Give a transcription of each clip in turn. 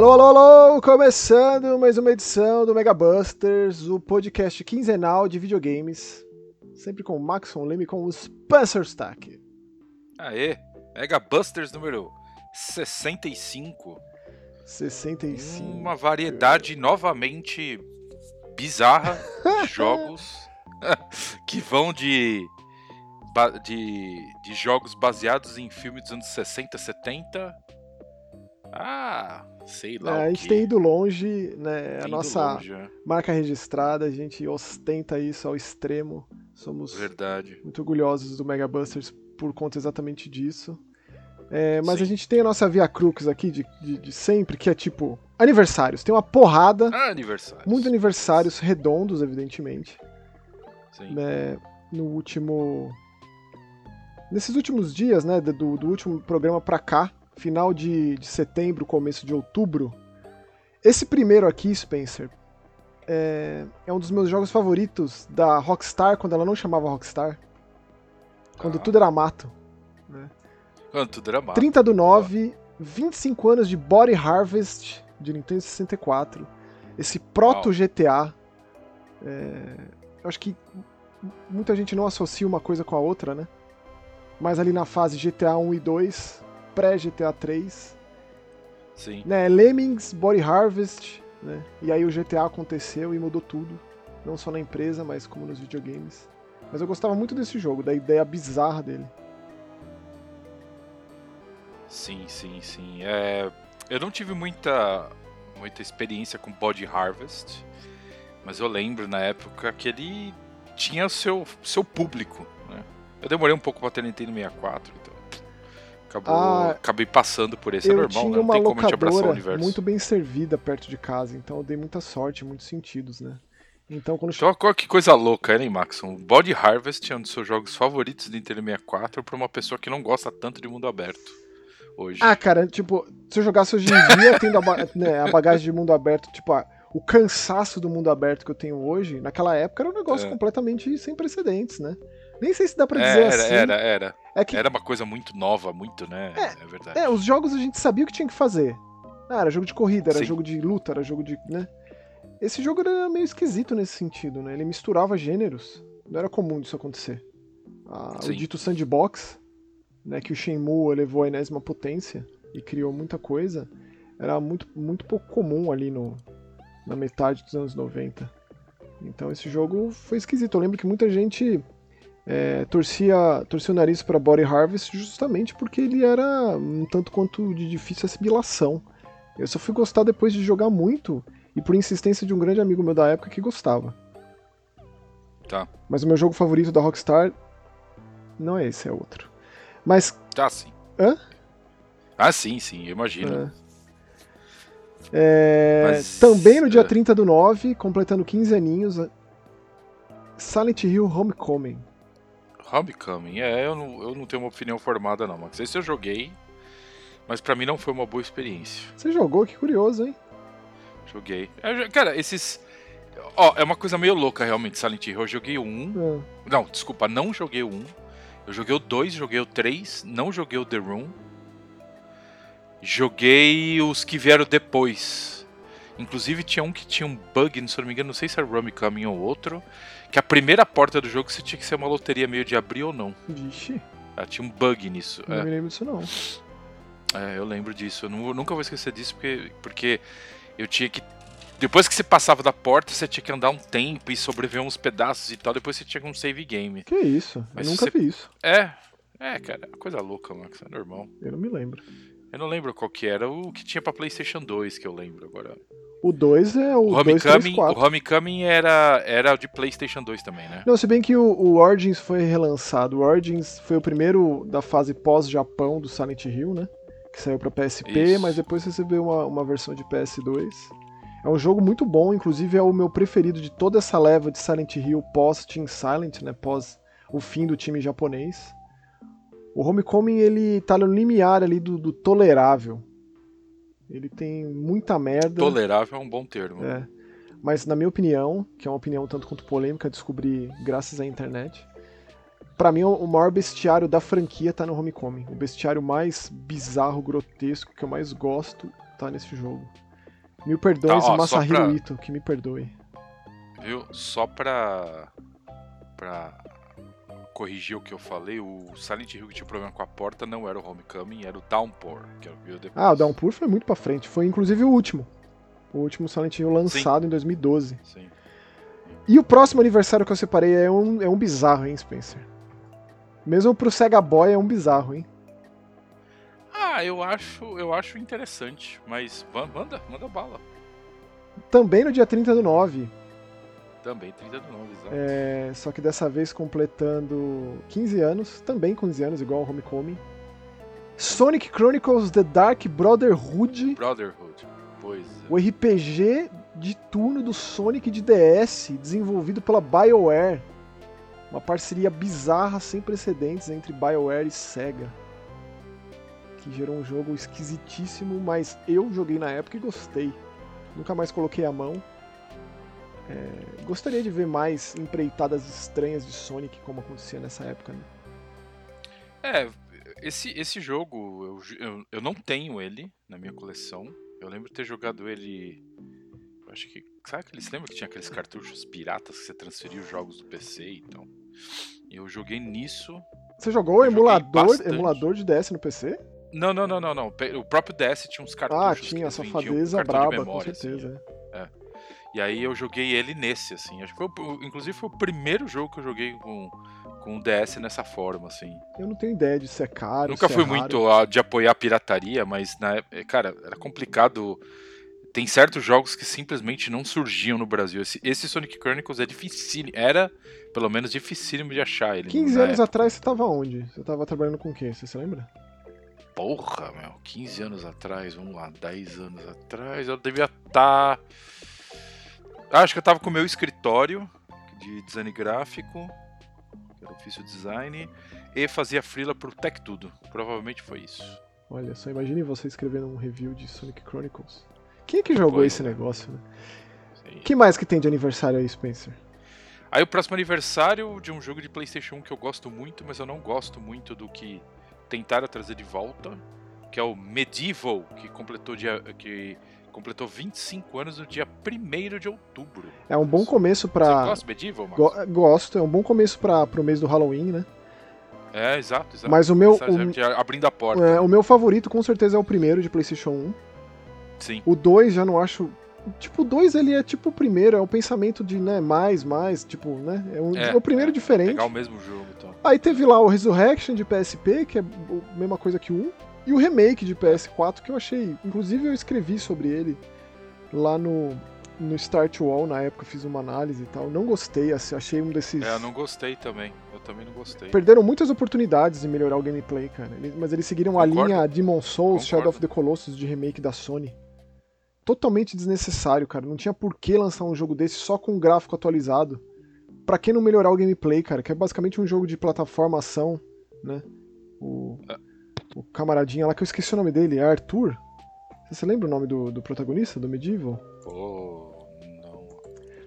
Alô, alô, alô! Começando mais uma edição do Mega Busters, o podcast quinzenal de videogames. Sempre com o Maxon Leme com o Spencer Stack. Aê, Mega Busters número 65. 65. Uma variedade novamente bizarra de jogos que vão de, de, de jogos baseados em filmes dos anos 60, 70. Ah, sei lá. É, a gente tem ido longe, né? A Tem ido nossa longe, né? marca registrada, a gente ostenta isso ao extremo. Somos Verdade. muito orgulhosos do Mega Busters por conta exatamente disso. É, mas Sim. a gente tem a nossa Via Crux aqui de, de, de sempre, que é tipo aniversários. Tem uma porrada, Ah, aniversário. muitos aniversários redondos, evidentemente. Sim. né, no último. Nesses últimos dias, né, do, do último programa pra cá, final de, de setembro, começo de outubro. Esse primeiro aqui, Spencer, é, é um dos meus jogos favoritos da Rockstar, quando ela não chamava Rockstar. Quando Ah. tudo era mato. Quanto drama. 30 do 9, 25 anos de Body Harvest de Nintendo 64. Esse proto Uau. GTA. é, eu acho que muita gente não associa uma coisa com a outra, né? Mas ali na fase GTA 1 e 2, pré-GTA 3, Sim. né? Lemmings, Body Harvest, né? E aí o GTA aconteceu e mudou tudo. Não só na empresa, mas como nos videogames. Mas eu gostava muito desse jogo, da ideia bizarra dele. Sim, sim, sim. É, eu não tive muita, muita experiência com Body Harvest, mas eu lembro na época que ele tinha seu, seu público. Né? Eu demorei um pouco pra ter Nintendo 64, então acabou, Ah, acabei passando por esse. É normal, tinha né? Não uma tem como gente abraçar o universo. muito bem servida perto de casa, então eu dei muita sorte muitos sentidos, né? Então quando Então, qual- que coisa louca, hein, Maxon? Body Harvest é um dos seus jogos favoritos do Nintendo 64 pra uma pessoa que não gosta tanto de mundo aberto hoje. Ah, cara, tipo, se eu jogasse hoje em dia, tendo a, né, a bagagem de mundo aberto, tipo, o cansaço do mundo aberto que eu tenho hoje, naquela época era um negócio É. completamente sem precedentes, né? Nem sei se dá pra É, dizer era, assim. era, era. É que Era uma coisa muito nova, muito, né? É, verdade. É, os jogos a gente sabia o que tinha que fazer. Ah, era jogo de corrida, era Sim. jogo de luta, era jogo de. né? Esse jogo era meio esquisito nesse sentido, né? Ele misturava gêneros. Não era comum disso acontecer. Ah, o dito sandbox, né, que o Shenmue elevou à enésima potência e criou muita coisa, era muito, muito pouco comum ali no, na metade dos anos 90. Então esse jogo foi esquisito. Eu lembro que muita gente é, torcia, torcia o nariz para Body Harvest justamente porque ele era um tanto quanto de difícil assimilação. Eu só fui gostar depois de jogar muito e por insistência de um grande amigo meu da época que gostava. Tá. Mas o meu jogo favorito da Rockstar não é esse, é outro. Mas Tá, sim. Hã? Ah, sim, sim, eu imagino. É, Mas, também no dia é. 30 do 9, completando 15 aninhos, Silent Hill Homecoming. Homecoming, é, eu não, eu não tenho uma opinião formada, não, Max. Esse eu joguei, mas pra mim não foi uma boa experiência. Você jogou? Que curioso, hein? Joguei. Eu cara, esses. Ó, é uma coisa meio louca realmente, Silent Hill. Eu joguei o 1. Ah, Não, desculpa, não joguei o 1. Eu joguei o 2, joguei o 3, não joguei o The Room. Joguei os que vieram depois. Inclusive tinha um que tinha um bug, se eu não me engano, não sei se era o Homecoming ou outro, que a primeira porta do jogo você tinha que ser uma loteria meio de abrir ou não. Vixe, Ah, tinha um bug nisso. não É. me lembro disso não. É, eu lembro disso. Eu nu- nunca vou esquecer disso porque, porque eu tinha que. Depois que você passava da porta, você tinha que andar um tempo e sobreviver uns pedaços e tal. Depois você tinha um save game. Que isso? Mas eu nunca você- vi isso. É, é, cara, é coisa louca, Max. É normal. Eu não me lembro. Eu não lembro qual que era. O que tinha pra PlayStation 2 que eu lembro agora. O 2 é o, O 2, 3, Homecoming, 4. o Homecoming era, era o de PlayStation 2 também, né? Não, se bem que o, o Origins foi relançado. O Origins foi o primeiro da fase pós-Japão do Silent Hill, né? Que saiu pra PSP, Isso. mas depois recebeu uma, uma versão de PS2. É um jogo muito bom, inclusive é o meu preferido de toda essa leva de Silent Hill pós-Team Silent, né? Pós o fim do time japonês. O Homecoming, ele tá no limiar ali do, do tolerável. Ele tem muita merda. Tolerável é um bom termo. É. Mas na minha opinião, que é uma opinião tanto quanto polêmica, descobri graças à internet, Pra mim o maior bestiário da franquia tá no Homecoming. O bestiário mais bizarro, grotesco, que eu mais gosto tá nesse jogo. Mil perdões, Tá, ó, Masahiro pra- Ito, que me perdoe. Viu? Só pra. pra corrigir o que eu falei, o Silent Hill que tinha problema com a porta não era o Homecoming, era o Downpour, que eu vi depois. Ah, o Downpour foi muito pra frente. Foi inclusive o último. O último Silent Hill lançado em 2012. Sim. E o próximo aniversário que eu separei é um, é um bizarro, hein, Spencer? Mesmo pro Sega Boy é um bizarro, hein? Ah, eu acho, eu acho interessante, mas manda, manda bala. Também no dia 30 do 9. Também 30 do 9, exato. É, só que dessa vez completando 15 anos, também 15 anos, igual ao Homecoming. Sonic Chronicles The Dark Brotherhood, Brotherhood. Pois é. o RPG de turno do Sonic de DS, desenvolvido pela BioWare. Uma parceria bizarra sem precedentes entre BioWare e Sega. Que gerou um jogo esquisitíssimo, mas eu joguei na época e gostei. Nunca mais coloquei a mão. É, gostaria de ver mais empreitadas estranhas de Sonic, como acontecia nessa época. Né? É, esse, esse jogo, eu, eu, eu não tenho ele na minha coleção. Eu lembro de ter jogado ele. Acho que. Sabe aqueles. Lembra que tinha aqueles cartuchos piratas que você transferia os jogos do PC e então? Eu joguei nisso. Você jogou o emulador, bastante. emulador de DS no PC? Não, não, não, não, não. O próprio DS tinha uns cartuchos. Ah, que tinha, com safadeza braba, com memória, assim, certeza. é. E aí eu joguei ele nesse, assim. Acho que foi, inclusive foi o primeiro jogo que eu joguei com, com o DS nessa forma, assim. Eu não tenho ideia de se é caro. Nunca se fui é muito a- de apoiar a pirataria, mas na época, cara, era complicado. Tem certos jogos que simplesmente não surgiam no Brasil. Esse, esse Sonic Chronicles é difícil, era pelo menos dificílimo de achar ele. 15 na anos época. atrás você tava onde? Você tava trabalhando com quê? Você se lembra? Porra, meu, 15 anos atrás, vamos lá, 10 anos atrás, eu devia estar. Acho que eu tava com o meu escritório de design gráfico, que era ofício design, e fazia freela pro Tech Tudo. Provavelmente foi isso. Olha, só imagine você escrevendo um review de Sonic Chronicles. Quem é que jogou Pois esse é. negócio, né? Sim. O que mais que tem de aniversário aí, Spencer? Aí o próximo aniversário de um jogo de PlayStation 1 que eu gosto muito, mas eu não gosto muito do que tentaram trazer de volta, que é o Medieval, que completou dia que completou 25 anos no dia 1 de outubro. É um bom começo Você pra. gosta Medieval, gosto, é um bom começo para pro mês do Halloween, né? É, exato, exato. Mas o meu- o- abrindo a porta. É, o meu favorito com certeza é o primeiro de PlayStation 1. Sim. O 2 já não acho. Tipo, o 2 ele é tipo o primeiro, é um pensamento de, né, mais, mais, tipo, né? É, um, É, é o primeiro é, diferente. Pegar o mesmo jogo, então. Aí teve lá o Resurrection de PSP, que é a mesma coisa que o 1, e o remake de PS4, que eu achei. Inclusive eu escrevi sobre ele lá no, no Start Wall, na época eu fiz uma análise e tal. Não gostei, achei um desses. É, eu não gostei também. Eu também não gostei. Perderam muitas oportunidades de melhorar o gameplay, cara. Mas eles seguiram a Concordo. linha Demon Souls, Concordo. Shadow of the Colossus de remake da Sony. Totalmente desnecessário, cara. Não tinha por que lançar um jogo desse só com o gráfico atualizado. Pra que não melhorar o gameplay, cara? Que é basicamente um jogo de plataforma ação, né? O, o camaradinha lá que eu esqueci o nome dele, é Arthur. Você lembra o nome do, do protagonista, do Medieval? Pô, não.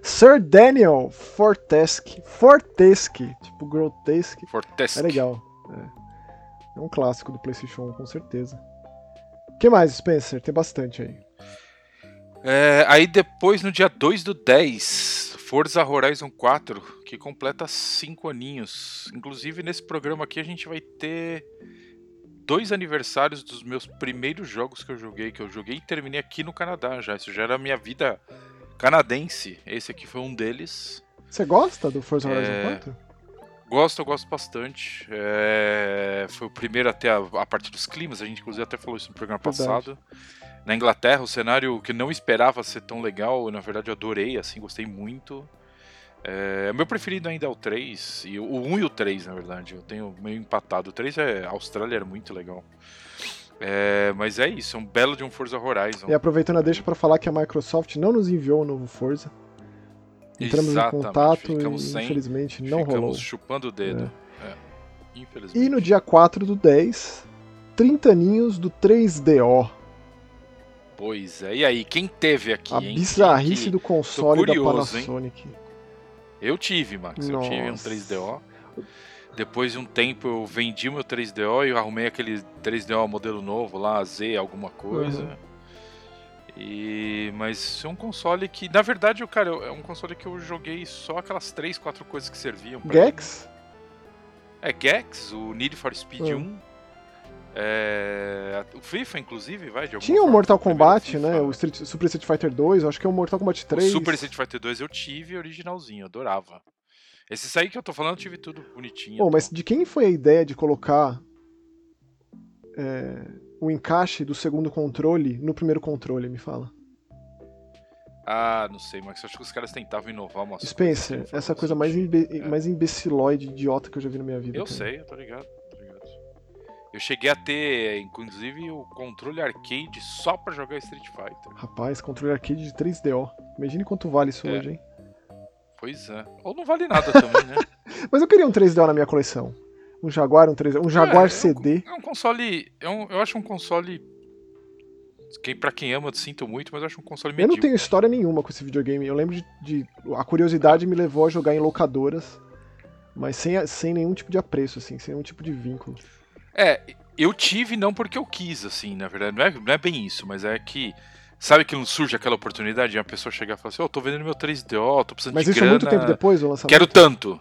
Sir Daniel Fortesque. Fortesque, tipo grotesque. Fortesque. É legal. É. É um clássico do PlayStation 1, com certeza. O que mais, Spencer? Tem bastante aí. É, aí depois, no dia 2 do 10, Forza Horizon 4, que completa 5 aninhos. Inclusive, nesse programa aqui, a gente vai ter dois aniversários dos meus primeiros jogos que eu joguei, que eu joguei e terminei aqui no Canadá já. Isso já era a minha vida canadense. Esse aqui foi um deles. Você gosta do Forza Horizon É, 4? Gosto, eu gosto bastante. É, Foi o primeiro até a, a partir dos climas, a gente inclusive até falou isso no programa Verdade. passado. Na Inglaterra, o cenário que eu não esperava ser tão legal, na verdade eu adorei, assim, gostei muito. É, o meu preferido ainda é o 3, e o 1 e o 3, na verdade, eu tenho meio empatado. O 3 é. A Austrália era muito legal. É, mas é isso, é um belo de um Forza Horizon. E aproveitando a deixa pra falar que a Microsoft não nos enviou o novo Forza. Entramos Exatamente, em contato ficamos e sem- infelizmente não Ficamos rolou. chupando o dedo. É, Infelizmente. E no dia 4 do 10, 30 aninhos do 3DO. Pois é, e aí, quem teve aqui, A hein? bizarrice que- do console da curioso, hein? Eu tive, Max, eu tive um Nossa. 3DO. Depois de um tempo eu vendi o meu 3DO e eu arrumei aquele 3DO modelo novo lá, Z alguma coisa. Uhum. E, mas é um console que, na verdade, cara, é um console que eu joguei só aquelas 3, 4 coisas que serviam. Pra Gex? Mim. É, Gex, o Need for Speed hum. 1. É, o FIFA, inclusive, vai de Tinha o Mortal Kombat, né? O Street, Super Street Fighter 2, acho que é o Mortal Kombat 3. O Super Street Fighter 2 eu tive originalzinho, adorava. Esses aí que eu tô falando, eu tive tudo bonitinho. Bom, mas de quem foi a ideia de colocar é, o encaixe do segundo controle no primeiro controle, me fala? Ah, não sei, mas acho que os caras tentavam inovar uma Spencer, essa coisa mais, imbe é. mais imbecilóide, idiota que eu já vi na minha vida. Eu cara. sei, eu tô ligado. Eu cheguei a ter, inclusive, o controle arcade só pra jogar Street Fighter. Rapaz, controle arcade de 3DO. Imagine quanto vale isso é. hoje, hein? Pois é. Ou não vale nada também, né? mas eu queria um 3DO na minha coleção. Um Jaguar, um 3DO. Um Jaguar é, CD. É um, é um console. É um, eu acho um console quem, pra quem ama, eu sinto muito, mas eu acho um console medíocre. Eu não tenho história nenhuma com esse videogame. Eu lembro de. de a curiosidade me levou a jogar em locadoras, mas sem, sem nenhum tipo de apreço, assim, sem nenhum tipo de vínculo. É, eu tive não porque eu quis, assim, na verdade. Não é, não é bem isso, mas é que. Sabe que não surge aquela oportunidade de uma pessoa chegar e falar assim: Ô, oh, tô vendendo meu 3DO, tô precisando mas de isso grana. Mas isso é muito tempo depois do lançamento? Quero tanto.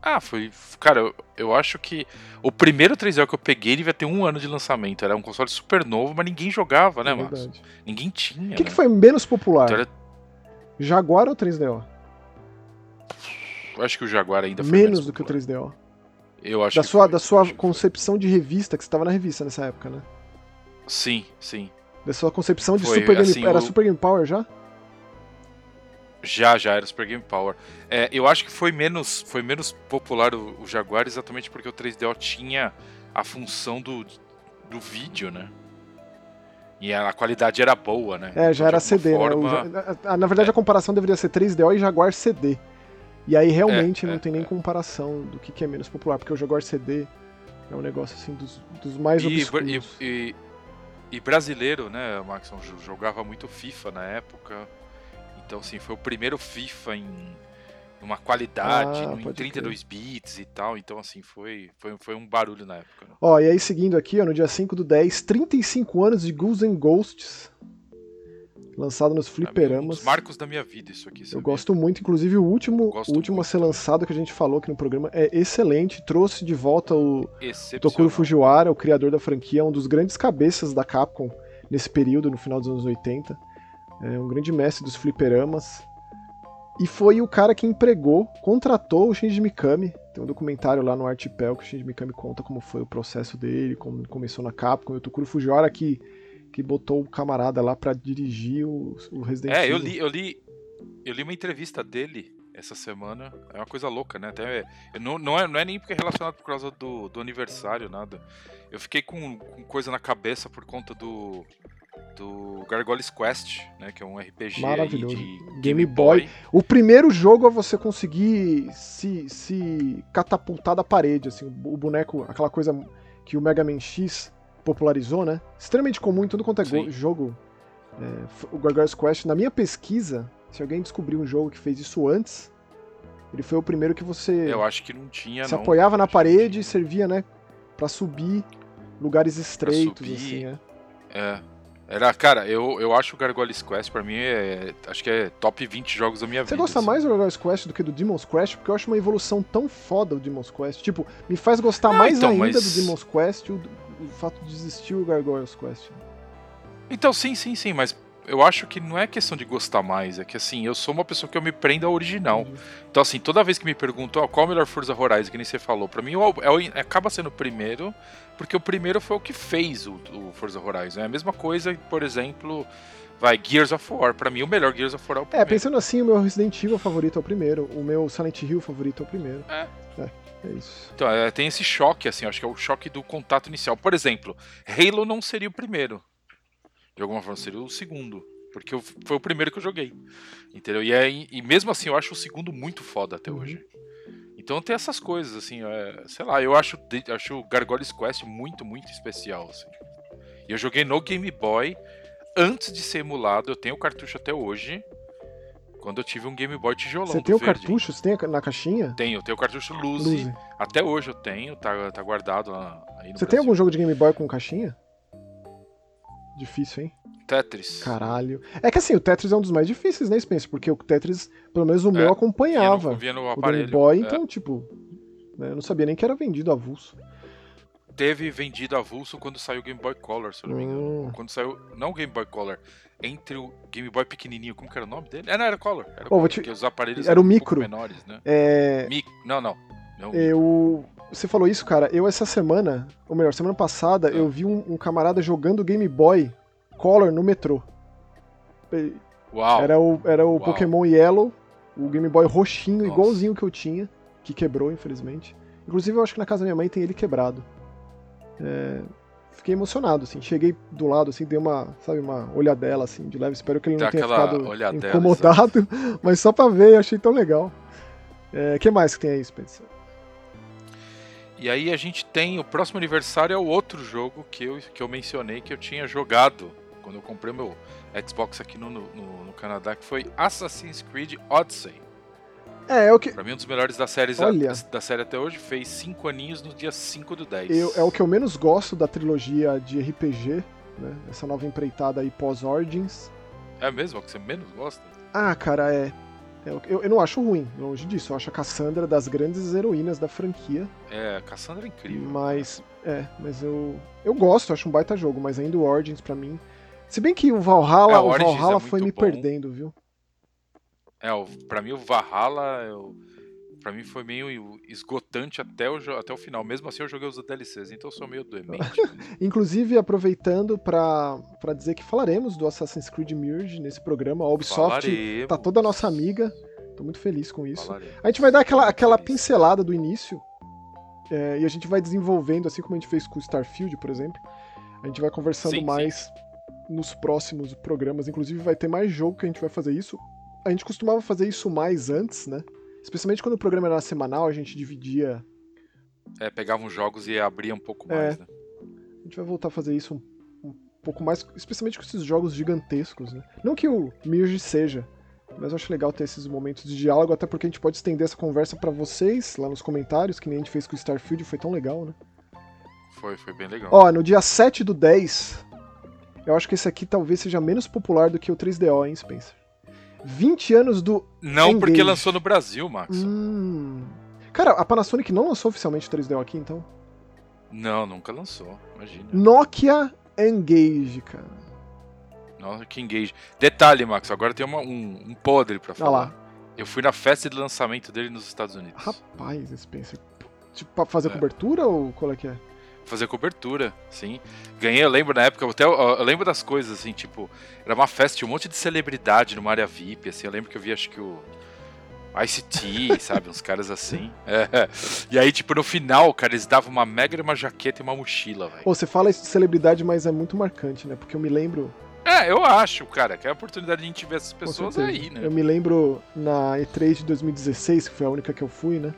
Ah, foi. Cara, eu, eu acho que o primeiro 3DO que eu peguei devia ter um ano de lançamento. Era um console super novo, mas ninguém jogava, né, é mano? Ninguém tinha. O que, né? que foi menos popular? Então era... Jaguar ou 3DO? Eu acho que o Jaguar ainda foi menos, menos do que o 3DO. Eu acho da sua, foi, Da sua concepção de revista, que você estava na revista nessa época, né? Sim, sim. Da sua concepção de foi, Super Game... Assim, era o... Super Game Power já? Já, já era Super Game Power. É, eu acho que foi menos, foi menos popular o, o, Jaguar exatamente porque o 3DO tinha a função do, do vídeo, né? E a qualidade era boa, né? É, já então, era CD, forma... né? O, na verdade, é. a comparação deveria ser 3DO e Jaguar CD. E aí realmente é, não é, tem nem é. comparação do que, que é menos popular, porque o Jaguar CD é um negócio assim dos, dos mais e, obscuros. E, e, e brasileiro, né, Maxon, jogava muito FIFA na época. Então, assim, foi o primeiro FIFA em uma qualidade, ah, em 32 crer. bits e tal. Então, assim, foi, foi, foi um barulho na época. Né? Ó, e aí seguindo aqui, ó, no dia 5 do 10, 35 anos de Ghouls and Ghosts. Lançado nos fliperamas. Um marcos da minha vida, isso aqui. Eu gosto muito, inclusive o último, o último a ser lançado que a gente falou aqui no programa é excelente. Trouxe de volta o Tokuro Fujiwara, o criador da franquia, um dos grandes cabeças da Capcom nesse período, no final dos anos 80 é um grande mestre dos fliperamas. E foi o cara que empregou, contratou o Shinji Mikami. Tem um documentário lá no Artipel que o Shinji Mikami conta como foi o processo dele, como começou na Capcom. E o Tokuro Fujiwara que, que botou o camarada lá para dirigir o, o Resident Evil. É, eu li, eu li, eu li uma entrevista dele essa semana. É uma coisa louca, né? Até, não, não, é, não é nem porque é relacionado por causa do, do aniversário, nada. Eu fiquei com, com coisa na cabeça por conta do do Gargoyles Quest, né, que é um RPG Maravilhoso. de Game, Game Boy. Boy. O primeiro jogo é você conseguir se, se catapultar da parede, assim, o boneco, aquela coisa que o Mega Man X popularizou, né? Extremamente comum em tudo quanto é Sim. jogo. É, o Gargoyles Quest, na minha pesquisa, se alguém descobriu um jogo que fez isso antes, ele foi o primeiro que você. Eu acho que não tinha. Se não. apoiava na parede e servia, né? Pra subir lugares estreitos, subir, assim, né? É. Era, cara, eu, eu acho o Gargoyles Quest pra mim é. Acho que é top 20 jogos da minha Você vida. Você gosta assim. mais do Gargoyles Quest do que do Demon's Quest? Porque eu acho uma evolução tão foda o Demon's Quest. Tipo, me faz gostar Não, mais então, ainda mas... do Demon's Quest o, fato de existir o Gargoyles Quest. Então, sim, sim, sim, mas eu acho que não é questão de gostar mais, é que assim, eu sou uma pessoa que eu me prendo ao original. Uhum. Então, assim, toda vez que me perguntam oh, qual é o melhor Forza Horizon, que nem você falou, pra mim é, é, acaba sendo o primeiro, porque o primeiro foi o que fez o, o Forza Horizon. É a mesma coisa, por exemplo, vai, Gears of War. Pra mim, o melhor Gears of War é o é, primeiro. É, pensando assim, o meu Resident Evil favorito é o primeiro, o meu Silent Hill favorito é o primeiro. É. É. É isso. Então, é, tem esse choque, assim, acho que é o choque do contato inicial. Por exemplo, Halo não seria o primeiro. De alguma forma, seria o segundo. Porque eu, foi o primeiro que eu joguei. Entendeu? E, é, e mesmo assim, eu acho o segundo muito foda até uhum. hoje. Então tem essas coisas, assim, é, sei lá, eu acho, acho o Gargoyles Quest muito, muito especial, assim. E eu joguei no Game Boy antes de ser emulado, eu tenho o cartucho até hoje. Quando eu tive um Game Boy tijolão. Você tem o verde. cartucho? Você tem na caixinha? Tenho, tenho o cartucho Luzi. Luzi. Até hoje eu tenho, tá, tá guardado lá aí no Você Brasil. tem algum jogo de Game Boy com caixinha? difícil, hein? Tetris. Caralho. É que assim, o Tetris é um dos mais difíceis, né, Spencer? Porque o Tetris, pelo menos o meu, acompanhava. Vinha no, vinha no o. Game Boy, é. então, tipo. né, eu não sabia nem que era vendido avulso. Teve vendido avulso quando saiu o Game Boy Color, se eu não me engano. Hum. Quando saiu. Não o Game Boy Color. Entre o Game Boy pequenininho, como que era o nome dele? É, não, era Color. Era, vou te- os aparelhos era o um micro. menores, né? É. Mi- Não, não. não Eu. Você falou isso, cara. Eu, essa semana, ou melhor, semana passada, Ah. eu vi um, um camarada jogando Game Boy Color no metrô. Uau. Era o, era o Uau. Pokémon Yellow, o Game Boy roxinho, Nossa. igualzinho que eu tinha, que quebrou, infelizmente. Inclusive, eu acho que na casa da minha mãe tem ele quebrado. É, fiquei emocionado, assim. Cheguei do lado, assim, dei uma, sabe, uma olhadela, assim, de leve. Espero que ele não Dá tenha ficado olhadela, incomodado, mas só pra ver, achei tão legal. O que mais que tem aí, Spencer? E aí a gente tem o próximo aniversário é o outro jogo que eu, que eu mencionei que eu tinha jogado quando eu comprei meu Xbox aqui no, no, no Canadá, que foi Assassin's Creed Odyssey. É, é o que, Pra mim, um dos melhores da série, Olha. da série até hoje, fez 5 aninhos no dia 5 do 10. eu- é o que eu menos gosto da trilogia de RPG, né? Essa nova empreitada aí pós-Origins. É mesmo? É o que você menos gosta? Ah, cara, é. é eu, eu não acho ruim, longe disso. Eu acho a Cassandra das grandes heroínas da franquia. É, Cassandra é incrível. Mas. É, mas eu. Eu gosto, acho um baita jogo, mas ainda o Origins pra mim. Se bem que o Valhalla, É, o o é Valhalla muito foi me bom. perdendo, viu? É, o, pra mim o Valhalla, eu, pra mim foi meio esgotante até o, até o final. Mesmo assim eu joguei os DLCs, então eu sou meio demente. Inclusive, aproveitando pra, pra dizer que falaremos do Assassin's Creed Mirage nesse programa. A Ubisoft Falaremos. tá toda nossa amiga. Tô muito feliz com isso. Falaremos. A gente vai dar aquela, aquela pincelada do início. é, e a gente vai desenvolvendo, assim como a gente fez com o Starfield, por exemplo. A gente vai conversando Sim, sim. mais nos próximos programas. Inclusive, vai ter mais jogo que a gente vai fazer isso. A gente costumava fazer isso mais antes, né? Especialmente quando o programa era semanal, a gente dividia. É, pegavam jogos e abria um pouco É. mais, né? A gente vai voltar a fazer isso um, um pouco mais, especialmente com esses jogos gigantescos, né? Não que o Mirge seja, mas eu acho legal ter esses momentos de diálogo, até porque a gente pode estender essa conversa pra vocês lá nos comentários, que nem a gente fez com o Starfield, foi tão legal, né? Foi, foi bem legal. Ó, no dia 7 do 10, eu acho que esse aqui talvez seja menos popular do que o 3DO, hein, Spencer? 20 anos do. Não porque Engage. lançou no Brasil, Max. Hum. Cara, a Panasonic não lançou oficialmente o 3DO aqui, então. Não, nunca lançou. Imagina. Nokia Engage, cara. Que engage. Detalhe, Max, agora tem uma- um, um podre pra Olha falar. lá. Eu fui na festa de lançamento dele nos Estados Unidos. Rapaz, Spencer. Tipo, pra fazer É. cobertura ou qual é que é? Fazer cobertura, sim. Ganhei, eu lembro na época, eu até eu, lembro das coisas, assim, tipo, era uma festa, tinha um monte de celebridade numa área VIP, assim, eu lembro que eu vi, acho que o ICT, sabe, uns caras assim. É. E aí, tipo, no final, cara, eles davam uma mega uma jaqueta e uma mochila, velho. Pô, você fala isso de celebridade, mas é muito marcante, né? Porque eu me lembro. É, eu acho, cara, que é a oportunidade de a gente ver essas pessoas aí, né? Eu me lembro na E3 de 2016, que foi a única que eu fui, né?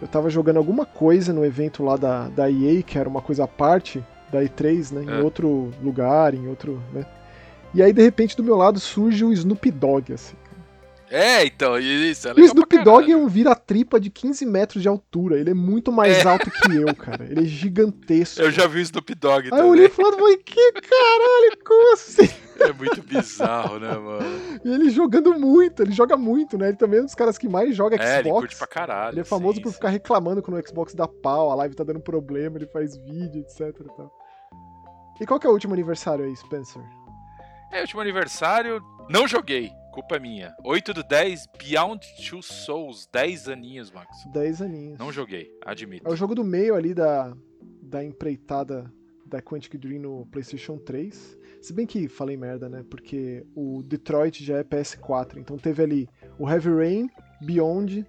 Eu tava jogando alguma coisa no evento lá da, da EA, que era uma coisa à parte da E3, né? Em É. outro lugar, em outro. né? E aí, de repente, do meu lado surge o Snoop Dogg, assim. É, então, isso, é E o legal Snoop Dogg é um vira-tripa de 15 metros de altura. Ele é muito mais É. alto que eu, cara. Ele é gigantesco. Eu já vi o Snoop Dogg Aí eu olhei e falei, que caralho, como assim? É muito bizarro, né, mano? E ele jogando muito, ele joga muito, né? Ele também é um dos caras que mais joga Xbox. É, ele curte pra caralho. Ele é famoso sim, por ficar reclamando quando o Xbox dá pau, a live tá dando problema, ele faz vídeo, etc e tal. E qual que é o último aniversário aí, Spencer? É, último aniversário, não joguei. Culpa é minha. 8 do 10, Beyond Two Souls, 10 aninhos, Max. 10 aninhos. Não joguei, admito. É o jogo do meio ali da, da empreitada da Quantic Dream no PlayStation 3. Se bem que falei merda, né? Porque o Detroit já é PS4. Então teve ali o Heavy Rain, Beyond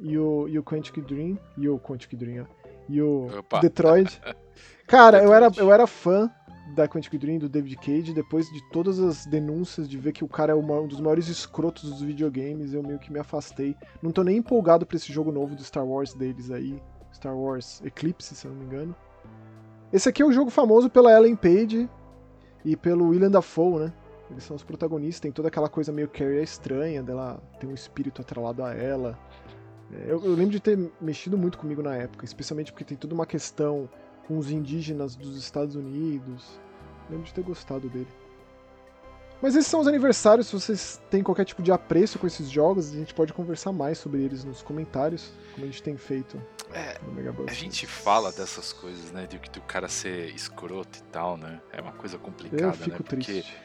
e o, e o Quantic Dream. E o Quantic Dream, ó. E o Opa. Detroit. Cara, eu era, eu era fã da Quantic Dream, do David Cage, depois de todas as denúncias de ver que o cara é um dos maiores escrotos dos videogames, eu meio que me afastei. Não tô nem empolgado pra esse jogo novo do Star Wars deles aí, Star Wars Eclipse, se eu não me engano. Esse aqui é o jogo famoso pela Ellen Page e pelo William Dafoe, né? Eles são os protagonistas, tem toda aquela coisa meio Carrie estranha, dela ter um espírito atrelado a ela. É, Eu, eu lembro de ter mexido muito comigo na época, especialmente porque tem toda uma questão com os indígenas dos Estados Unidos. Lembro de ter gostado dele. Mas esses são os aniversários. Se vocês têm qualquer tipo de apreço com esses jogos, a gente pode conversar mais sobre eles nos comentários, como a gente tem feito é, no Mega A gente fala dessas coisas, né? De que o cara ser escroto e tal, né? É uma coisa complicada, Eu fico né? Porque triste.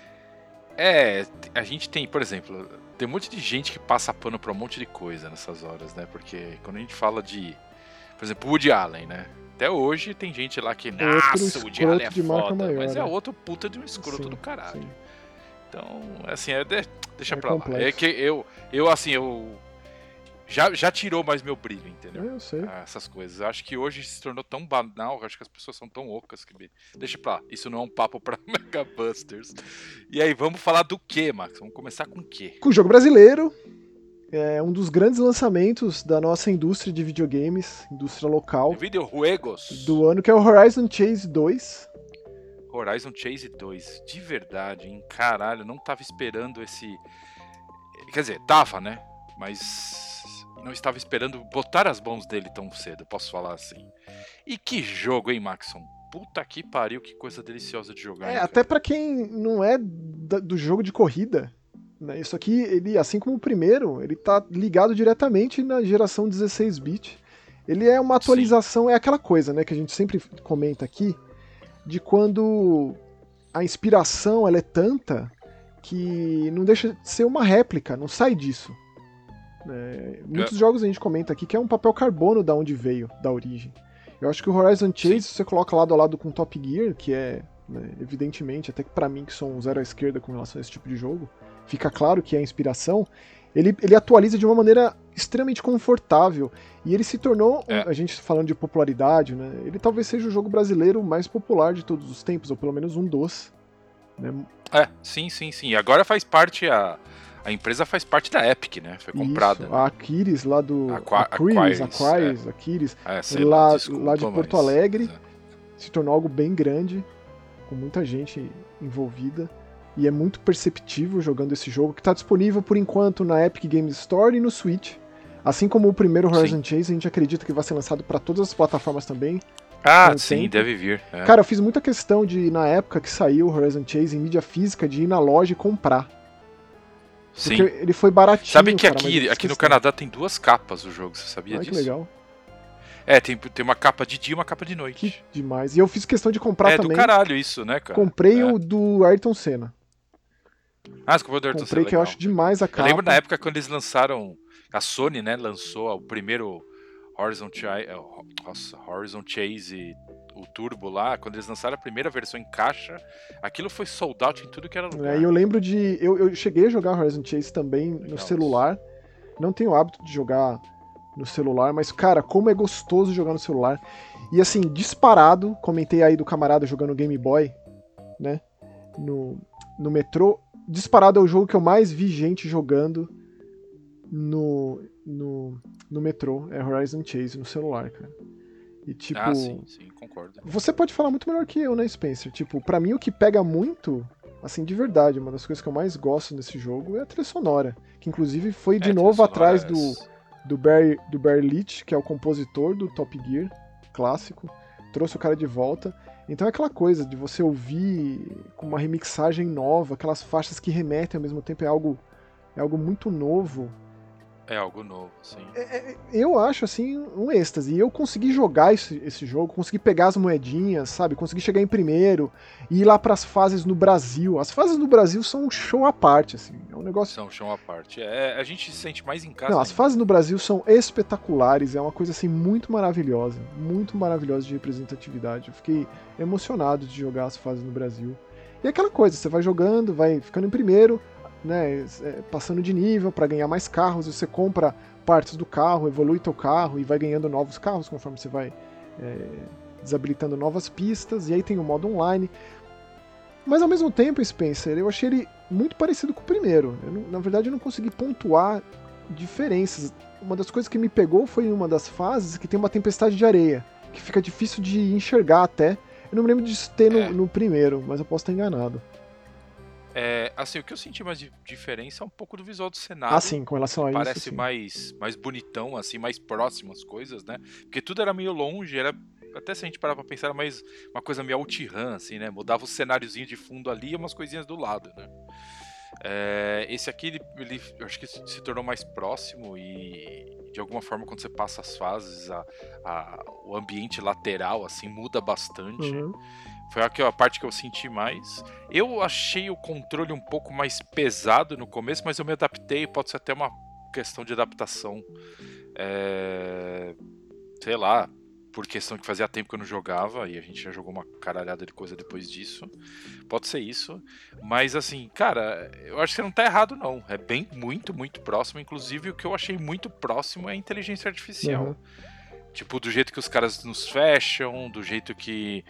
É, a gente tem, por exemplo, tem um monte de gente que passa pano pra um monte de coisa nessas horas, né? Porque quando a gente fala de, por exemplo, Woody Allen, né? Até hoje tem gente lá que, nossa, o Woody Allen é foda, maior, mas é né? outro puta de um escroto sim, do caralho. Sim. Então, assim, é, deixa é pra complexo. lá. É que eu, eu assim, eu já, já tirou mais meu brilho, entendeu? Eu sei. Ah, essas coisas. Acho que hoje se tornou tão banal, acho que as pessoas são tão ocas que. Deixa pra lá. Isso não é um papo pra Mega Busters. E aí, vamos falar do que, Max? Vamos começar com o quê? Com o jogo brasileiro. É um dos grandes lançamentos da nossa indústria de videogames, indústria local. Videojuegos. Do ano, que é o Horizon Chase 2. Horizon Chase 2. De verdade, hein? Caralho, não tava esperando esse. Quer dizer, tava, né? Mas não estava esperando botar as mãos dele tão cedo, posso falar assim. E que jogo, hein, Maxon? Puta que pariu, que coisa deliciosa de jogar. É, até para quem não é do jogo de corrida, né? Isso aqui, ele, assim como o primeiro, ele tá ligado diretamente na geração 16-bit. Ele é uma atualização, Sim. é aquela coisa, né, que a gente sempre comenta aqui, de quando a inspiração ela é tanta que não deixa de ser uma réplica, não sai disso. É, muitos é. jogos a gente comenta aqui que é um papel carbono da onde veio, da origem. Eu acho que o Horizon Chase, se você coloca lado a lado com Top Gear, que é, né, evidentemente, até que para mim que sou um zero à esquerda com relação a esse tipo de jogo, fica claro que é inspiração, ele, ele atualiza de uma maneira extremamente confortável. E ele se tornou, é. a gente falando de popularidade, né? Ele talvez seja o jogo brasileiro mais popular de todos os tempos, ou pelo menos um dos. Né? É, sim, sim, sim. Agora faz parte a. A empresa faz parte da Epic, né? Foi comprada. Isso, né? A Aquiles lá do. Aqua Aquiles, Aquiles, é. Aquiles é, lá, lá, desculpa, lá de Porto mas... Alegre. É. Se tornou algo bem grande, com muita gente envolvida. E é muito perceptível jogando esse jogo, que está disponível por enquanto na Epic Games Store e no Switch. Assim como o primeiro Horizon sim. Chase, a gente acredita que vai ser lançado para todas as plataformas também. Ah, sim, tempo. deve vir. É. Cara, eu fiz muita questão de, na época que saiu o Horizon Chase em mídia física, de ir na loja e comprar. Sim. Porque ele foi baratinho. Sabe que cara, aqui, aqui no Canadá tem duas capas o jogo, você sabia Ai, disso? Que legal. É, tem, tem uma capa de dia e uma capa de noite. Que demais. E eu fiz questão de comprar é, também. É do caralho isso, né, cara? Comprei é. o do Ayrton Senna. Ah, você comprou do Ayrton Senna. Comprei que eu acho demais a capa. Eu lembro na época quando eles lançaram. A Sony, né, lançou o primeiro Horizon, Ch Horizon Chase o Turbo lá, quando eles lançaram a primeira versão em caixa, aquilo foi sold out em tudo que era lugar. É, eu lembro de. Eu, eu cheguei a jogar Horizon Chase também Legal. no celular. Não tenho o hábito de jogar no celular, mas, cara, como é gostoso jogar no celular. E assim, disparado, comentei aí do camarada jogando Game Boy, né? No, no metrô. Disparado é o jogo que eu mais vi gente jogando no, no, no metrô. É Horizon Chase no celular, cara. E tipo. Ah, sim, sim, concordo. Você pode falar muito melhor que eu, né, Spencer? Tipo, para mim o que pega muito, assim, de verdade, uma das coisas que eu mais gosto nesse jogo é a trilha sonora. Que inclusive foi de é, novo atrás é... do, do, Barry, do Barry Leach, que é o compositor do Top Gear clássico. Trouxe o cara de volta. Então é aquela coisa de você ouvir com uma remixagem nova, aquelas faixas que remetem ao mesmo tempo, é algo, é algo muito novo é algo novo, sim. É, é, eu acho, assim, um êxtase. E eu consegui jogar esse, esse jogo, consegui pegar as moedinhas, sabe? Consegui chegar em primeiro e ir lá para as fases no Brasil. As fases no Brasil são um show à parte, assim. É um negócio. São um show à parte. É, a gente se sente mais em casa. Não, as fases no Brasil são espetaculares. É uma coisa, assim, muito maravilhosa. Muito maravilhosa de representatividade. Eu fiquei emocionado de jogar as fases no Brasil. E é aquela coisa, você vai jogando, vai ficando em primeiro, né, é, passando de nível para ganhar mais carros, você compra partes do carro, evolui teu carro e vai ganhando novos carros conforme você vai é, desabilitando novas pistas, e aí tem o modo online. Mas ao mesmo tempo, Spencer, eu achei ele muito parecido com o primeiro. Não, na verdade, eu não consegui pontuar diferenças. Uma das coisas que me pegou foi uma das fases que tem uma tempestade de areia, que fica difícil de enxergar até. Eu não me lembro disso ter no, é. no primeiro, mas eu posso estar enganado. É, assim, o que eu senti mais de diferença é um pouco do visual do cenário. Ah, sim, com relação a Parece isso. Parece mais, mais bonitão, assim, mais próximo as coisas, né? Porque tudo era meio longe, era até se a gente parar pra pensar, era mais uma coisa meio OutRun, assim, né? Mudava o cenáriozinho de fundo ali e umas coisinhas do lado, né? É, esse aqui, ele, ele, eu acho que se tornou mais próximo e de alguma forma quando você passa as fases, a, a, o ambiente lateral assim muda bastante. Uhum. Foi a, a parte que eu senti mais. Eu achei o controle um pouco mais pesado no começo, mas eu me adaptei. Pode ser até uma questão de adaptação. É, sei lá, por questão que fazia tempo que eu não jogava e a gente já jogou uma caralhada de coisa depois disso. Pode ser isso. Mas assim, cara, eu acho que você não tá errado, não. É bem, muito, muito próximo. Inclusive, o que eu achei muito próximo é a inteligência artificial. Uhum. Tipo, do jeito que os caras nos fecham, do jeito que,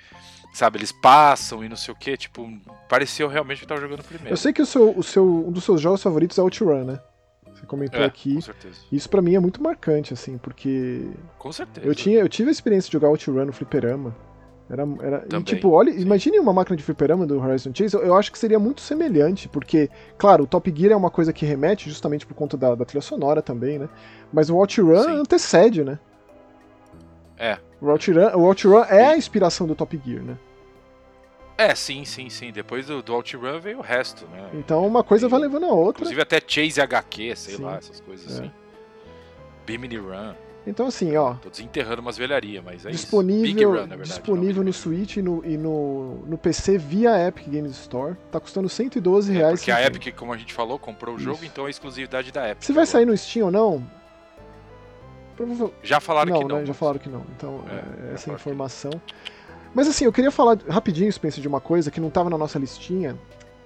sabe, eles passam e não sei o que. Tipo, pareceu realmente que eu tava jogando primeiro. Eu sei que o seu, o seu, um dos seus jogos favoritos é Outrun, né? Você comentou é, aqui. Com certeza. Isso para mim é muito marcante, assim, porque. Com certeza. Eu, tinha, eu tive a experiência de jogar Outrun no Fliperama. Era, era, e, tipo, olha, imagine uma máquina de fliperama do Horizon Chase, eu, eu, acho que seria muito semelhante, porque, claro, o Top Gear é uma coisa que remete justamente por conta da, da trilha sonora também, né? Mas o OutRun Sim. antecede, né? É. O OutRun, o OutRun é a inspiração do Top Gear, né? É, sim, sim, sim. Depois do, do OutRun veio o resto, né? Então uma coisa e, vai levando a outra. Inclusive até Chase HQ, sei sim. lá, essas coisas é. assim. Bimini Run. Então assim, ó. Tô desenterrando umas velharias, mas é disponível, isso. Run, verdade, disponível no Switch e no, e no, no PC via Epic Games Store. Tá custando 112 é, reais. Porque a Epic, como a gente falou, comprou o jogo, isso. então é exclusividade da Epic. Se vai sair no Steam ou não? Já falaram não, que não. Né? Já falaram que não. Então, é, é essa informação. Mas assim, eu queria falar rapidinho, Spencer, de uma coisa que não estava na nossa listinha,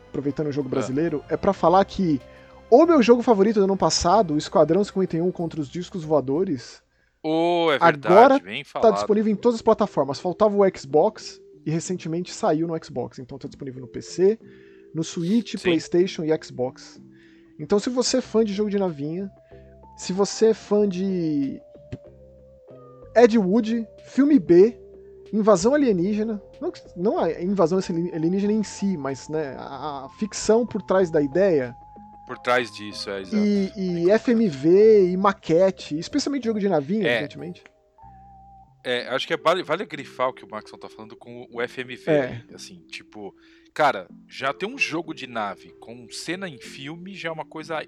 aproveitando o jogo é. brasileiro, é, é para falar que o meu jogo favorito do ano passado, o Esquadrão 51 contra os Discos Voadores, oh, é verdade, agora está disponível em todas as plataformas. Faltava o Xbox e recentemente saiu no Xbox, então está disponível no PC, no Switch, Sim. PlayStation e Xbox. Então, se você é fã de jogo de navinha, se você é fã de Ed Wood, filme B, invasão alienígena, não, não a invasão alienígena em si, mas né, a, a ficção por trás da ideia. Por trás disso, é, exato. E, e FMV, e maquete, especialmente jogo de navinha, é. evidentemente. É, acho que é, vale, vale grifar o que o Maxon tá falando com o FMV. É. Assim, tipo, cara, já ter um jogo de nave com cena em filme já é uma coisa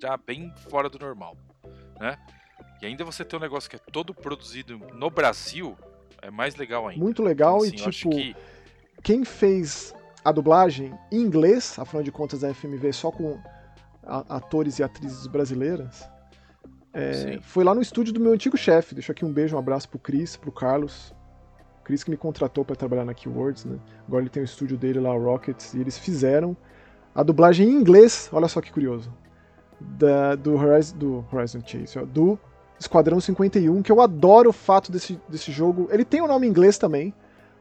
já bem fora do normal, né? E ainda você ter um negócio que é todo produzido no Brasil, é mais legal ainda. Muito legal então, assim, e tipo, que... quem fez a dublagem em inglês, afinal de contas a FMV só com atores e atrizes brasileiras, é, foi lá no estúdio do meu antigo chefe. Deixo aqui um beijo, um abraço pro Cris, pro Carlos. O Cris que me contratou para trabalhar na Keywords, né? Agora ele tem o estúdio dele lá, Rockets, e eles fizeram a dublagem em inglês, olha só que curioso, da, do, Horizon, do Horizon Chase, ó, do Esquadrão 51, que eu adoro o fato desse, desse jogo. Ele tem o um nome em inglês também,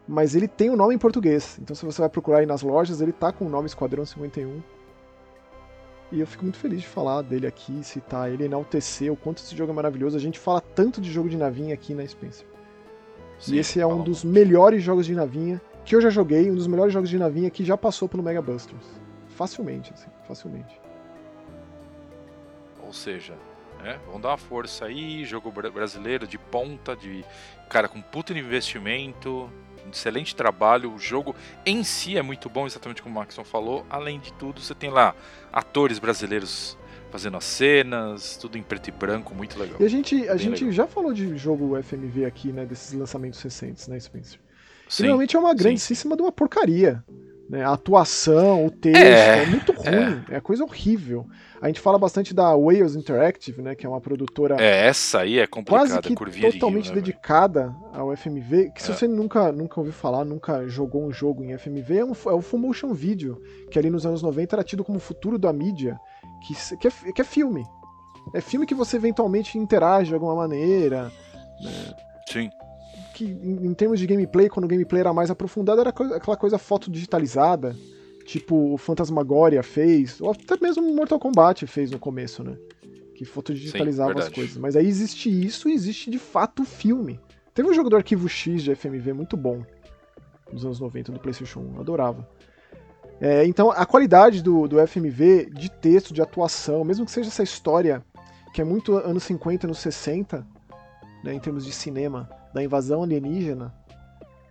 mas ele tem o um nome em português. Então se você vai procurar aí nas lojas, ele tá com o nome Esquadrão 51. E eu fico muito feliz de falar dele aqui, citar ele, enaltecer o quanto esse jogo é maravilhoso. A gente fala tanto de jogo de navinha aqui na Spencer. Sim, e esse é um dos melhores jogos de navinha que eu já joguei, um dos melhores jogos de navinha que já passou pelo Mega Busters. Facilmente, assim, facilmente. Ou seja, né? Vamos dar uma força aí, jogo brasileiro de ponta, de cara com puta investimento, excelente trabalho. O jogo em si é muito bom, exatamente como o Maxon falou. Além de tudo, você tem lá atores brasileiros fazendo as cenas, tudo em preto e branco, muito legal. E a gente, a gente já falou de jogo FMV aqui, né, desses lançamentos recentes, né, Spencer? Sim, e realmente é uma grandíssima sim. de uma porcaria. Né? A atuação, o texto, é, é muito ruim, é. é. coisa horrível. A gente fala bastante da Wales Interactive, né, que é uma produtora. É, essa aí é complicada, quase que totalmente né, dedicada ao FMV. Que se é. você nunca, nunca ouviu falar, nunca jogou um jogo em FMV, é, um, é o Full Motion Video, que ali nos anos 90 era tido como o futuro da mídia, que, que, é, que é filme. É filme que você eventualmente interage de alguma maneira. Né? Sim que em, em, termos de gameplay, quando o gameplay era mais aprofundado, era coisa, aquela coisa foto digitalizada, tipo o Phantasmagoria fez, ou até mesmo o Mortal Kombat fez no começo, né? Que foto digitalizava as coisas. Mas aí existe isso e existe de fato o filme. Teve um jogo do arquivo X de FMV muito bom nos anos 90 do PlayStation 1, adorava. É, então a qualidade do, do FMV de texto, de atuação, mesmo que seja essa história que é muito anos 50, anos 60, né, em termos de cinema, da invasão alienígena,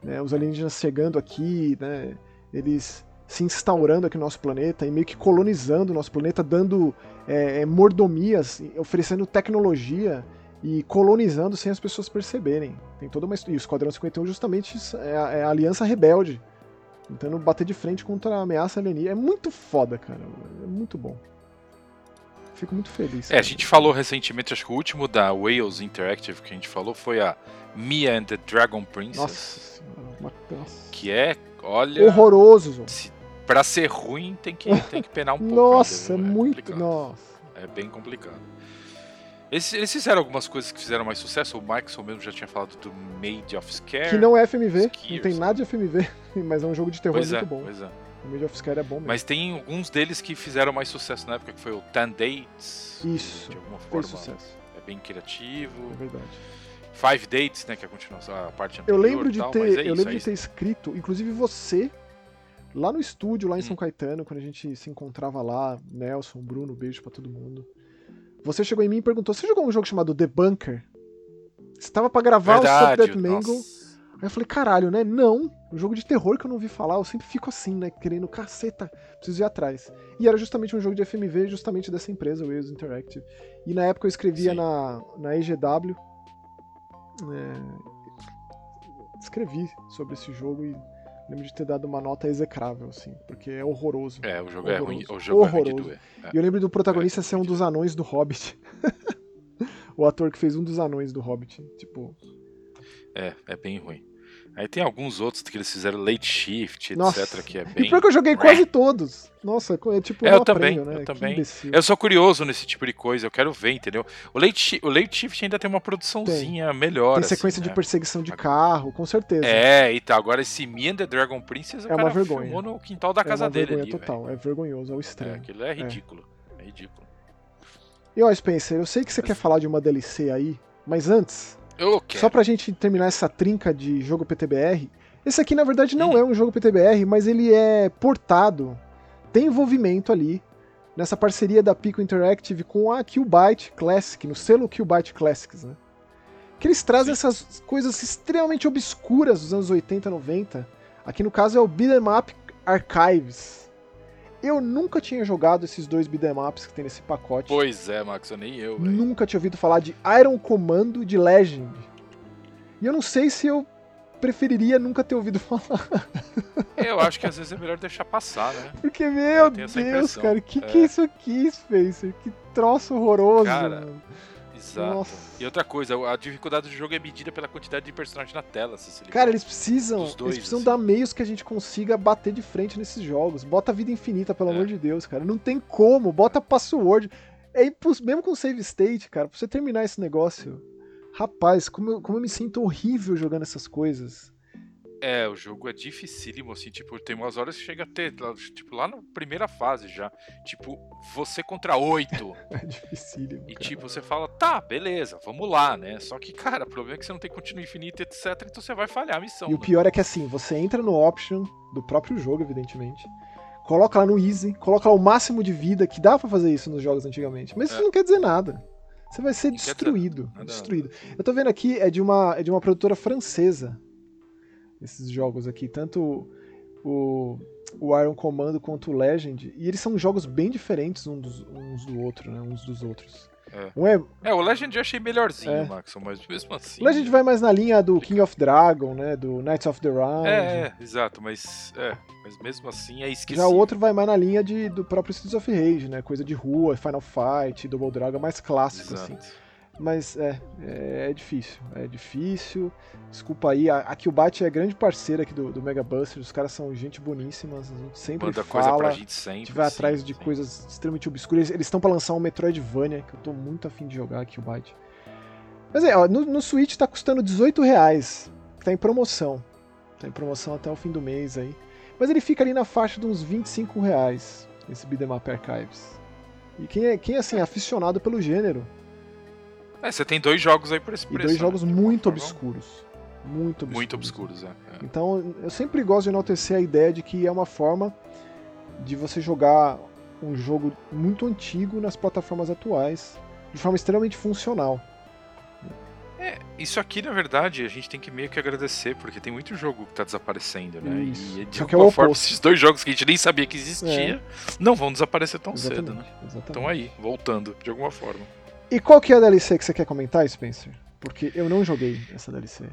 né, os alienígenas chegando aqui, né, eles se instaurando aqui no nosso planeta e meio que colonizando o nosso planeta, dando é, é mordomias, oferecendo tecnologia e colonizando sem as pessoas perceberem. Tem toda uma e o Esquadrão 51 justamente é a, é a aliança rebelde, tentando bater de frente contra a ameaça alienígena. É muito foda, cara. É muito bom. Fico muito feliz. É, a gente falou recentemente, acho que o último da Wales Interactive que a gente falou foi a Mia and the Dragon Princess. Nossa senhora, nossa. Que é, olha. Horroroso. Se, pra ser ruim, tem que, tem que penar um pouco. nossa, ainda, é muito. Complicado. Nossa. É bem complicado. Eles, eles, fizeram algumas coisas que fizeram mais sucesso. O Maxwell mesmo já tinha falado do Made of Scare. Que não é FMV, não tem nada de FMV, mas é um jogo de terror pois muito é, bom. Pois é. O Made of Scare é bom mesmo. Mas tem alguns deles que fizeram mais sucesso na época, que foi o Ten Dates. Isso. De alguma forma. Fez sucesso. É bem criativo. É verdade. Five Dates, né, que é a continuação, a parte anterior. Eu lembro de tal, ter, é eu isso, lembro é de ter escrito, inclusive você, lá no estúdio, lá em hum. São Caetano, quando a gente se encontrava lá, Nelson, Bruno, beijo para todo mundo. Você chegou em mim e perguntou: Você jogou um jogo chamado The Bunker? Você tava pra gravar Verdade, o Subdead Mangle. Aí eu falei: Caralho, né? Não. Um jogo de terror que eu não ouvi falar. Eu sempre fico assim, né? Querendo, caceta, preciso ir atrás. E era justamente um jogo de FMV, justamente dessa empresa, o Wales Interactive. E na época eu escrevia na, na EGW. É, escrevi sobre esse jogo e lembro de ter dado uma nota execrável, assim, porque é horroroso. É, o jogo horroroso. é ruim. O jogo horroroso. é ruim de doer. É. E eu lembro do protagonista ser um dos anões do Hobbit. o ator que fez um dos anões do Hobbit. Tipo. É, é bem ruim. Aí tem alguns outros que eles fizeram late shift, Nossa. etc, que é bem. E pior que eu joguei quase todos. Nossa, é tipo. É, um eu também, aprêmio, né? eu também. Eu sou curioso nesse tipo de coisa, eu quero ver, entendeu? O late, o late shift ainda tem uma produçãozinha melhor. Tem sequência assim, de né? perseguição de carro, com certeza. É, e tá. Agora esse Me and the Dragon Princess, o É uma vergonha. filmou no quintal da É casa uma dele vergonha ali, total. É vergonhoso ao É, extremo. aquilo é ridículo. É, ridículo. E ó, Spencer, eu sei que você quer falar de uma DLC aí, mas antes, Quero. só pra gente terminar essa trinca de jogo PTBR, esse aqui na verdade não Hum. é um jogo PTBR, mas ele é portado, tem envolvimento ali nessa parceria da Pico Interactive com a Qbyte Classic, no selo Qbyte Classics, né? Que eles trazem Sim. essas coisas extremamente obscuras dos anos 80 90. Aqui no caso é o Beat'em Up Archives. Eu nunca tinha jogado esses dois beat'em ups que tem nesse pacote. Pois é, Max, eu nem eu, velho. Nunca tinha ouvido falar de Iron Commando e de Legend. E eu não sei se eu preferiria nunca ter ouvido falar. Eu acho que às vezes é melhor deixar passar, né? Porque, meu Deus, cara, que É. que é isso aqui, Spencer? Que troço horroroso. Cara, mano. Exato. Nossa. E outra coisa, a dificuldade do jogo é medida pela quantidade de personagens na tela, se ligou. Cara, eles precisam, dois, eles precisam assim. dar meios que a gente consiga bater de frente nesses jogos. Bota vida infinita, pelo É. amor de Deus, cara. Não tem como, bota password. É mesmo com save state, cara, pra você terminar esse negócio. Rapaz, como eu, como eu me sinto horrível jogando essas coisas. É, o jogo é dificílimo, assim, tipo, tem umas horas que chega a ter, tipo, lá na primeira fase já, tipo, você contra oito. É dificílimo. E cara. tipo, você fala, tá, beleza, vamos lá, né? Só que, cara, o problema é que você não tem continuo infinito, etc, então você vai falhar a missão. E o né? pior é que assim, você entra no option do próprio jogo, evidentemente. Coloca lá no easy, coloca lá o máximo de vida, que dá pra fazer isso nos jogos antigamente. Mas isso É. não quer dizer nada. Você vai ser Não quer dizer destruído. destruído. Eu tô vendo aqui, é de uma, é de uma produtora francesa. Esses jogos aqui. Tanto o, o Iron Commando quanto o Legend. E eles são jogos bem diferentes uns, dos- uns do outro, né? Uns dos outros. É. Um é, É, o Legend eu achei melhorzinho, É. Max, mas mesmo assim. o Legend vai mais na linha do King of Dragon, né? Do Knights of the Round. É, é, exato, mas. É, mas mesmo assim é esquisito. Já o outro vai mais na linha de, do próprio Streets of Rage, né? Coisa de rua, Final Fight, Double Dragon, mais clássico, Exato. assim. Mas é, é, é difícil, é difícil. Desculpa aí, a, a Killbot é grande parceira aqui do, do Mega Buster, os caras são gente boníssima, a gente sempre Manda coisa fala, pra a gente sempre. gente vai sim, atrás de sim. coisas extremamente obscuras. Eles estão pra lançar um Metroidvania, que eu tô muito afim de jogar, a Killbot. Mas é, ó, no, no Switch tá custando 18 reais, tá em promoção. Tá em promoção até o fim do mês aí. Mas ele fica ali na faixa de uns 25 reais, esse Beat'em Up Archives. E quem é, quem é assim, aficionado pelo gênero, É, você tem dois jogos aí por esse e preço. dois né? jogos uma muito forma, obscuros. Muito obscuros. Muito obscuros, é. é. Então, eu sempre gosto de enaltecer a ideia de que é uma forma de você jogar um jogo muito antigo nas plataformas atuais, de forma extremamente funcional. É, isso aqui, na verdade, a gente tem que meio que agradecer, porque tem muito jogo que tá desaparecendo, né? Isso. E de Só é alguma forma, oposto. esses dois jogos que a gente nem sabia que existia, É. não vão desaparecer tão Exatamente, cedo, né? exatamente. Estão aí, voltando, de alguma forma. E qual que é a DLC que você quer comentar, Spencer? Porque eu não joguei essa DLC.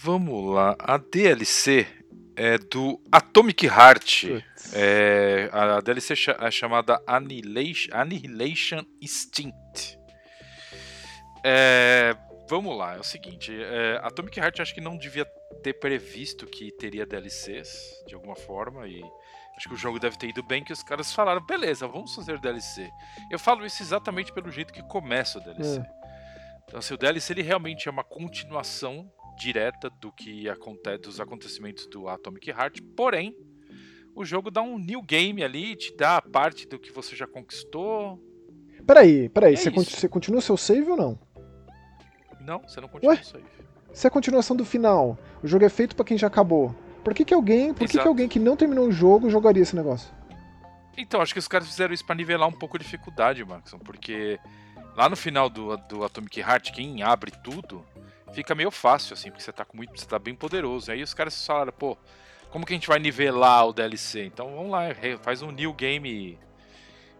Vamos lá, a DLC é do Atomic Heart. É, a DLC é chamada Annihilation, Annihilation Instinct. É, vamos lá, é o seguinte: é, Atomic Heart acho que não devia ter previsto que teria DLCs de alguma forma e acho que o jogo deve ter ido bem que os caras falaram, beleza, vamos fazer DLC. Eu falo isso exatamente pelo jeito que começa o DLC. Então, assim, o DLC ele realmente é uma continuação direta do que acontece dos acontecimentos do Atomic Heart, porém o jogo dá um new game ali, te dá a parte do que você já conquistou. Peraí, peraí, É você, isso. conti- você continua o seu save ou não? Não, você não continua Ué? isso aí. Se é a continuação do final, o jogo é feito pra quem já acabou. Por que, que alguém, por que, que alguém que não terminou o jogo jogaria esse negócio? Então, acho que os caras fizeram isso pra nivelar um pouco a dificuldade, Maxon, porque lá no final do, do Atomic Heart, quem abre tudo, fica meio fácil, assim, porque você tá, com muito, você tá bem poderoso. Aí os caras falaram, pô, como que a gente vai nivelar o DLC? Então vamos lá, faz um new game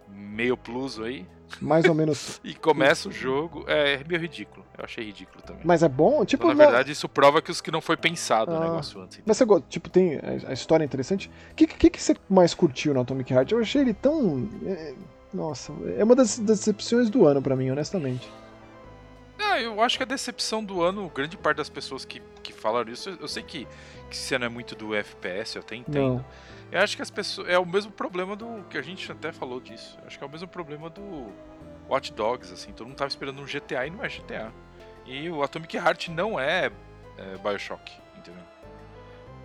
meio plus aí Mais ou menos. e começa o jogo. É meio ridículo, eu achei ridículo também. Mas é bom? Tipo, Então, na verdade, isso prova que, os, que não foi pensado o Ah. negócio antes. Mas você tipo, tem a história é interessante. O que, que, que você mais curtiu no Atomic Heart? Eu achei ele tão. é, Nossa, é uma das decepções do ano pra mim, honestamente. Ah, eu acho que a decepção do ano, grande parte das pessoas que, que falaram isso, eu sei que, que você não é muito do FPS, eu até entendo. Não. Eu acho que as pessoas. É o mesmo problema do. que a gente até falou disso. Eu acho que é o mesmo problema do Watch Dogs, assim. Todo mundo tava esperando um GTA e não é GTA. E o Atomic Heart não é, é Bioshock, entendeu?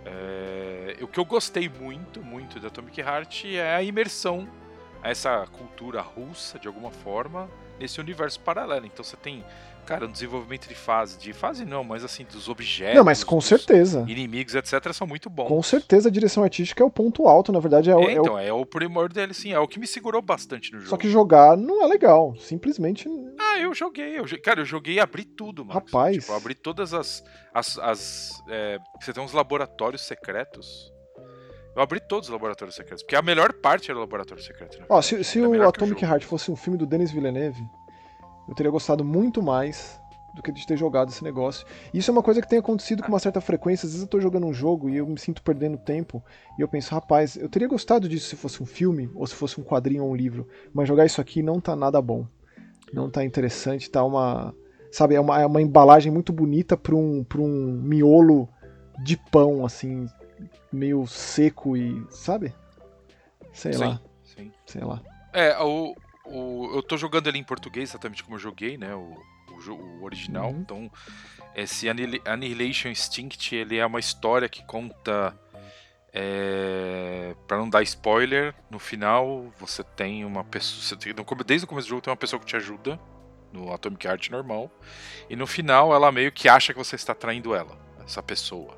É, o que eu gostei muito, muito do Atomic Heart é a imersão a essa cultura russa, de alguma forma, nesse universo paralelo. Então você tem, cara, um desenvolvimento de fase. De fase não, mas assim, dos objetos. Não, mas com certeza. Inimigos, etc., são muito bons. Com certeza a direção artística é o ponto alto, na verdade. É, o- É, é o- então, é o primor dele, sim. É o que me segurou bastante no jogo. Só que jogar não é legal. Simplesmente. Ah, eu joguei. Eu, cara, eu joguei e abri tudo, mano. Rapaz. Tipo, eu abri todas as. as, as é, você tem uns laboratórios secretos. Eu abri todos os laboratórios secretos. Porque a melhor parte era o laboratório secreto. né? Ó, se, se É o Atomic. Heart fosse um filme do Denis Villeneuve, eu teria gostado muito mais do que de ter jogado esse negócio. E Isso é uma coisa que tem acontecido com uma certa frequência. Às vezes eu tô jogando um jogo e eu me sinto perdendo tempo. E eu penso, rapaz, eu teria gostado disso se fosse um filme, ou se fosse um quadrinho ou um livro. Mas jogar isso aqui não tá nada bom. Não tá interessante, tá uma. Sabe, é uma, é uma embalagem muito bonita pra um, pra um miolo de pão, assim, meio seco e. Sabe? Sei sim, lá, sim. sei lá. É, o, o, eu tô jogando ele em português, exatamente como eu joguei, né? O, o, o original. Uhum. Então, esse Annihil- Annihilation Instinct, ele é uma história que conta. É, para não dar spoiler, no final você tem uma pessoa. Você tem, desde o começo do jogo tem uma pessoa que te ajuda no Atomic Heart normal. E no final ela meio que acha que você está traindo ela, essa pessoa.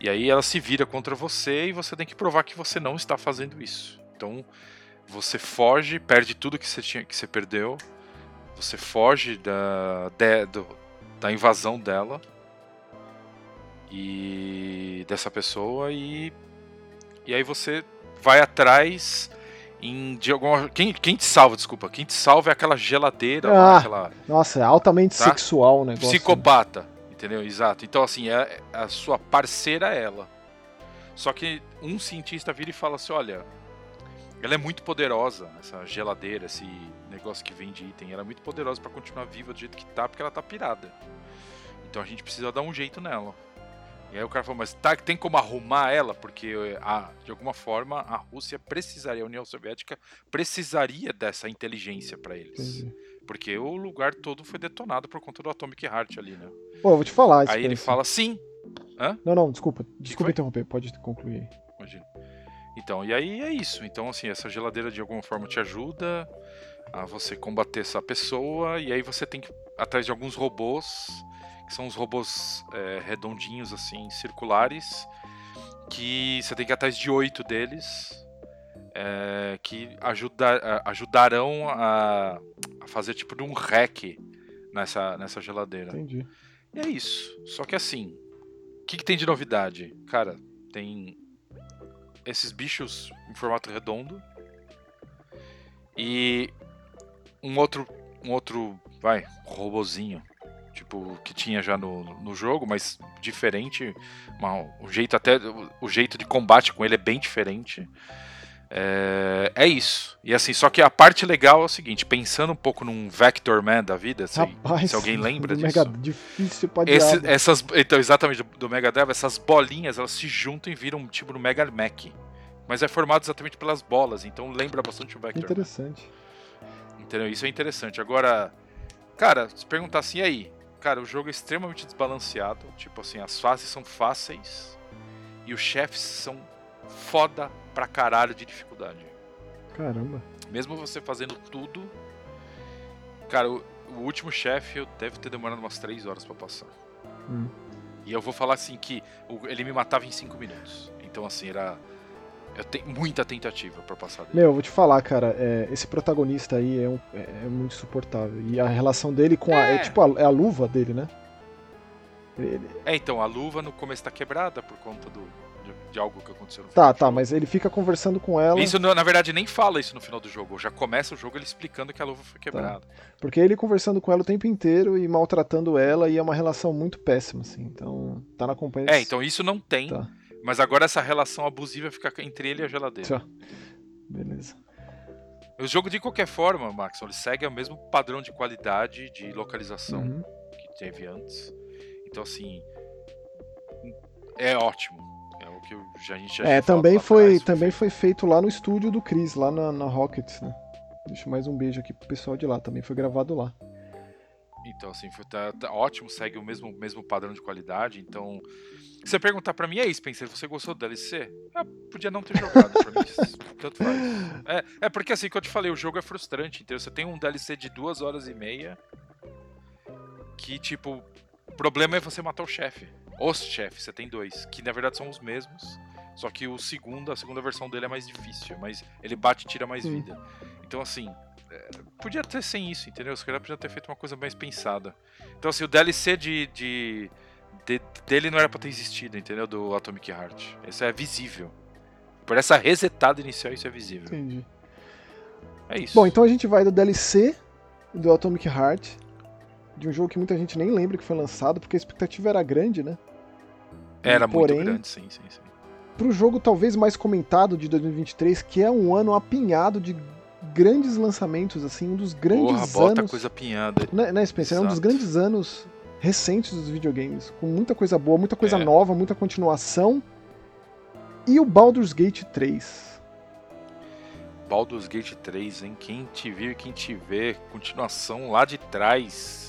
E aí ela se vira contra você e você tem que provar que você não está fazendo isso. Então você foge, perde tudo que você tinha que você perdeu. Você foge da de- do- da invasão dela e dessa pessoa e e aí você vai atrás em de alguma quem, quem te salva, desculpa, quem te salva é aquela geladeira, Ah, aquela Nossa, é altamente Tá? sexual o negócio. psicopata, entendeu? Exato. Então assim, é a sua parceira é ela. Só que um cientista vira e fala assim, olha, ela é muito poderosa, essa geladeira, esse negócio que vem de item, ela é muito poderosa pra continuar viva do jeito que tá, porque ela tá pirada. Então a gente precisa dar um jeito nela. E aí o cara falou, mas tá, tem como arrumar ela? Porque a, de alguma forma a Rússia precisaria, a União Soviética precisaria dessa inteligência pra eles. Entendi. Porque o lugar todo foi detonado por conta do Atomic Heart ali, né? Pô, eu vou te falar. Aí ele fala sim, Não, não, desculpa. Desculpa interromper, pode concluir. Então, e aí é isso. Então, assim, essa geladeira de alguma forma te ajuda a você combater essa pessoa. E aí você tem que ir atrás de alguns robôs, que são os robôs é, redondinhos, assim, circulares, que você tem que ir atrás de oito deles. é, que ajuda, ajudarão a, a fazer tipo de um hack nessa, nessa geladeira. Entendi. E é isso. Só que assim, o que, que tem de novidade? Cara, tem esses bichos em formato redondo e um outro, um outro, vai, robozinho, tipo que tinha já no, no jogo, mas diferente, uma, o jeito até o jeito de combate com ele é bem diferente. É, é, isso. E assim, só que a parte legal é o seguinte, pensando um pouco num Vector Man da vida, se, Rapaz, se alguém lembra disso. Mega difícil pra Esse, essas, Então, exatamente, do, do Mega Drive, essas bolinhas, elas se juntam e viram tipo no Mega Mac. Mas é formado exatamente pelas bolas, então lembra bastante o Vector. Interessante. Man. Entendeu? Isso é interessante. Agora, cara, se perguntar assim, aí, cara, o jogo é extremamente desbalanceado. Tipo assim, as fases são fáceis e os chefes são foda pra caralho de dificuldade. Caramba. Mesmo você fazendo tudo. Cara, o, o último chefe eu deve ter demorado umas 3 horas para passar. Hum. E eu vou falar assim que ele me matava em 5 minutos. Então assim, era. Eu tenho muita tentativa para passar dele. Meu, vou te falar, cara, é, esse protagonista aí é, um, é, é, muito insuportável. E a relação dele com a. É, é tipo a, é a luva dele, né? Ele... É, então, a luva no começo tá quebrada por conta do, de, de algo que aconteceu no Tá, tá, mas ele fica conversando com ela. Isso, na verdade, nem fala isso no final do jogo. Já começa o jogo ele explicando que a luva foi quebrada. Tá. Porque ele conversando com ela o tempo inteiro e maltratando ela, e é uma relação muito péssima, assim. Então, tá na companhia. É, então isso não tem. Tá. Mas agora essa relação abusiva fica entre ele e a geladeira. Beleza. O jogo, de qualquer forma, Max, ele segue o mesmo padrão de qualidade, de localização uhum. que teve antes. Então, assim, é ótimo que a gente já É, também foi, trás, também foi feito lá no estúdio do Chris, lá na, na Rockets, né? Deixa mais um beijo aqui pro pessoal de lá, também foi gravado lá. Então, assim, foi tá, tá ótimo, segue o mesmo, mesmo padrão de qualidade. Então, se você perguntar pra mim, é isso, Spencer, você gostou do DLC? Eu podia não ter jogado, pra mim, tanto faz. É, é porque, assim, que eu te falei, o jogo é frustrante, então você tem um DLC de duas horas e meia que, tipo, o problema é você matar o chefe. Os chefes, você tem dois, que na verdade são os mesmos, só que o segundo, a segunda versão dele é mais difícil, mas ele bate e tira mais Sim. vida. Então, assim, é, podia ter sem isso, entendeu? Os caras podiam ter feito uma coisa mais pensada. Então, assim, o DLC de, de, de, dele não era pra ter existido, entendeu? Do Atomic Heart. Isso é visível. Por essa resetada inicial, isso é visível. Entendi. É isso. Bom, então a gente vai do DLC do Atomic Heart, de um jogo que muita gente nem lembra que foi lançado, porque a expectativa era grande, né? Era Porém, muito grande, sim, sim, sim. Pro jogo talvez mais comentado de 2023, que é um ano apinhado de grandes lançamentos, assim, um dos grandes Porra, bota anos. coisa apinhada. Né, né Spencer? É um dos grandes anos recentes dos videogames, com muita coisa boa, muita coisa é. nova, muita continuação. E o Baldur's Gate 3. Baldur's Gate 3, hein? Quem te viu e quem te vê, continuação lá de trás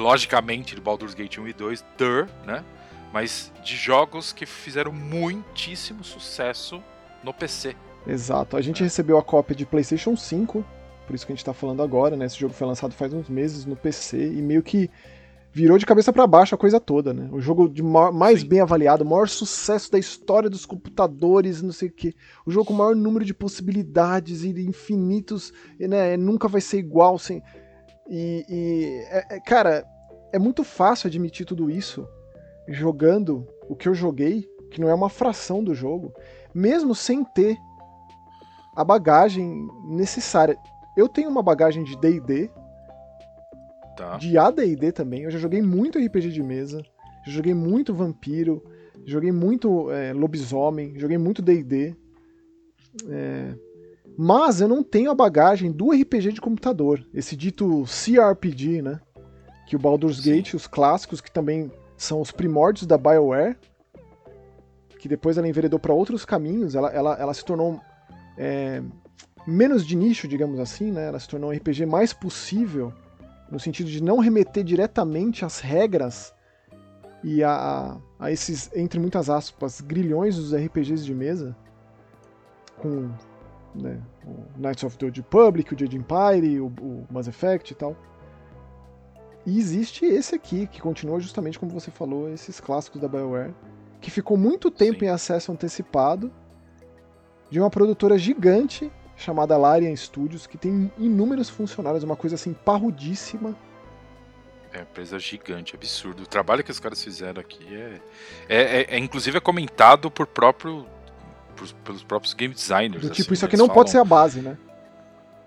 logicamente, de Baldur's Gate 1 e 2, der, né? Mas de jogos que fizeram muitíssimo sucesso no PC. Exato. A gente é. recebeu a cópia de PlayStation 5, por isso que a gente tá falando agora, né? Esse jogo foi lançado faz uns meses no PC e meio que virou de cabeça para baixo a coisa toda, né? O jogo de maior, mais Sim. bem avaliado, o maior sucesso da história dos computadores, não sei o quê. O jogo com o maior número de possibilidades e infinitos, né? Nunca vai ser igual sem e, e é, é, cara, é muito fácil admitir tudo isso jogando o que eu joguei, que não é uma fração do jogo, mesmo sem ter a bagagem necessária. Eu tenho uma bagagem de D&D, tá. de AD&D também. Eu já joguei muito RPG de mesa, já joguei muito vampiro, joguei muito é, lobisomem, joguei muito D&D. É, mas eu não tenho a bagagem do RPG de computador, esse dito CRPG, né? Que o Baldur's Sim. Gate, os clássicos, que também são os primórdios da BioWare, que depois ela enveredou para outros caminhos, ela, ela, ela se tornou é, menos de nicho, digamos assim, né? Ela se tornou um RPG mais possível, no sentido de não remeter diretamente às regras e a, a esses, entre muitas aspas, grilhões dos RPGs de mesa, com né? O Knights of the Old Republic, o Jade Empire, o, o Mass Effect e tal. E existe esse aqui, que continua justamente como você falou, esses clássicos da BioWare, que ficou muito tempo Sim. em acesso antecipado, de uma produtora gigante chamada Larian Studios, que tem inúmeros funcionários, uma coisa assim parrudíssima. É uma empresa gigante, absurdo. O trabalho que os caras fizeram aqui é. É, é, é inclusive é comentado por próprio. Por, pelos próprios game designers. Do assim, tipo, isso aqui não pode ser falam, a base, né?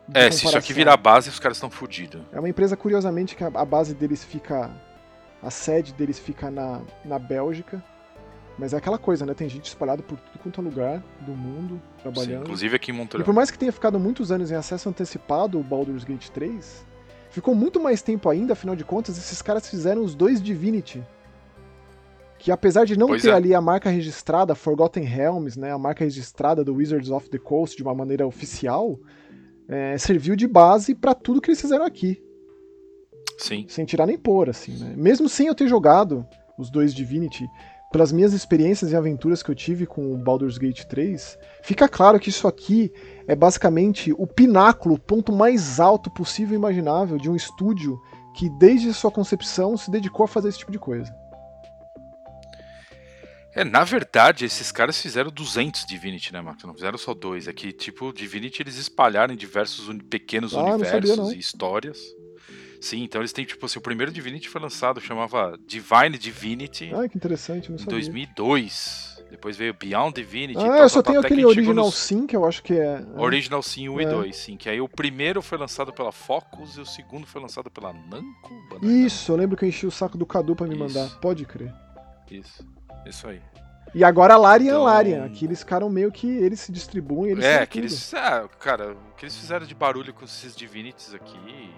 De É, se isso aqui comparação. virar base, os caras estão fodidos. É uma empresa, curiosamente, que a, a base deles fica. A sede deles fica na, na Bélgica. Mas é aquela coisa, né? Tem gente espalhada por tudo quanto é lugar do mundo trabalhando. Inclusive aqui em E Montreal. por mais que tenha ficado muitos anos em acesso antecipado o Baldur's Gate 3, ficou muito mais tempo ainda, afinal de contas, esses caras fizeram os dois Divinity. Que apesar de não Pois ter é. ali a marca registrada, Forgotten Realms, né, a marca registrada do Wizards of the Coast de uma maneira oficial, é, serviu de base pra tudo que eles fizeram aqui, Sim. sem tirar nem pôr, assim, né? Mesmo sem eu ter jogado os dois Divinity, pelas minhas experiências e aventuras que eu tive com o Baldur's Gate 3, fica claro que isso aqui é basicamente o pináculo, o ponto mais alto possível e imaginável de um estúdio que desde sua concepção se dedicou a fazer esse tipo de coisa. É, na verdade, esses caras fizeram 200 Divinity, né, Marcos? Não fizeram só dois. É que, tipo, Divinity eles espalharam em diversos uni- pequenos Ah, universos sabia, e histórias. Sim, então eles têm, tipo assim, o primeiro Divinity foi lançado, chamava Divine Divinity, Ah, que interessante, não em sabia. 2002. Depois veio Beyond Divinity. Ah, tal, eu só tal, tal, tenho aquele Original nos- Sim, que eu acho que é. é. Original Sim 1 É. e 2, sim. Que aí o primeiro foi lançado pela Focus e o segundo foi lançado pela Namco? Isso, eu lembro que eu enchi o saco do Cadu pra me Isso. mandar. Pode crer. Isso, isso aí. E agora Larian Então- Larian. Aqui eles ficaram meio que. Eles se distribuem, eles é, que eles. Ah, cara, o que eles fizeram de barulho com esses Divinities aqui.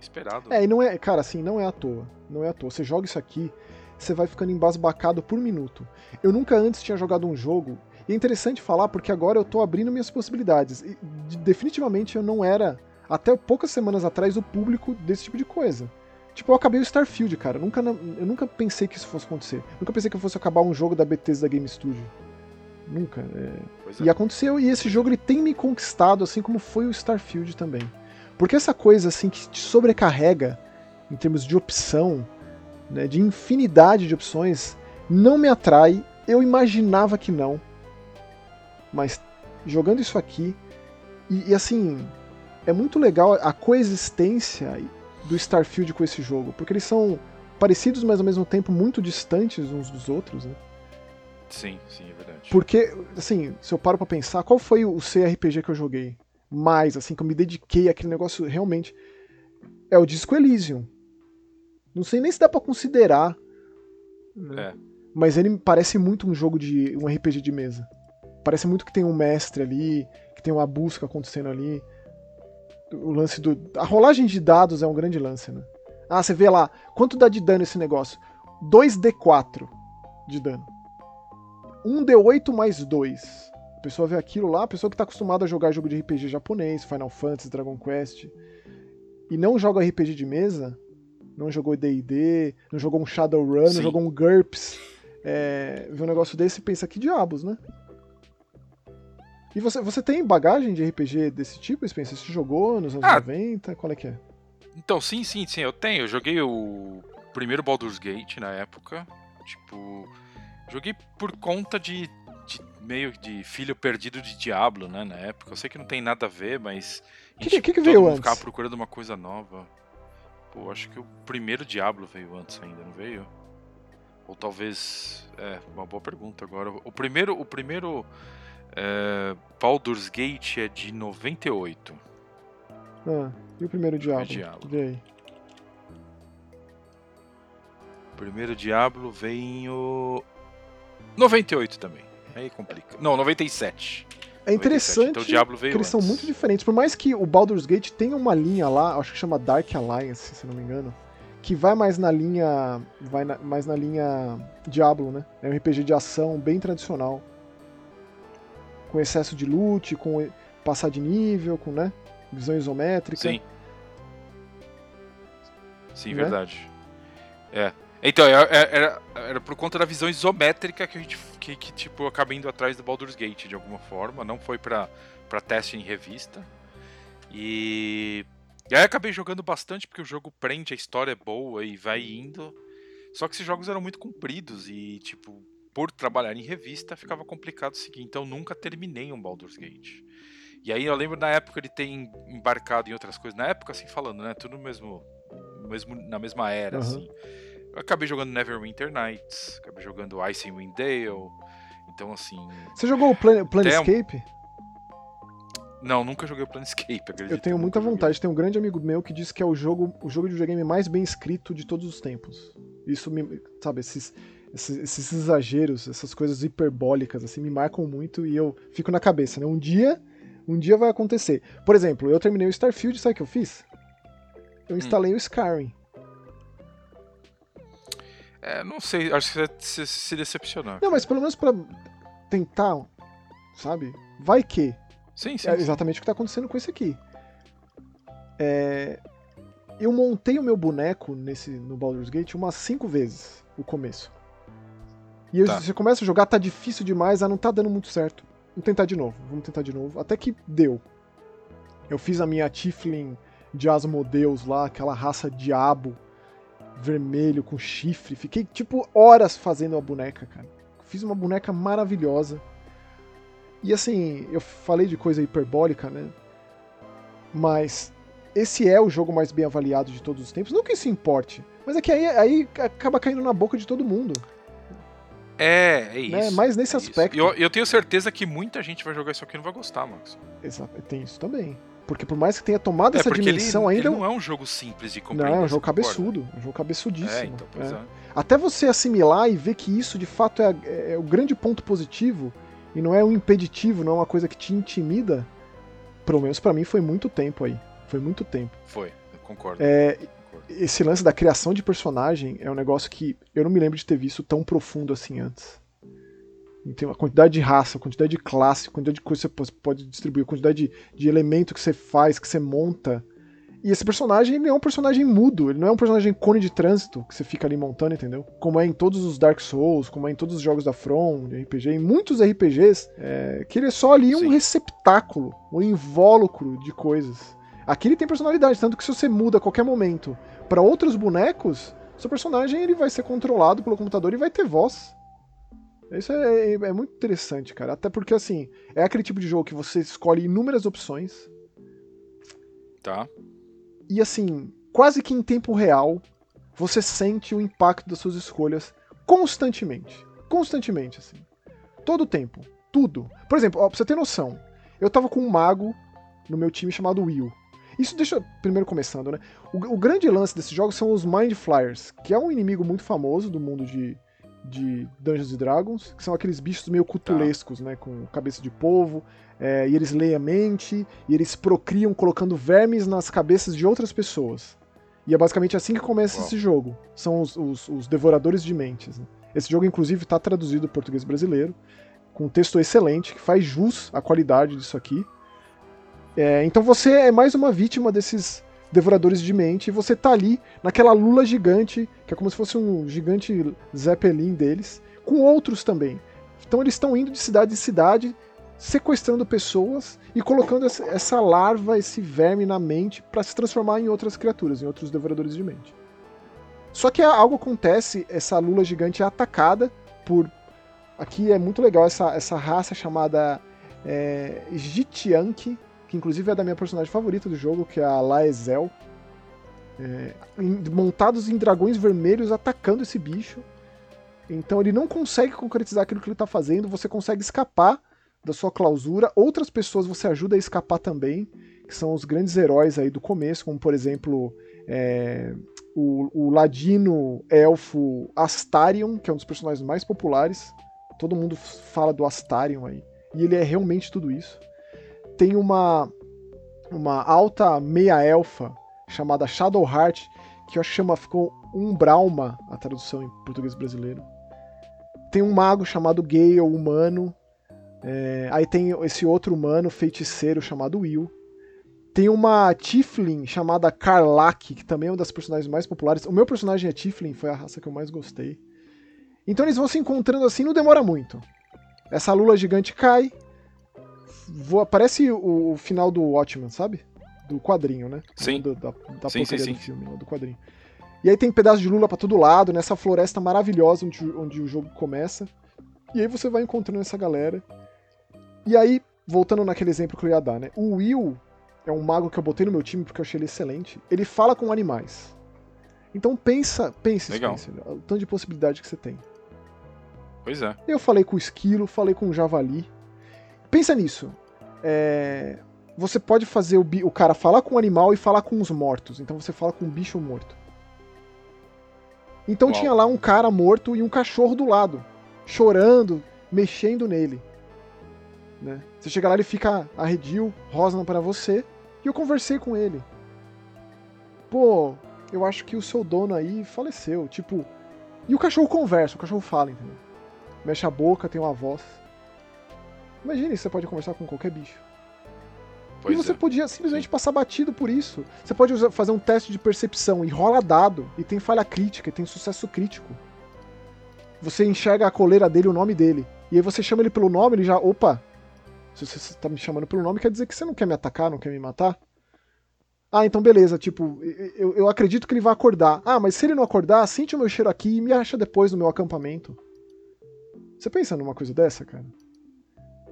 Esperado. É, e não é, cara, assim, não é à toa. Não é à toa. Você joga isso aqui, você vai ficando embasbacado por minuto. Eu nunca antes tinha jogado um jogo, e é interessante falar porque agora eu tô abrindo minhas possibilidades. E, de- definitivamente eu não era, até poucas semanas atrás, o público desse tipo de coisa. Tipo, eu acabei o Starfield, cara. Eu nunca, eu nunca pensei que isso fosse acontecer. Nunca pensei que eu fosse acabar um jogo da Bethesda Game Studio. Nunca. é. É. E aconteceu, e esse jogo ele tem me conquistado, assim como foi o Starfield também. Porque essa coisa assim que te sobrecarrega em termos de opção, né, de infinidade de opções, não me atrai. Eu imaginava que não. Mas jogando isso aqui, e, e assim, é muito legal a coexistência do Starfield com esse jogo, porque eles são parecidos, mas ao mesmo tempo muito distantes uns dos outros, né? Sim, sim, é verdade. Porque, assim, se eu paro pra pensar, qual foi o CRPG que eu joguei mais, assim, que eu me dediquei àquele negócio realmente? É o Disco Elysium. Não sei nem se dá pra considerar. né? É. Mas ele parece muito um jogo de. um RPG de mesa. Parece muito que tem um mestre ali, que tem uma busca acontecendo ali. O lance do. A rolagem de dados é um grande lance, né? Ah, você vê lá, quanto dá de dano esse negócio? 2d4 de dano. 1d8 mais 2. A pessoa vê aquilo lá, a pessoa que tá acostumada a jogar jogo de RPG japonês, Final Fantasy, Dragon Quest, e não joga RPG de mesa, não jogou D&D, não jogou um Shadowrun, Sim. não jogou um GURPS, é, vê um negócio desse e pensa, que diabos, né? E você, você tem bagagem de RPG desse tipo, Spencer? Você jogou nos anos Ah. 90? Qual é que é? Então, sim, sim, sim, eu tenho. Eu joguei o primeiro Baldur's Gate na época. Tipo, joguei por conta de, de meio de filho perdido de Diablo, né, na época. Eu sei que não tem nada a ver, mas. a Que- que que veio antes? ficava procurando uma coisa nova. Pô, acho que o primeiro Diablo veio antes ainda, não veio? Ou talvez. É, uma boa pergunta agora. O primeiro. O primeiro. É, Baldur's Gate é de 98. Ah, e o primeiro Diablo? Diablo. Vê aí. O primeiro Diablo veio. 98 também. Aí complica. Não, 97. É interessante Então o Diablo veio que eles são antes. muito diferentes. Por mais que o Baldur's Gate tenha uma linha lá, acho que chama Dark Alliance, se não me engano, que vai mais na linha, vai na- mais na linha Diablo, né? É um RPG de ação bem tradicional, com excesso de loot, com passar de nível, com né, visão isométrica. Sim. Sim, Né? verdade. É. Então, era, era, era por conta da visão isométrica que a gente que, que, tipo, acaba indo atrás do Baldur's Gate de alguma forma. Não foi pra, pra teste em revista. E. E aí acabei jogando bastante porque o jogo prende, a história é boa e vai indo. Só que esses jogos eram muito compridos e, tipo, por trabalhar em revista ficava complicado seguir. Então nunca terminei um Baldur's Gate. E aí eu lembro na época ele ter embarcado em outras coisas. Na época, assim, falando, né? Tudo mesmo, mesmo na mesma era, uhum. assim. Eu acabei jogando Neverwinter Nights, acabei jogando Icewind Dale. Então, assim. Você jogou o Plan Planescape? Não, nunca joguei o Planescape, acredito. Eu tenho muita vontade. Tem um grande amigo meu que disse que é o jogo, o jogo de videogame mais bem escrito de todos os tempos. Isso me. Sabe, esses, esses, esses exageros, essas coisas hiperbólicas, assim, me marcam muito e eu fico na cabeça, né? Um dia. Um dia vai acontecer. Por exemplo, eu terminei o Starfield, sabe o que eu fiz? Eu instalei hum. o Skyrim. É, não sei, acho que você se, se decepcionar. Não, mas pelo menos pra tentar, sabe? Vai que. Sim, sim. É exatamente sim. o que está acontecendo com esse aqui. É... Eu montei o meu boneco nesse no Baldur's Gate umas cinco vezes o começo. E tá. você começa a jogar, tá difícil demais, ah, não tá dando muito certo. Vamos tentar de novo, vamos tentar de novo. Até que deu. Eu fiz a minha Tiflin de Asmodeus lá, aquela raça diabo vermelho com chifre. Fiquei tipo horas fazendo a boneca, cara. Fiz uma boneca maravilhosa. E assim, eu falei de coisa hiperbólica, né? Mas esse é o jogo mais bem avaliado de todos os tempos. Não que isso importe, mas é que aí, aí acaba caindo na boca de todo mundo. É, é né? isso. Né? Mas nesse é aspecto. Eu, eu, tenho certeza que muita gente vai jogar isso aqui e não vai gostar, Max. Exato, tem isso também. Porque por mais que tenha tomado é, essa dimensão ele, ainda. Ele não é um jogo simples de compreender. Não, é um jogo cabeçudo. É um jogo cabeçudíssimo. É, então, é. é. Até você assimilar e ver que isso de fato é, é o grande ponto positivo e não é um impeditivo, não é uma coisa que te intimida, pelo menos para mim foi muito tempo aí. Foi muito tempo. Foi, eu concordo. É, esse lance da criação de personagem é um negócio que eu não me lembro de ter visto tão profundo assim antes. Tem a quantidade de raça, a quantidade de classe, a quantidade de coisa que você pode distribuir, a quantidade de, de elemento que você faz, que você monta e esse personagem, ele é um personagem mudo, ele não é um personagem cone de trânsito que você fica ali montando, entendeu? Como é em todos os Dark Souls, como é em todos os jogos da From, de RPG, em muitos RPGs, é, que ele é só ali Sim. um receptáculo, um invólucro de coisas. Aqui ele tem personalidade, tanto que se você muda a qualquer momento para outros bonecos, seu personagem ele vai ser controlado pelo computador e vai ter voz. Isso é, é, é muito interessante, cara. Até porque, assim, é aquele tipo de jogo que você escolhe inúmeras opções. Tá e assim, quase que em tempo real, você sente o impacto das suas escolhas constantemente. Constantemente, assim. Todo o tempo. Tudo. Por exemplo, ó, pra você ter noção, eu tava com um mago no meu time chamado Will. Isso deixa. Primeiro começando, né? O, o, grande lance desses jogos são os Mind Flyers, que é um inimigo muito famoso do mundo de, de Dungeons Dragons, que são aqueles bichos meio cutulescos, tá. né? Com cabeça de polvo, é, e eles leem a mente, e eles procriam colocando vermes nas cabeças de outras pessoas. E é basicamente assim que começa Uau. esse jogo. São os, os, os devoradores de mentes. Né? Esse jogo, inclusive, está traduzido para português brasileiro, com um texto excelente, que faz jus à qualidade disso aqui. É, então você é mais uma vítima desses devoradores de mente, e você tá ali naquela lula gigante, que é como se fosse um gigante Zeppelin deles, com outros também. Então eles estão indo de cidade em cidade, sequestrando pessoas e colocando essa larva, esse verme na mente para se transformar em outras criaturas, em outros devoradores de mente. Só que algo acontece, essa lula gigante é atacada por. Aqui é muito legal essa, essa raça chamada é, Jitianki, que inclusive é da minha personagem favorita do jogo, que é a Laezel. É, montados em dragões vermelhos atacando esse bicho. Então ele não consegue concretizar aquilo que ele está fazendo, você consegue escapar da sua clausura. Outras pessoas você ajuda a escapar também, que são os grandes heróis aí do começo, como por exemplo é, o, o, ladino elfo Astarion, que é um dos personagens mais populares. Todo mundo fala do Astarion aí. E ele é realmente tudo isso. Tem uma, uma alta meia-elfa chamada Shadowheart, que eu acho que chama, ficou Umbrauma, a tradução em português brasileiro. Tem um mago chamado Gale, humano, é, aí tem esse outro humano feiticeiro chamado Will. Tem uma Tiflin chamada Karlak, que também é uma das personagens mais populares. O meu personagem é Tiflin, foi a raça que eu mais gostei. Então eles vão se encontrando assim, não demora muito. Essa lula gigante cai. Voa, parece o, o, final do Watchmen, sabe? Do quadrinho, né? Sim. Do, da da sim, sim, sim. do filme, do quadrinho. E aí tem pedaço de lula para todo lado, nessa floresta maravilhosa onde, onde o jogo começa. E aí você vai encontrando essa galera. E aí voltando naquele exemplo que eu ia dar, né? O Will é um mago que eu botei no meu time porque eu achei ele excelente. Ele fala com animais. Então pensa, pense, Legal. Spencer, o tanto de possibilidade que você tem. Pois é. Eu falei com o esquilo, falei com o javali. Pensa nisso. É, Você pode fazer o, o cara falar com o animal e falar com os mortos. Então você fala com um bicho morto. Então Uau. tinha lá um cara morto e um cachorro do lado, chorando, mexendo nele. Né? Você chega lá, ele fica arredio, rosna para você, e eu conversei com ele. Pô, eu acho que o seu dono aí faleceu. Tipo, e o cachorro conversa, o cachorro fala, entendeu? Mexe a boca, tem uma voz. Imagine, você pode conversar com qualquer bicho. Pois e você é. podia simplesmente passar batido por isso. Você pode usar- fazer um teste de percepção e rola dado, e tem falha crítica, e tem sucesso crítico. Você enxerga a coleira dele, o nome dele. E aí você chama ele pelo nome, ele já. Opa! Se você está me chamando pelo nome, quer dizer que você não quer me atacar, não quer me matar? Ah, então beleza, tipo, eu, eu acredito que ele vai acordar. Ah, mas se ele não acordar, sente o meu cheiro aqui e me acha depois no meu acampamento. Você pensa numa coisa dessa, cara?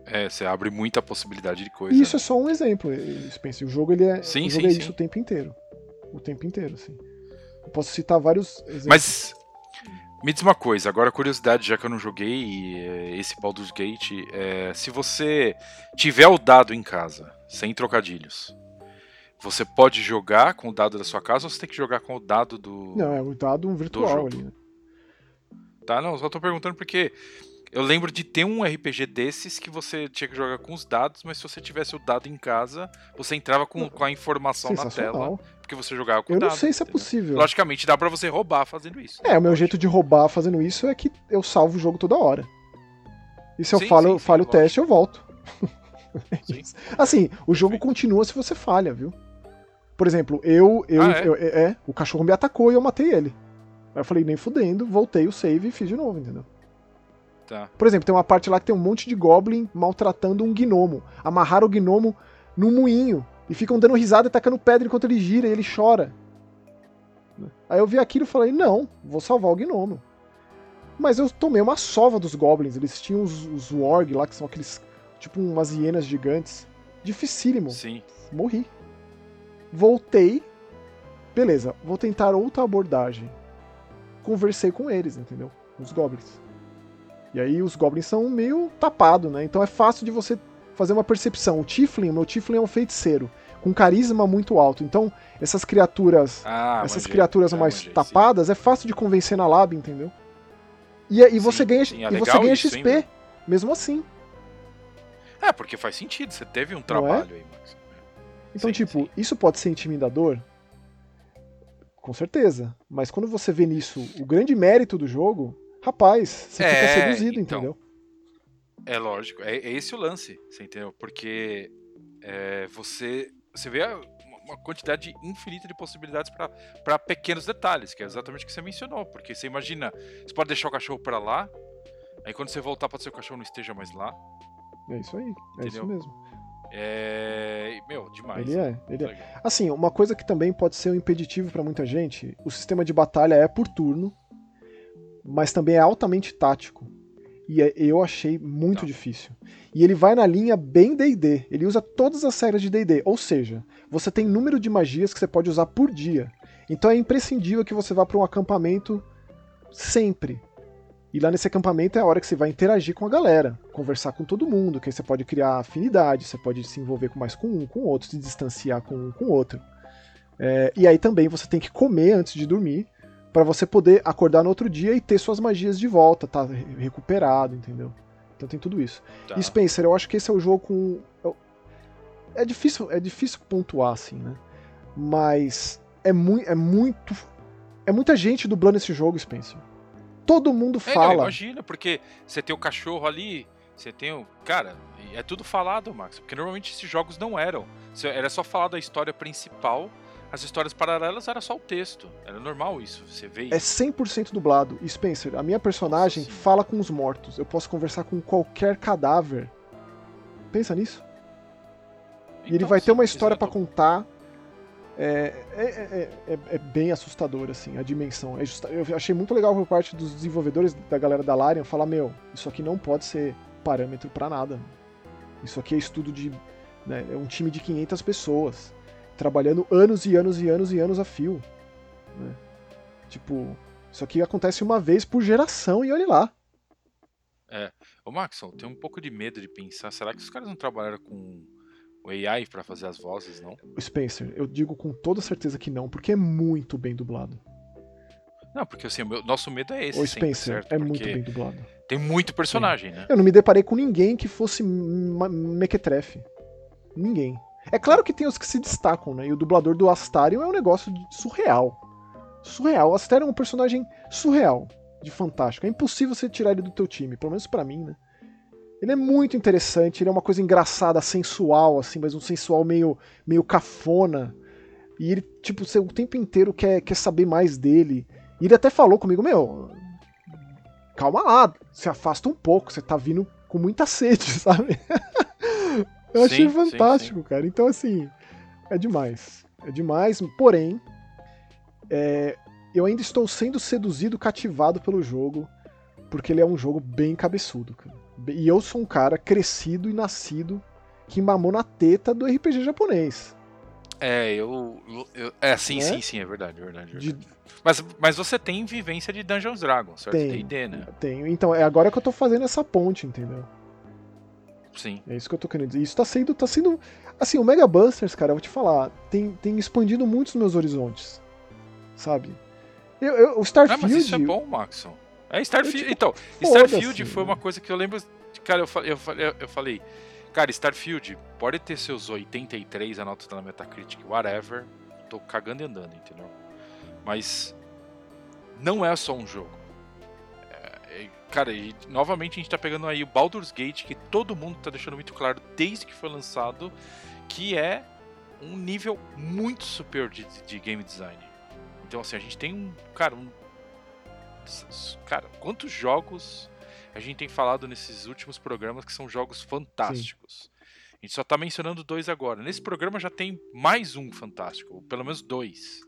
É, você abre muita possibilidade de coisa. E isso é né? só um exemplo, Spencer. O jogo ele é, Sim, o jogo sim, é isso sim. o tempo inteiro. O tempo inteiro, assim. Eu posso citar vários exemplos. Mas me diz uma coisa, agora curiosidade, já que eu não joguei eh, esse Baldur's Gate, eh, se você tiver o dado em casa, sem trocadilhos, você pode jogar com o dado da sua casa ou você tem que jogar com o dado do. Não, é o dado virtual ali, né? Tá, não, só tô perguntando porque eu lembro de ter um RPG desses que você tinha que jogar com os dados, mas se você tivesse o dado em casa, você entrava com, com a informação na tela, porque você jogava com Eu o não dado. sei se é entendeu? possível. Logicamente, dá pra você roubar fazendo isso. É, o meu jeito de roubar fazendo isso é que eu salvo o jogo toda hora. E se eu Sim, falo, sim, sim, falho o lógico. teste, eu volto. Sim. Assim, o jogo continua se você falha, viu? Por exemplo, eu. eu, Ah, é? eu- é, é, o cachorro me atacou e eu matei ele. Aí eu falei, nem fudendo, voltei o save e fiz de novo, entendeu? Tá. Por exemplo, tem uma parte lá que tem um monte de goblin maltratando um gnomo. Amarraram o gnomo num moinho e ficam dando risada e tacando pedra enquanto ele gira e ele chora. Aí eu vi aquilo e falei, não, vou salvar o gnomo. Mas eu tomei uma sova dos goblins. Eles tinham os, os warg lá, que são aqueles. Tipo umas hienas gigantes. Dificílimo. Sim. Morri. Voltei. Beleza, vou tentar outra abordagem. Conversei com eles, entendeu? Os goblins. E aí os goblins são meio tapados, né? Então é fácil de você fazer uma percepção. O Tiflin, o meu Tiflin é um feiticeiro. Com carisma muito alto. Então, essas criaturas. Ah, essas manjei. criaturas Ah, mais manjei, sim. tapadas, é fácil de convencer na lab, entendeu? E, e você Sim, ganha, sim, é e você ganha XP, mesmo assim. É, porque faz sentido, você teve um é? trabalho aí, Max. Então, tipo, isso pode ser intimidador? Com certeza. Mas quando você vê nisso o grande mérito do jogo, rapaz, você fica É, seduzido, então. entendeu? É lógico, é, é esse o lance, você entendeu? Porque é, você, você vê uma quantidade infinita de possibilidades para pequenos detalhes, que é exatamente o que você mencionou. Porque você imagina, você pode deixar o cachorro para lá, aí quando você voltar pode ser que o cachorro não esteja mais lá. É isso aí. É isso Entendeu? mesmo. É. Meu, demais. Ele é, ele é. Assim, uma coisa que também pode ser um impeditivo pra muita gente, o sistema de batalha é por turno, mas também é altamente tático. E é- eu achei muito Tá. difícil. E ele vai na linha bem D&D. Ele usa todas as regras de D&D. Ou seja, você tem número de magias que você pode usar por dia. Então é imprescindível que você vá para um acampamento sempre. E lá nesse acampamento é a hora que você vai interagir com a galera, conversar com todo mundo, que aí você pode criar afinidade, você pode se envolver com mais com um, com outro, se distanciar com um com outro. É, e aí também você tem que comer antes de dormir, para você poder acordar no outro dia e ter suas magias de volta, tá re- recuperado, entendeu? Então tem tudo isso. Tá. E Spencer, eu acho que esse é o jogo com. eu- É difícil, é difícil pontuar, assim, né? Mas é, mui, é muito. É muita gente dublando esse jogo, Spencer. Todo mundo É, não, fala. imagina, porque você tem o cachorro ali, você tem o. Cara, é tudo falado, Max. Porque normalmente esses jogos não eram. Era só falar da história principal, as histórias paralelas era só o texto. Era normal isso, você vê É isso. 100% dublado. E Spencer, a minha personagem sim. fala com os mortos. Eu posso conversar com qualquer cadáver. Pensa nisso. E ele Então, vai ter sim, uma história tô- contar. É, é, é, é- é bem assustador, assim, a dimensão. É justa- Eu achei muito legal por parte dos desenvolvedores da galera da Larian falar: Meu, isso aqui não pode ser parâmetro pra nada. Isso aqui é estudo de. Né, é um time de 500 pessoas, trabalhando anos e anos e anos e anos a fio. Né? Tipo, isso aqui acontece uma vez por geração e olhe lá. É. Ô, Maxon, tem um pouco de medo de pensar, será que os caras não trabalharam com o AI para fazer as vozes, não? Spencer, eu digo com toda certeza que não, porque é muito bem dublado. Não, porque assim, o nosso medo é esse. O Spencer sempre, é muito bem dublado. Tem muito personagem, Sim. né? Eu não me deparei com ninguém que fosse mequetrefe. Ninguém. É claro que tem os que se destacam, né? E o dublador do Astarion é um negócio surreal. Surreal. O Astarion é um personagem surreal, de fantástico. É impossível você tirar ele do teu time, pelo menos para mim, né? Ele é muito interessante, ele é uma coisa engraçada, sensual, assim, mas um sensual meio, meio cafona. E ele, tipo, o tempo inteiro quer, quer saber mais dele. E ele até falou comigo, meu, calma lá, se afasta um pouco, você tá vindo com muita sede, sabe? Eu achei sim, fantástico, sim, sim. cara. Então, assim, é demais. É demais, porém, é, eu ainda estou sendo seduzido, cativado pelo jogo, porque ele é um jogo bem cabeçudo, cara. E eu sou um cara crescido e nascido que mamou na teta do RPG japonês. É, eu. eu é, sim, é? sim, sim, é verdade, é verdade. É verdade. De... Mas, mas você tem vivência de Dungeons Dragons, certo? Tem, D&D, né? Tenho. Então, é agora que eu tô fazendo essa ponte, entendeu? Sim. É isso que eu tô querendo dizer. Isso tá sendo. Tá sendo assim, o Mega Busters, cara, eu vou te falar, tem, tem expandido muito os meus horizontes. Sabe? Eu, eu, o Starfield. Ah, mas isso é bom, Maxon. É Starfield. Tipo, então, Starfield foi uma coisa que eu lembro. Cara, eu, eu, eu, eu falei Cara, Starfield pode ter seus 83 a nota na Metacritic, whatever. Tô cagando e andando, entendeu? Mas não é só um jogo. É, cara, e novamente a gente tá pegando aí o Baldur's Gate, que todo mundo tá deixando muito claro desde que foi lançado, que é um nível muito superior de, de game design. Então, assim, a gente tem um. Cara, um. Cara, quantos jogos a gente tem falado nesses últimos programas que são jogos fantásticos. Sim. A gente só está mencionando dois agora. Nesse programa já tem mais um fantástico, ou pelo menos dois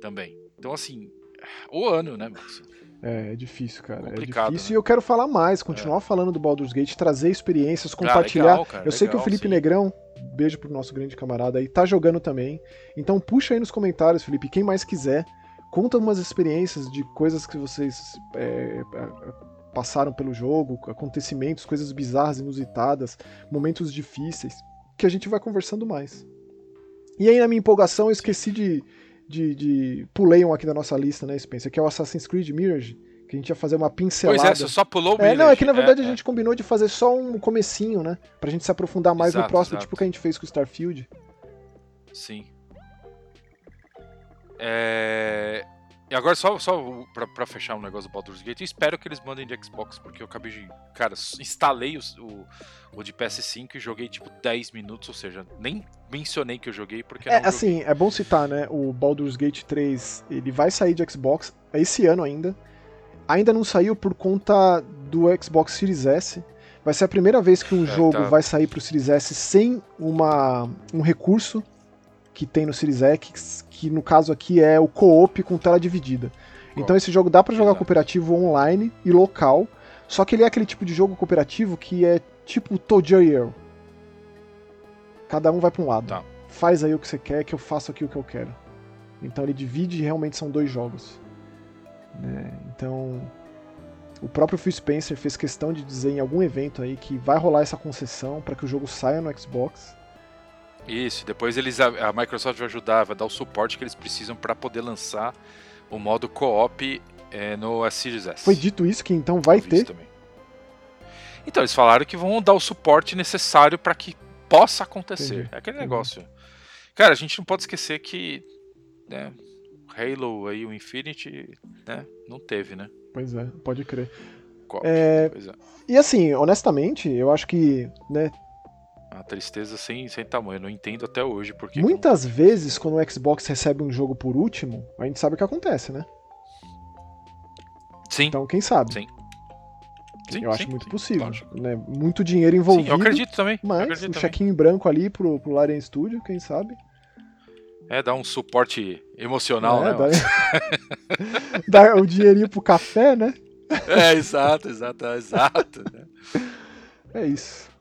também. Então, assim, o ano, né, Max? É, é difícil, cara. é difícil né? e eu quero falar mais, continuar é. falando do Baldur's Gate, trazer experiências, compartilhar. Ah, legal, cara, eu legal, sei que o Felipe sim. Negrão, beijo pro nosso grande camarada aí, tá jogando também. Então puxa aí nos comentários, Felipe, quem mais quiser, conta umas experiências de coisas que vocês é, é passaram pelo jogo, acontecimentos, coisas bizarras, inusitadas, momentos difíceis, que a gente vai conversando mais. E aí, na minha empolgação, eu esqueci de. De, de... Pulei um aqui da nossa lista, né, Spencer? Que é o Assassin's Creed Mirage. Que a gente ia fazer uma pincelada. Pois é, você só pulou o Mirage. É, não, é que na verdade é, a gente é. combinou de fazer só um comecinho, né? Pra gente se aprofundar mais exato, no próximo, exato. tipo que a gente fez com o Starfield. Sim. É... E agora, só, só pra, pra, fechar um negócio do Baldur's Gate, espero que eles mandem de Xbox, porque eu acabei de. Cara, instalei o, o, o, de PS5 e joguei tipo 10 minutos, ou seja, nem mencionei que eu joguei porque. É, assim, é bom citar, né? O Baldur's Gate 3 ele vai sair de Xbox esse ano ainda. Ainda não saiu por conta do Xbox Series S. Vai ser a primeira vez que um é, jogo tá... vai sair pro Series S sem uma, um recurso que tem no Series X, que no caso aqui é o co-op com tela dividida. Então esse jogo dá para jogar cooperativo online e local, só que ele é aquele tipo de jogo cooperativo que é tipo Tojo e eu. Cada um vai para um lado. Tá. Faz aí o que você quer, que eu faço aqui o que eu quero. Então ele divide e realmente são dois jogos. Né? Então o próprio Phil Spencer fez questão de dizer em algum evento aí que vai rolar essa concessão para que o jogo saia no Xbox isso, depois eles a, a, Microsoft vai ajudar, vai dar o suporte que eles precisam para poder lançar o modo co-op é, no Series S. Foi dito isso que então vai ter? Também. Então, eles falaram que vão dar o suporte necessário para que possa acontecer. Entendi. É aquele Entendi. negócio. Cara, a gente não pode esquecer que né, Halo aí, o Infinity, né, não teve, né? Pois é, pode crer. É... é... E assim, honestamente, eu acho que né, a tristeza sem, sem tamanho. Eu não entendo até hoje porque. Muitas vezes, quando o Xbox recebe um jogo por último, a gente sabe o que acontece, né? Sim. Então, quem sabe? Sim. Sim, eu acho muito sim, possível. Né? Muito dinheiro envolvido. Sim, eu acredito também. Mas acredito um chequinho em branco ali pro, pro Larian Studio, quem sabe? É, dá um suporte emocional, é, né? Dá, dá o dinheirinho pro café, né? É, exato, exato, exato. Né? É isso.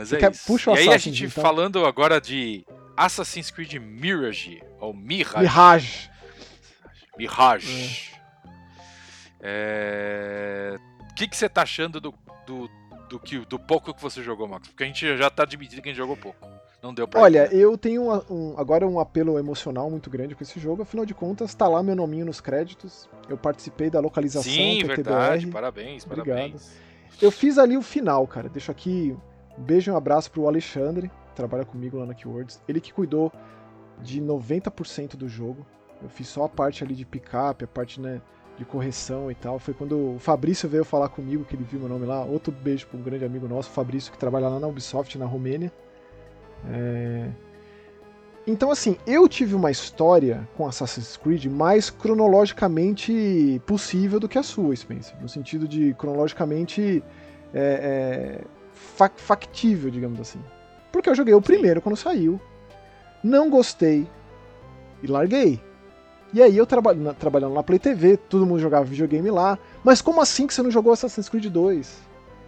Mas é isso. Puxa o e aí a gente então. falando agora de Assassin's Creed Mirage, ou Mirage. Mirage. Mirage. É. O que, que você tá achando do, do, do, que, do pouco que você jogou, Max? Porque a gente já tá admitindo que a gente jogou pouco. Não deu pra Olha, ir. eu tenho um, um, agora um apelo emocional muito grande com esse jogo. Afinal de contas, tá lá meu nominho nos créditos. Eu participei da localização Sim, verdade. Parabéns, Obrigado. parabéns. Eu fiz ali o final, cara. Deixo aqui beijo e um abraço pro Alexandre, que trabalha comigo lá na Keywords. Ele que cuidou de 90% do jogo. Eu fiz só a parte ali de picape, a parte, né, de correção e tal. Foi quando o Fabrício veio falar comigo, que ele viu meu nome lá. Outro beijo para um grande amigo nosso, Fabrício, que trabalha lá na Ubisoft, na Romênia. É... Então, assim, eu tive uma história com Assassin's Creed mais cronologicamente possível do que a sua, Spencer. No sentido de cronologicamente é, é, factível, digamos assim. Porque eu joguei o primeiro quando saiu, não gostei e larguei. E aí eu traba trabalhando na Play TV, todo mundo jogava videogame lá. Mas como assim que você não jogou Assassin's Creed 2?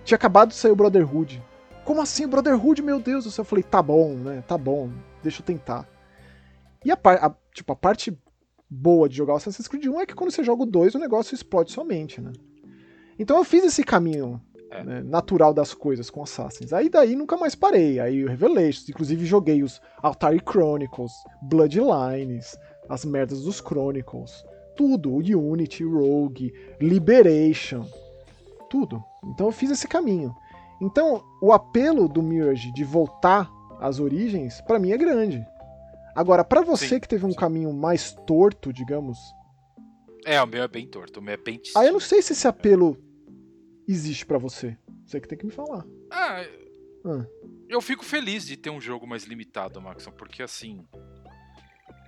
Tinha acabado de sair o Brotherhood. Como assim, Brotherhood, meu Deus do céu? Eu falei, tá bom, né? Tá bom, deixa eu tentar. E a, a, tipo, a parte boa de jogar o Assassin's Creed 1 é que quando você joga o 2, o negócio explode somente, né? Então eu fiz esse caminho é. né, natural das coisas com Assassins. Aí daí nunca mais parei. Aí o Revelations, inclusive joguei os Altari Chronicles, Bloodlines, as merdas dos Chronicles, tudo, o Unity, Rogue, Liberation, tudo. Então eu fiz esse caminho. Então, o apelo do Mirage de voltar às origens, para mim é grande. Agora, para você sim, que teve um caminho mais torto, digamos. É, o meu é bem torto, o meu é bem. Aí eu não sei se esse apelo existe para você. Você que tem que me falar. Ah, ah, eu fico feliz de ter um jogo mais limitado, Maxon, porque assim.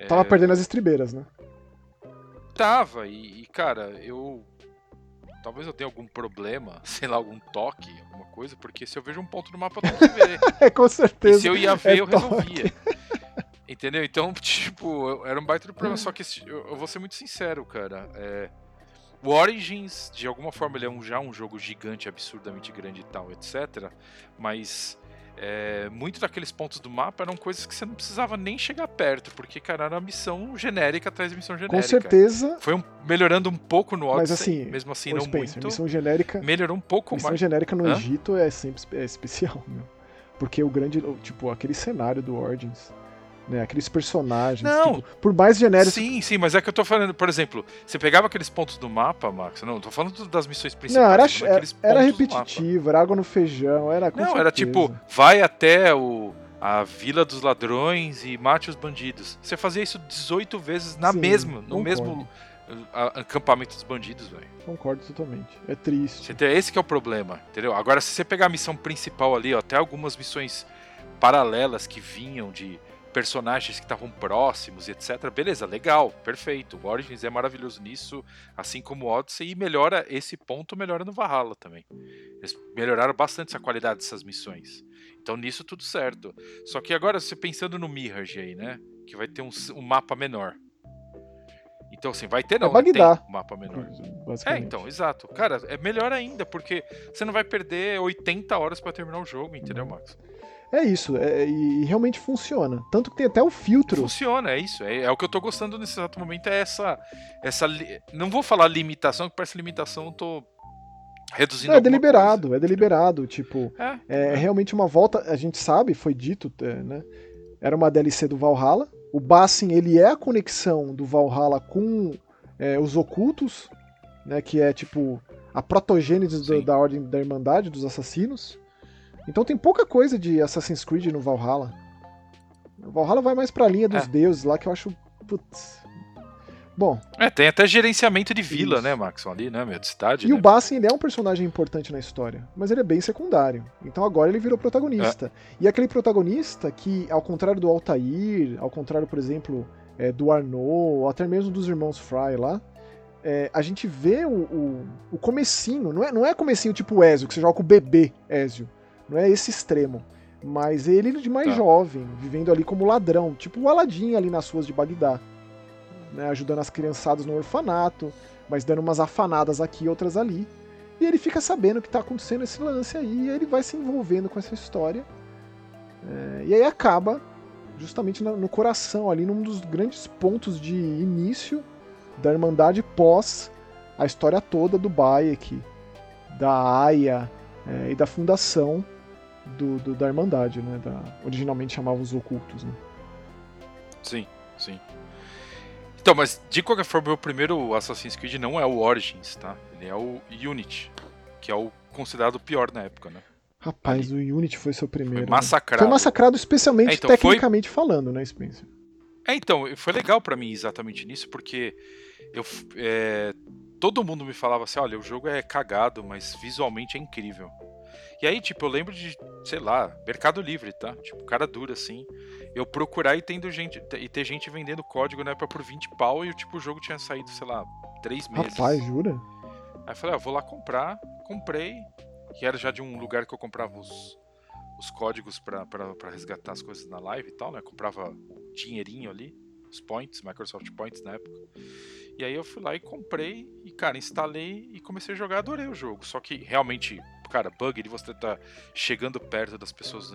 Tava é... perdendo as estribeiras, né? Tava, e, e, cara, eu. Talvez eu tenha algum problema, sei lá, algum toque, alguma coisa, porque se eu vejo um ponto no mapa, eu tenho que ver. é, com certeza. E se eu ia ver, é eu resolvia. Entendeu? Então, tipo, era um baita do problema. Só que eu, eu vou ser muito sincero, cara. É, o Origins, de alguma forma, ele é um, já um jogo gigante, absurdamente grande e tal, etc. Mas é, muito daqueles pontos do mapa eram coisas que você não precisava nem chegar perto, porque, cara, era uma missão genérica atrás de missão genérica. Com certeza. Foi um, melhorando um pouco no Odyssey, mas assim, mesmo assim não Spencer, muito. Missão genérica. Melhorou um pouco missão mais. Missão genérica no Hã? Egito é sempre é especial, meu. Porque o grande, tipo, aquele cenário do Origins né? Aqueles personagens. Não. Tipo, por mais genéricos. Sim, sim, mas é que eu tô falando, por exemplo, você pegava aqueles pontos do mapa, Max. Não, tô falando das missões principais. Não, era, era, era repetitivo, era água no feijão, era. Não, certeza. era tipo, vai até o a Vila dos Ladrões e mate os bandidos. Você fazia isso 18 vezes na Sim, mesma, no concordo. mesmo acampamento dos bandidos, velho. Concordo totalmente. É triste. Esse que é o problema, entendeu? Agora, se você pegar a missão principal ali, ó, até algumas missões paralelas que vinham de personagens que estavam próximos, etc. Beleza, legal, perfeito. O Origins é maravilhoso nisso, assim como o Odyssey, e melhora esse ponto, melhora no Valhalla também. Eles melhoraram bastante essa qualidade dessas missões. Então nisso tudo certo. Só que agora, você pensando no Mirage aí, né? Que vai ter um, um mapa menor. Então, assim, vai ter não, é né? tem um mapa menor. É, então, exato. Cara, é melhor ainda, porque você não vai perder 80 horas para terminar o jogo, entendeu, Max? É isso, é, e realmente funciona. Tanto que tem até o filtro. Funciona, é isso. É, é, o que eu tô gostando nesse exato momento, é essa. essa não vou falar limitação, que parece limitação, eu tô reduzindo É deliberado, coisa. é deliberado. Tipo, é, é, é, realmente uma volta. A gente sabe, foi dito, é, né? Era uma DLC do Valhalla. O Bassin, ele é a conexão do Valhalla com é, os ocultos, né? Que é tipo a protogênese do, da Ordem da Irmandade dos Assassinos. Então tem pouca coisa de Assassin's Creed no Valhalla. O Valhalla vai mais pra linha dos é. deuses lá que eu acho. Putz. Bom. É, tem até gerenciamento de vila, isso. né, Max? Ali, né, meu, de cidade. E né? o Bassin, ele é um personagem importante na história, mas ele é bem secundário. Então agora ele virou protagonista. É. E aquele protagonista que, ao contrário do Altair, ao contrário, por exemplo, é, do Arnaud, ou até mesmo dos irmãos Fry lá, é, a gente vê o, o, o, comecinho, não é, não é comecinho tipo Ezio, que você joga com o bebê Ezio. Não é esse extremo. Mas ele de mais tá. jovem, vivendo ali como ladrão, tipo o Aladim ali nas ruas de Bagdá. Né, ajudando as criançadas no orfanato, mas dando umas afanadas aqui e outras ali. E ele fica sabendo que tá acontecendo esse lance aí, e ele vai se envolvendo com essa história É, e aí acaba justamente no coração, ali num dos grandes pontos de início da Irmandade pós a história toda do Bayek, da Aya é, e da fundação do, do, da Irmandade, né? Da, originalmente chamavam os ocultos, né? Sim, sim. Então, mas de qualquer forma, o primeiro Assassin's Creed não é o Origins, tá? Ele é o Unity, que é o considerado pior na época, né? Rapaz, o Unity foi seu primeiro. Foi né? massacrado. Né? Foi massacrado especialmente é, então, tecnicamente foi... falando, né, Spencer? É, então, foi legal para mim exatamente nisso, porque eu, é, todo mundo me falava assim, olha, o jogo é cagado, mas visualmente é incrível. E aí, tipo, eu lembro de, sei lá, Mercado Livre, tá? Tipo, cara dura assim. Eu procurar e tendo gente e ter gente vendendo código na época por 20 pau e tipo, o jogo tinha saído, sei lá, 3 meses. Rapaz, jura? Aí eu falei, ah, vou lá comprar, comprei, que era já de um lugar que eu comprava os, os códigos para resgatar as coisas na live e tal, né? Eu comprava dinheirinho ali, os points, Microsoft Points na época. E aí eu fui lá e comprei e, cara, instalei e comecei a jogar, adorei o jogo. Só que realmente cara, bug de você tá chegando perto das pessoas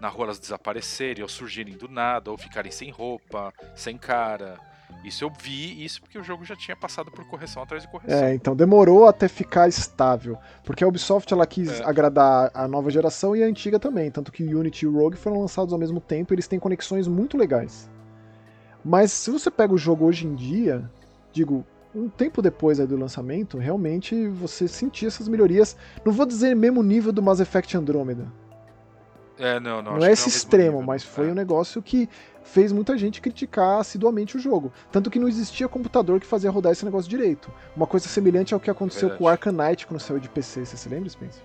na rua, elas desaparecerem, ou surgirem do nada, ou ficarem sem roupa, sem cara. Isso eu vi, isso porque o jogo já tinha passado por correção atrás de correção. É, então demorou até ficar estável. Porque a Ubisoft ela quis é. agradar a nova geração e a antiga também. Tanto que o Unity e o Rogue foram lançados ao mesmo tempo e eles têm conexões muito legais. Mas se você pega o jogo hoje em dia, digo, um tempo depois do lançamento, realmente você sentia essas melhorias. Não vou dizer mesmo nível do Mass Effect Andromeda. É, não, não. Não é esse não é extremo, mas foi é. um negócio que fez muita gente criticar assiduamente o jogo. Tanto que não existia computador que fazia rodar esse negócio direito. Uma coisa semelhante ao que aconteceu verdade. com o Arcanite quando saiu de PC. Você se lembra, Spencer?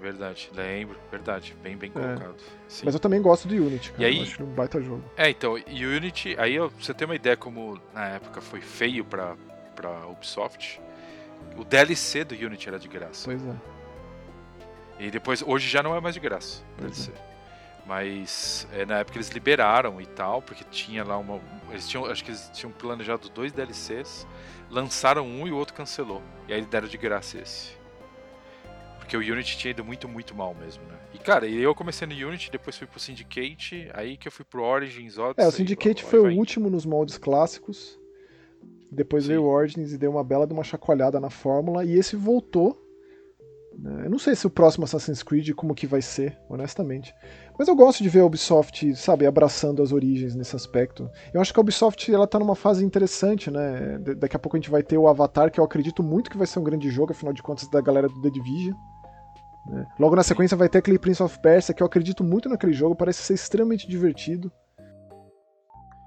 Verdade, lembro, verdade, bem bem é. colocado. É. Mas eu também gosto do Unity, cara. E aí, eu acho um baita jogo. É, então, e o Unity, aí você tem uma ideia como na época foi feio para pra Ubisoft, o DLC do Unity era de graça. Pois é. E depois, hoje já não é mais de graça. DLC. É. Mas é, na época eles liberaram e tal, porque tinha lá uma. Eles tinham, acho que eles tinham planejado dois DLCs, lançaram um e o outro cancelou. E aí deram de graça esse. Porque o Unity tinha ido muito, muito mal mesmo, né? E cara, eu comecei no Unity, depois fui pro Syndicate, aí que eu fui pro Origins, Odyssey. É, o Syndicate foi o último nos moldes clássicos. Depois Sim. veio o Origins e deu uma bela de uma chacoalhada na fórmula. E esse voltou. Né? Eu não sei se o próximo Assassin's Creed como que vai ser, honestamente. Mas eu gosto de ver a Ubisoft, sabe, abraçando as origens nesse aspecto. Eu acho que a Ubisoft ela tá numa fase interessante, né? Daqui a pouco a gente vai ter o Avatar, que eu acredito muito que vai ser um grande jogo, afinal de contas, da galera do The Division. Né? Logo na sequência vai ter aquele Prince of Persia, que eu acredito muito naquele jogo, parece ser extremamente divertido.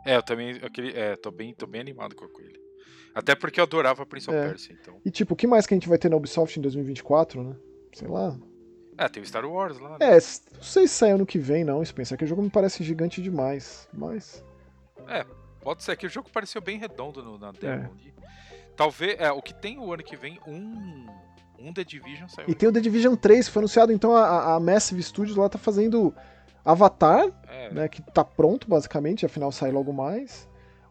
É, eu também aquele, é, tô, bem, tô bem animado com ele. Até porque eu adorava Prince of é. Persia, então. E tipo, o que mais que a gente vai ter na Ubisoft em 2024, né? Sei lá. É, tem o Star Wars lá. Né? É, não sei se sai ano que vem, não, Spencer. Que o jogo me parece gigante demais, mas. É, pode ser que o jogo pareceu bem redondo no, na demo é. Talvez. É, o que tem o ano que vem, um. Um The Division saiu. E tem o The Division 3, foi anunciado, então a, a Massive Studios lá tá fazendo Avatar, é. né? Que tá pronto, basicamente, afinal sai logo mais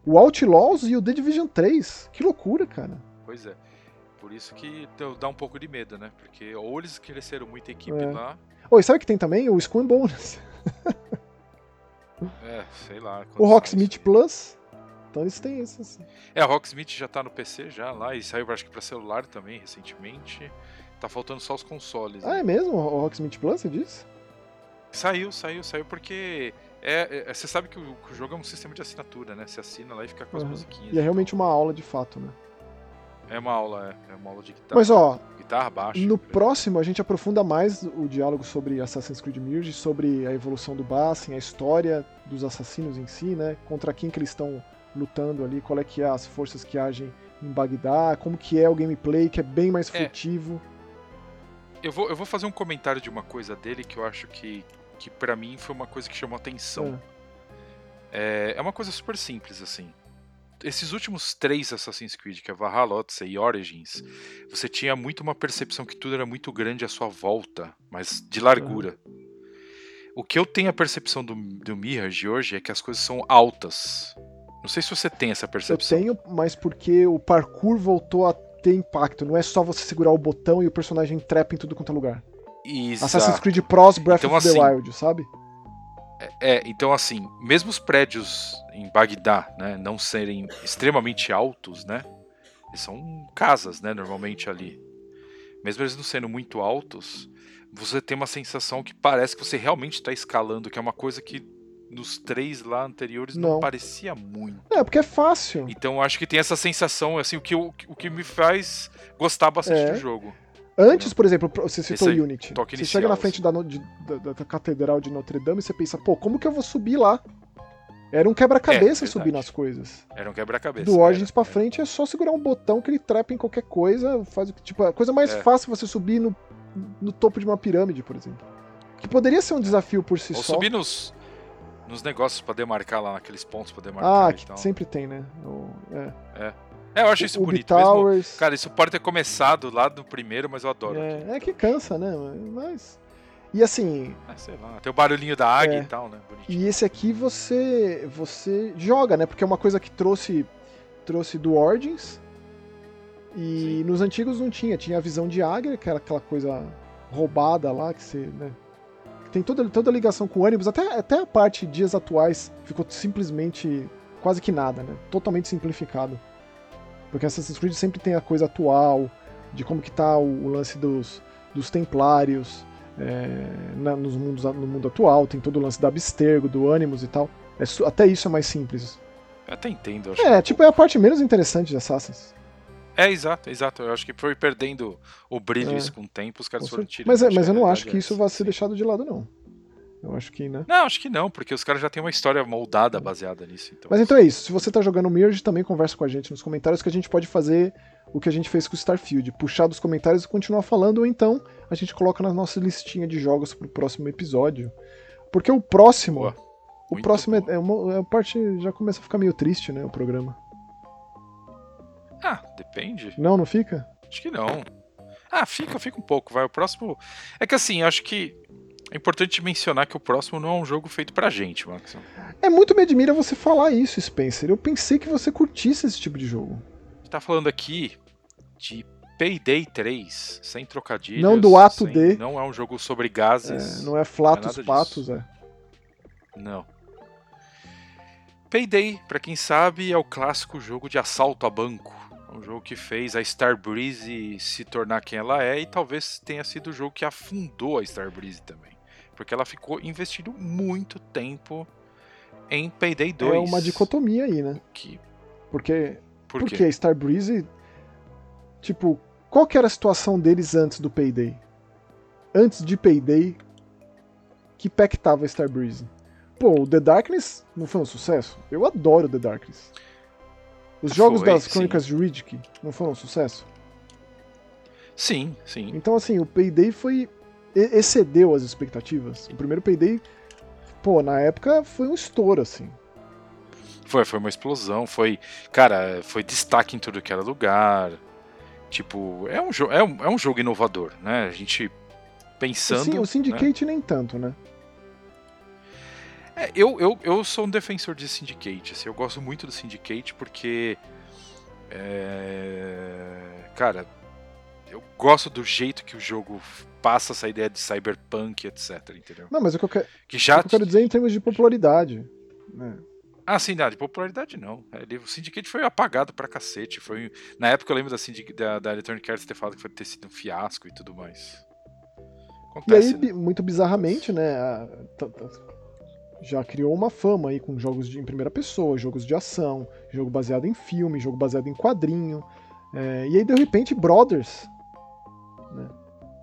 o Outlaws e o The Division 3. Que loucura, cara. Pois é. Por isso que dá um pouco de medo, né? Porque ou eles cresceram muita equipe é. lá. Oi, sabe que tem também? O Skull Bonus. é, sei lá. O Rocksmith Plus. Então eles têm isso, assim. É, o Rocksmith já tá no PC já lá e saiu, acho que pra celular também recentemente. Tá faltando só os consoles. Ah, né? é mesmo? O Rocksmith Plus, você disse? Saiu, saiu, saiu porque é, é, você sabe que o, que o, jogo é um sistema de assinatura, né? Você assina lá e fica com as uhum. musiquinhas. E é realmente uma aula de fato, né? É uma aula, é, é uma aula de guitarra. Mas ó, guitarra baixa. No próximo a gente aprofunda mais o diálogo sobre Assassin's Creed Mirage, sobre a evolução do Bassin, a história dos assassinos em si, né? Contra quem que eles estão lutando ali, qual é que é as forças que agem em Bagdá, como que é o gameplay, que é bem mais é. furtivo. É. Eu vou, eu vou fazer um comentário de uma coisa dele que eu acho que, que para mim foi uma coisa que chamou atenção. É. é. é uma coisa super simples, assim. Esses últimos três Assassin's Creed, que é Valhalla, Odyssey e Origins, você tinha muito uma percepção que tudo era muito grande à sua volta, mas de largura. O que eu tenho a percepção do, do Mirage hoje é que as coisas são altas. Não sei se você tem essa percepção. Eu tenho, mas porque o parkour voltou a ter impacto. Não é só você segurar o botão e o personagem trepa em tudo quanto é lugar. Exato. Assassin's Creed Pros Breath então, of the assim, Wild, sabe? É, então assim, mesmo os prédios em Bagdá, né, não serem extremamente altos, né? São casas, né, normalmente ali. Mesmo eles não sendo muito altos, você tem uma sensação que parece que você realmente está escalando, que é uma coisa que nos três lá anteriores não, não parecia muito. É, porque é fácil. Então acho que tem essa sensação, assim, o que, o, o que me faz gostar bastante é. do jogo. Antes, por exemplo, você citou Esse Unity. Você inicial, chega na frente assim. da, de, da, da, Catedral de Notre Dame e você pensa, pô, como que eu vou subir lá? Era um quebra-cabeça é, subir nas coisas. Era um quebra-cabeça. Do Origins pra frente é só segurar um botão que ele trepa em qualquer coisa. Faz, tipo, a coisa mais é. fácil você subir no, no topo de uma pirâmide, por exemplo. Que poderia ser um desafio por si Ou só. subir nos, nos negócios pra demarcar lá, naqueles pontos pra demarcar. Ah, que sempre tem, né? O, é. é. É, eu acho isso bonito. Towers. Mesmo, cara, isso pode ter começado lá do primeiro, mas eu adoro. É, é que cansa, né? Mas. E assim. É, sei lá, tem o barulhinho da águia é, e tal, né? Bonitinho. E esse aqui você você joga, né? Porque é uma coisa que trouxe trouxe do Origins. E Sim. nos antigos não tinha, tinha a visão de águia, que era aquela coisa roubada lá que você, né? Tem toda, toda a ligação com ônibus, até, até a parte dias atuais ficou simplesmente quase que nada, né? Totalmente simplificado. Porque Assassin's Creed sempre tem a coisa atual, de como que tá o, lance dos, dos templários é, na, nos mundos, no mundo atual, tem todo o lance da Abstergo, do Animus e tal. É, até isso é mais simples. Eu até entendo. é, tipo, é a parte menos interessante de Assassin's. É, exato, exato. Eu acho que foi perdendo o brilho é, isso com o tempo, os caras foram tirando. Mas, é, mas eu não acho que isso vai ser deixado de lado, não. Eu acho que, né? Não, acho que não, porque os caras já têm uma história moldada baseada nisso. Então. Mas então é isso. Se você tá jogando Mirage, também conversa com a gente nos comentários que a gente pode fazer o que a gente fez com o Starfield, puxar dos comentários e continuar falando, ou então a gente coloca na nossa listinha de jogos pro próximo episódio. Porque o próximo. Boa. O Muito próximo é, é, uma, é a parte. Já começa a ficar meio triste, né? O programa. Ah, depende. Não, não fica? Acho que não. Ah, fica, fica um pouco, vai. O próximo. É que assim, acho que é importante mencionar que o próximo não é um jogo feito pra gente, Max. É muito me admira você falar isso, Spencer. Eu pensei que você curtisse esse tipo de jogo. A gente tá falando aqui de Payday 3, sem trocadilhos. Não do ato sem, D. Não é um jogo sobre gases. É, não é Flatos não é Patos, é. Não. Payday, para quem sabe, é o clássico jogo de assalto a banco. É um jogo que fez a Starbreeze se tornar quem ela é e talvez tenha sido o jogo que afundou a Starbreeze também. Porque ela ficou investindo muito tempo em Payday 2. É uma dicotomia aí, né? Que... Porque, Por porque a Starbreeze. Tipo, qual que era a situação deles antes do Payday? Antes de Payday, que pé que tava a Starbreeze? Pô, o The Darkness não foi um sucesso? Eu adoro The Darkness. Os jogos foi, das Crônicas sim. de Riddick não foram um sucesso? Sim, sim. Então, assim, o Payday foi excedeu as expectativas. O primeiro Payday, pô, na época foi um estouro, assim. Foi, foi uma explosão, foi, cara, foi destaque em tudo que era lugar. Tipo, é um, é um, é um jogo inovador, né? A gente pensando. O, o Syndicate né? nem tanto, né? É, eu, eu, eu sou um defensor de Syndicate, assim, eu gosto muito do Syndicate porque. É, cara, eu gosto do jeito que o jogo passa essa ideia de cyberpunk, etc, entendeu? Não, mas o que eu, que, que já... o que eu quero dizer em termos de popularidade. Né? Ah, sim, não, de popularidade não. É, o Syndicate foi apagado pra cacete. Foi... Na época eu lembro da, Syndic... da, da Electronic Arts ter falado que foi ter sido um fiasco e tudo mais. Acontece, e aí, né? muito bizarramente, né, já criou uma fama aí com jogos de, em primeira pessoa, jogos de ação, jogo baseado em filme, jogo baseado em quadrinho. É... e aí, de repente, Brothers, né?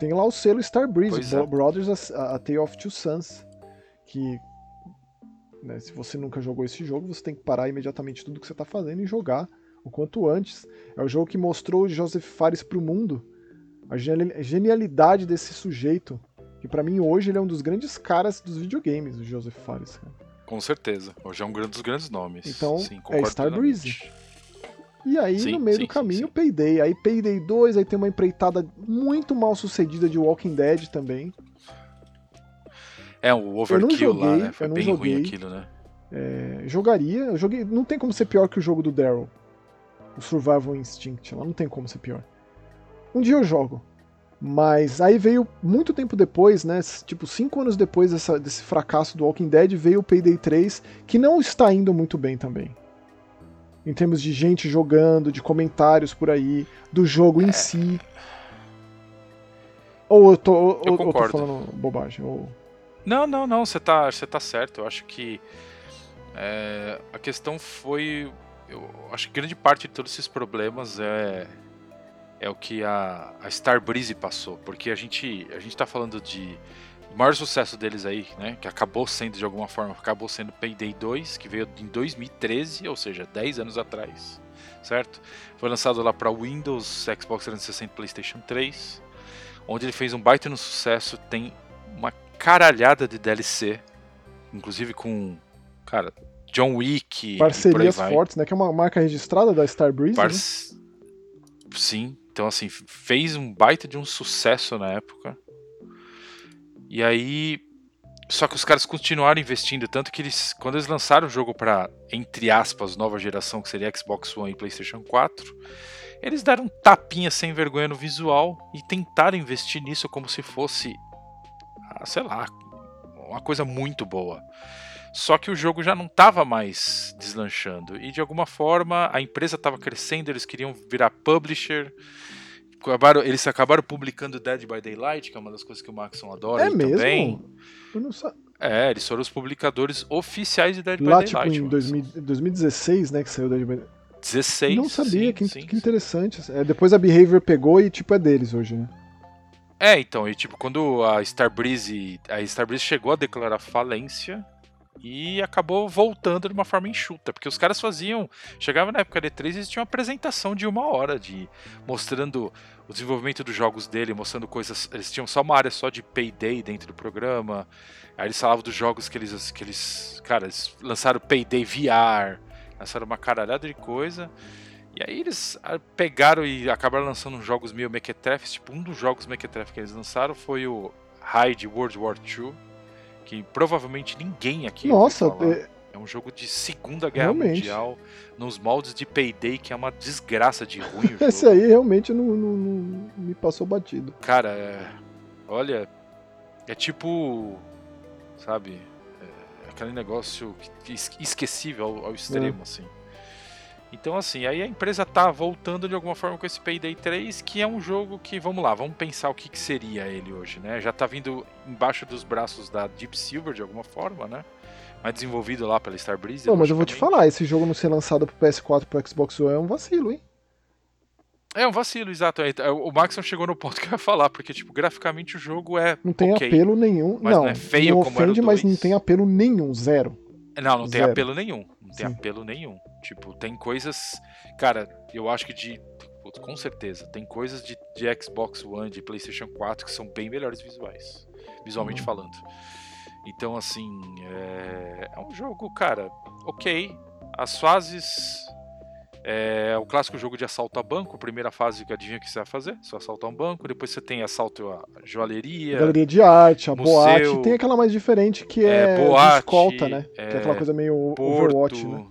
Tem lá o selo Starbreeze, é. Brothers a, a Tale of Two Sons, que né, se você nunca jogou esse jogo, você tem que parar imediatamente tudo que você está fazendo e jogar o quanto antes. É o jogo que mostrou o Joseph Fares para o mundo, a genialidade desse sujeito, que para mim hoje ele é um dos grandes caras dos videogames, o Joseph Fares. Com certeza, hoje é um dos grandes nomes. Então, Sim, é Starbreeze. E aí, sim, no meio sim, do caminho, sim, Payday. Aí Payday 2, aí tem uma empreitada muito mal sucedida de Walking Dead também. É, o Overkill joguei, lá, né? Foi bem joguei. ruim aquilo, né? É, jogaria, eu joguei. Não tem como ser pior que o jogo do Daryl. O Survival Instinct lá, não tem como ser pior. Um dia eu jogo. Mas aí veio muito tempo depois, né? Tipo, cinco anos depois dessa, desse fracasso do Walking Dead, veio o Payday 3, que não está indo muito bem também. Em termos de gente jogando, de comentários por aí, do jogo é. em si. Ou eu tô, ou, eu ou tô falando bobagem? Ou... Não, não, não, você tá, você tá certo. Eu acho que é, a questão foi. Eu acho que grande parte de todos esses problemas é, é o que a, a Starbreeze passou. Porque a gente, a gente tá falando de. O maior sucesso deles aí, né? Que acabou sendo de alguma forma, acabou sendo Payday 2, que veio em 2013, ou seja, 10 anos atrás, certo? Foi lançado lá para Windows, Xbox 360 e PlayStation 3, onde ele fez um baita no sucesso, tem uma caralhada de DLC, inclusive com cara, John Wick. Parcerias fortes, né? Que é uma marca registrada da Starbreeze. Par... Né? Sim, então assim, fez um baita de um sucesso na época. E aí. Só que os caras continuaram investindo, tanto que eles, quando eles lançaram o jogo para, entre aspas, nova geração, que seria Xbox One e PlayStation 4, eles deram um tapinha sem vergonha no visual e tentaram investir nisso como se fosse, ah, sei lá, uma coisa muito boa. Só que o jogo já não estava mais deslanchando. E de alguma forma a empresa estava crescendo, eles queriam virar publisher. Acabaram, eles acabaram publicando Dead by Daylight, que é uma das coisas que o Maxon adora. É mesmo? Também. Eu não sa... É, eles foram os publicadores oficiais de Dead Lá, by Daylight. Lá, tipo, em 2016, né, que saiu Dead by 16. Não sabia, sim, que, sim, que interessante. É, depois a Behavior pegou e, tipo, é deles hoje, né? É, então, e tipo, quando a Starbreeze, a Starbreeze chegou a declarar falência, e acabou voltando de uma forma enxuta, porque os caras faziam, chegava na época D3 eles tinham uma apresentação de uma hora de mostrando o desenvolvimento dos jogos dele, mostrando coisas, eles tinham só uma área só de Payday dentro do programa. Aí eles falavam dos jogos que eles que eles, cara, eles lançaram Payday VR, lançaram uma caralhada de coisa. E aí eles ah, pegaram e acabaram lançando uns jogos meio mequetrefes, tipo um dos jogos mequetrefes que eles lançaram foi o Hyde World War II que provavelmente ninguém aqui Nossa, é... é... um jogo de Segunda Guerra realmente. Mundial, nos moldes de Payday, que é uma desgraça de ruim. Esse aí realmente não, não, não, me passou batido. Cara, é... olha, é tipo, sabe, é aquele negócio esquecível ao, ao extremo, é. assim. Então, assim, aí a empresa tá voltando de alguma forma com esse Payday 3, que é um jogo que, vamos lá, vamos pensar o que, que seria ele hoje, né? Já tá vindo embaixo dos braços da Deep Silver de alguma forma, né? Mas desenvolvido lá pela Starbreeze. Não, mas eu vou te falar, esse jogo não ser lançado pro PS4 e pro Xbox One é um vacilo, hein? É um vacilo, exato. É, é, o Maxon chegou no ponto que eu ia falar, porque, tipo, graficamente o jogo é. Não tem okay, apelo nenhum. Mas não, não é feio não ofende, mas não tem apelo nenhum, zero. Não, não zero. tem apelo nenhum tem Sim. apelo nenhum. Tipo, tem coisas. Cara, eu acho que de. Com certeza, tem coisas de, de Xbox One, de PlayStation 4 que são bem melhores visuais. Visualmente uhum. falando. Então, assim. É, é um jogo, cara, ok. As fases é o clássico jogo de assalto a banco. Primeira fase, adivinha o que você vai fazer? Você assalta um banco. Depois você tem assalto a joalheria. Galeria de arte, a museu, boate. Tem aquela mais diferente que é, é boate, escolta, né? É, que é aquela coisa meio porto, Overwatch, né?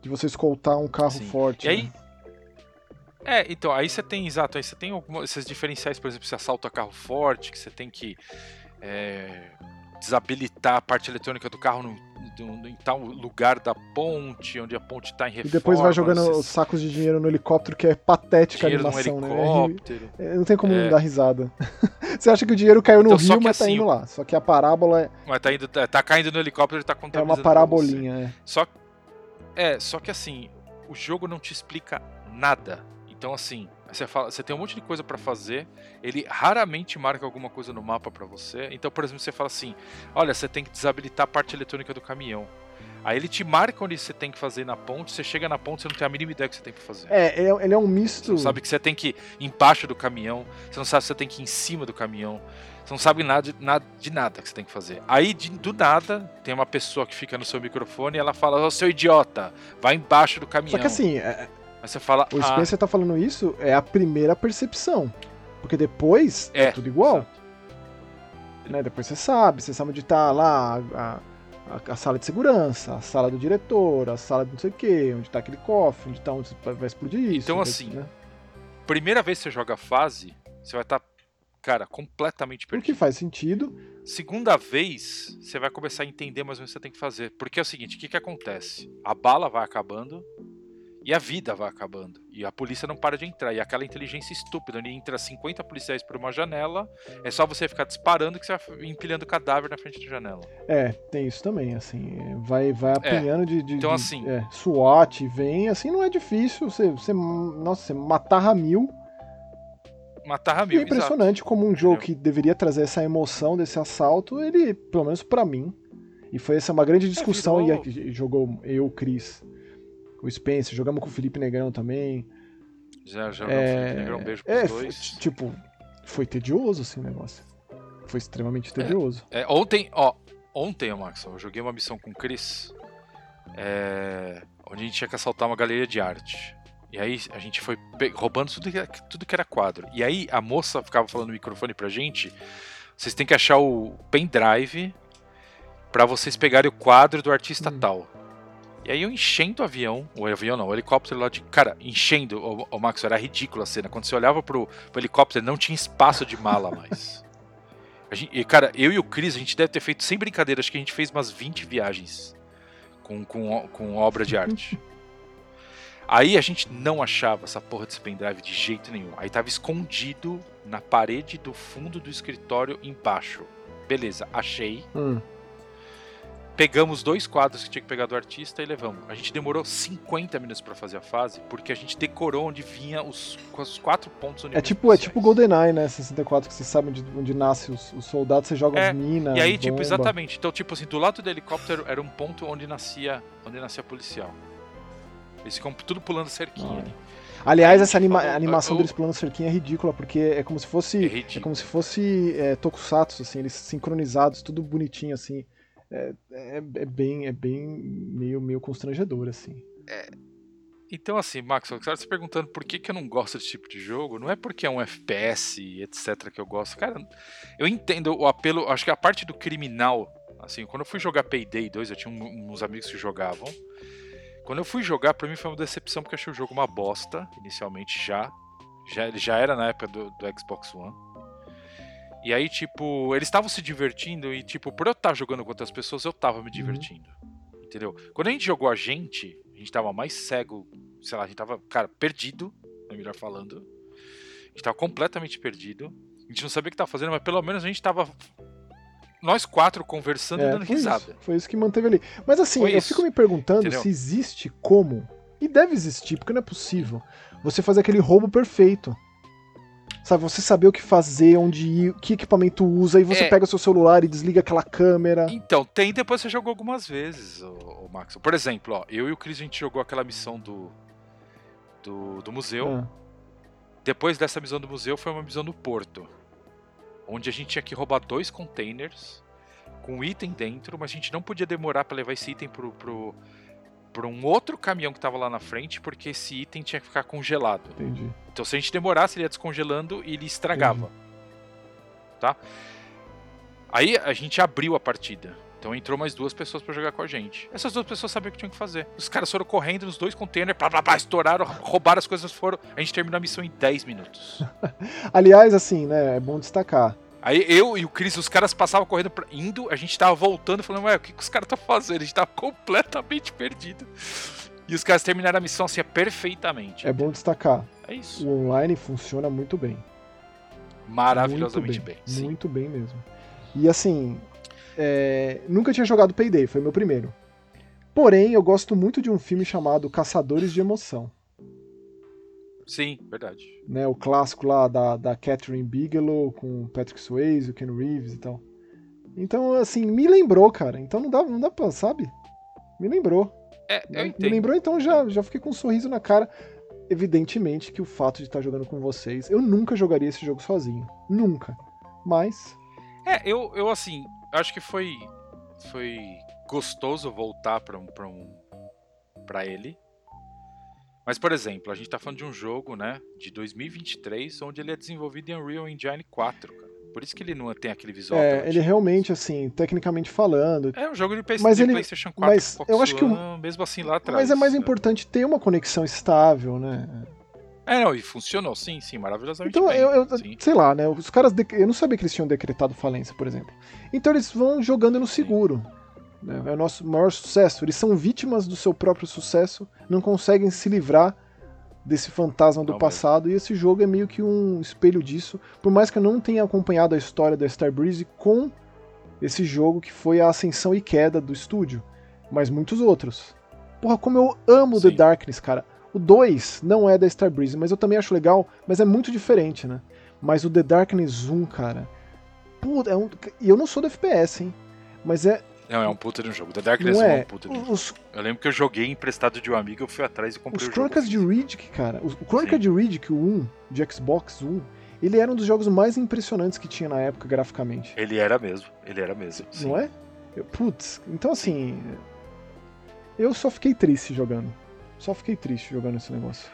De você escoltar um carro sim. forte. E aí. Né? É, então, aí você tem, exato, aí você tem algumas, esses diferenciais, por exemplo, você assalta carro forte, que você tem que é, desabilitar a parte eletrônica do carro no em tal lugar da ponte, onde a ponte está em reforma. E depois vai jogando os sacos de dinheiro no helicóptero, que é patética a animação, né? helicóptero. né? Não tem como é. não dar risada. Você acha que o dinheiro caiu no então, rio, mas tá assim, tá indo lá. Só que a parábola é. Mas tá, indo, tá, tá caindo no helicóptero e tá contando. É uma parabolinha, é. Só, é. Só que assim, o jogo não te explica nada. Então, assim, você, fala, você tem um monte de coisa para fazer, ele raramente marca alguma coisa no mapa para você. Então, por exemplo, você fala assim: olha, você tem que desabilitar a parte eletrônica do caminhão. Aí ele te marca onde você tem que fazer na ponte, você chega na ponte, você não tem a mínima ideia do que você tem que fazer. É, ele é um misto. Você não sabe que você tem que ir embaixo do caminhão, você não sabe que você tem que ir em cima do caminhão, você não sabe nada de nada, de nada que você tem que fazer. Aí, de, do nada, tem uma pessoa que fica no seu microfone e ela fala: Ô oh, seu idiota, vai embaixo do caminhão. Só que assim, é, mas você fala. O Spencer ah, tá falando isso, é a primeira percepção. Porque depois é, é tudo igual. Né? Depois você sabe, você sabe onde tá lá a, a, a, sala de segurança, a sala do diretor, a sala de não sei o que, onde tá aquele cofre, onde tá onde vai explodir isso. Então, assim, né? primeira vez que você joga a fase, você vai estar tá Cara, completamente O perdido. que faz sentido. Segunda vez, você vai começar a entender mais ou menos o que você tem que fazer. Porque é o seguinte, o que, que acontece? A bala vai acabando e a vida vai acabando. E a polícia não para de entrar. E aquela inteligência estúpida, onde entra 50 policiais por uma janela, é só você ficar disparando que você vai empilhando cadáver na frente da janela. É, tem isso também, assim. é, Vai, vai apanhando de, de- Então, de- assim- é, SWAT, vem, assim, não é difícil. Você, você, nossa, você matar a mil. E é Ramil, exato. impressionante como um jogo Entendeu? que deveria trazer essa emoção desse assalto, ele, pelo menos pra mim, e foi essa uma grande discussão, É, virou- e jogou eu, o Cris, o Spencer, jogamos com o Felipe Negrão também. Já, já, É, um beijo pros é, dois. f- tipo, foi tedioso assim o negócio. Foi extremamente tedioso. É, ontem, ó, ontem, Max, eu joguei uma missão com o Chris, é, onde a gente tinha que assaltar uma galeria de arte. E aí a gente foi roubando tudo que, tudo que era quadro. E aí a moça ficava falando no microfone pra gente: vocês têm que achar o pendrive pra vocês pegarem o quadro do artista Hum. tal. E aí eu enchendo o avião, o avião não, o helicóptero lá de. Cara, enchendo, o, o Max, era ridícula a cena. Quando você olhava pro, pro helicóptero, não tinha espaço de mala mais. Gente- e, cara, eu e o Cris, a gente deve ter feito, sem brincadeira, acho que a gente fez umas 20 viagens com, com, com obra de arte. Aí a gente não achava essa porra desse pendrive de jeito nenhum. Aí tava escondido na parede do fundo do escritório embaixo. Beleza, achei. Hum. Pegamos dois quadros que tinha que pegar do artista e levamos. A gente demorou 50 minutos pra fazer a fase, porque a gente decorou onde vinha os, os quatro pontos É tipo, é tipo. GoldenEye, né? 64, que você sabe onde, onde nasce os, os soldados, você joga É, as minas. E aí, tipo, bomba. exatamente. Então, tipo assim, do lado do helicóptero era um ponto onde nascia, onde nascia policial. Eles ficam tudo pulando cerquinha Ah, ali. Aliás, a essa anima- animação deles pulando cerquinha é ridícula, porque é como se fosse. É É, como se fosse é, tokusatsu, assim, eles sincronizados, tudo bonitinho, assim. É, é, é bem, é bem meio, meio constrangedor, assim. Então, assim, Max, eu quero se perguntando por que, que eu não gosto desse tipo de jogo. Não é porque é um FPS, etc, que eu gosto. Cara, eu entendo o apelo. Acho que a parte do criminal. Assim, quando eu fui jogar Payday 2, eu tinha um- uns amigos que jogavam. Quando eu fui jogar, pra mim foi uma decepção, porque achei o jogo uma bosta, inicialmente já. já ele já era na época do, do Xbox One. E aí, tipo, eles estavam se divertindo e, tipo, por eu estar jogando com outras pessoas, eu tava me divertindo. Entendeu? Quando a gente jogou a gente, a gente tava mais cego, sei lá, a gente tava, cara, perdido, é melhor falando. A gente tava completamente perdido. A gente não sabia o que tava fazendo, mas pelo menos a gente tava. Nós quatro conversando e É, dando foi, risada. isso, foi isso que manteve ali. Mas assim, Foi eu isso, fico me perguntando entendeu? se existe como, e deve existir, porque não é possível, você fazer aquele roubo perfeito. Sabe, você saber o que fazer, onde ir, que equipamento usa, e você É. pega o seu celular e desliga aquela câmera. Então, tem depois você jogou algumas vezes, o, Max. Por exemplo, ó, eu e o Chris a gente jogou aquela missão do. Do, do museu. Ah, Depois dessa missão do museu foi uma missão do porto. Onde a gente tinha que roubar dois containers com item dentro, mas a gente não podia demorar pra levar esse item pro, pro, pro um outro caminhão que tava lá na frente, porque esse item tinha que ficar congelado. entendi. Então se a gente demorasse, ele ia descongelando e ele estragava. Tá? Aí a gente abriu a partida. Então entrou mais duas pessoas pra jogar com a gente. Essas duas pessoas sabiam o que tinham que fazer. Os caras foram correndo nos dois containers, blá, blá, blá, estouraram, roubaram as coisas, foram. A gente terminou a missão em 10 minutos. Aliás, assim, né, é bom destacar. Aí eu e o Chris, os caras passavam correndo, pra, indo, a gente tava voltando, falando, ué, o que, que os caras estão fazendo? A gente tava completamente perdido. E os caras terminaram a missão assim, perfeitamente. É bom destacar. É isso. O online funciona muito bem. Maravilhosamente muito bem. bem. Muito bem mesmo. E assim, é, nunca tinha jogado Payday, foi meu primeiro. Porém, eu gosto muito de um filme chamado Caçadores de Emoção. Sim, verdade. Né, o clássico lá da, da Catherine Bigelow com o Patrick Swayze, o Ken Reeves e tal. Então, assim, me lembrou, cara. Então não dá, não dá pra, sabe? Me lembrou. É, eu Me entendo. lembrou, então já, já fiquei com um sorriso na cara. Evidentemente que o fato de estar jogando com vocês, eu nunca jogaria esse jogo sozinho. Nunca. Mas, É, eu, eu assim, acho que foi foi gostoso voltar pra um, pra um para ele. Mas por exemplo, a gente tá falando de um jogo, né, de 2023, onde ele é desenvolvido em Unreal Engine 4, cara. Por isso que ele não tem aquele visual. é, ele realmente, assim, tecnicamente falando, É um jogo de, Mas de ele- PlayStation 4, mas Xbox eu acho que o- mesmo assim lá atrás. mas é mais importante ter uma conexão estável, né? É, não, e funcionou, sim, sim, maravilhosamente Então, bem. eu, eu- sei lá, né? Os caras. dec- Eu não sabia que eles tinham decretado falência, por exemplo. Então eles vão jogando no seguro. né? É o nosso maior sucesso. Eles são vítimas do seu próprio sucesso, não conseguem se livrar desse fantasma do Não passado, e esse jogo é meio que um espelho disso. Por mais que eu não tenha acompanhado a história da Starbreeze com esse jogo que foi a ascensão e queda do estúdio, mas muitos outros. Porra, como eu amo The Sim. Darkness, cara. O 2 não é da Starbreeze, mas eu também acho legal, mas é muito diferente, né? Mas o The Darkness 1, cara. Puta, é um. E eu não sou do FPS, hein? Mas é. Não, é um puta de um jogo. The Darkness Não é, é. um puta de um jogo. Os, Eu lembro que eu joguei emprestado de um amigo, eu fui atrás e comprei os o jogo. Crônicas de Riddick, cara. O Crônica de Riddick, o 1, de Xbox 1, ele era um dos jogos mais impressionantes que tinha na época graficamente. Ele era mesmo, ele era mesmo. sim. Não é? Eu- Putz, então assim. Eu só fiquei triste jogando. Só fiquei triste jogando esse negócio.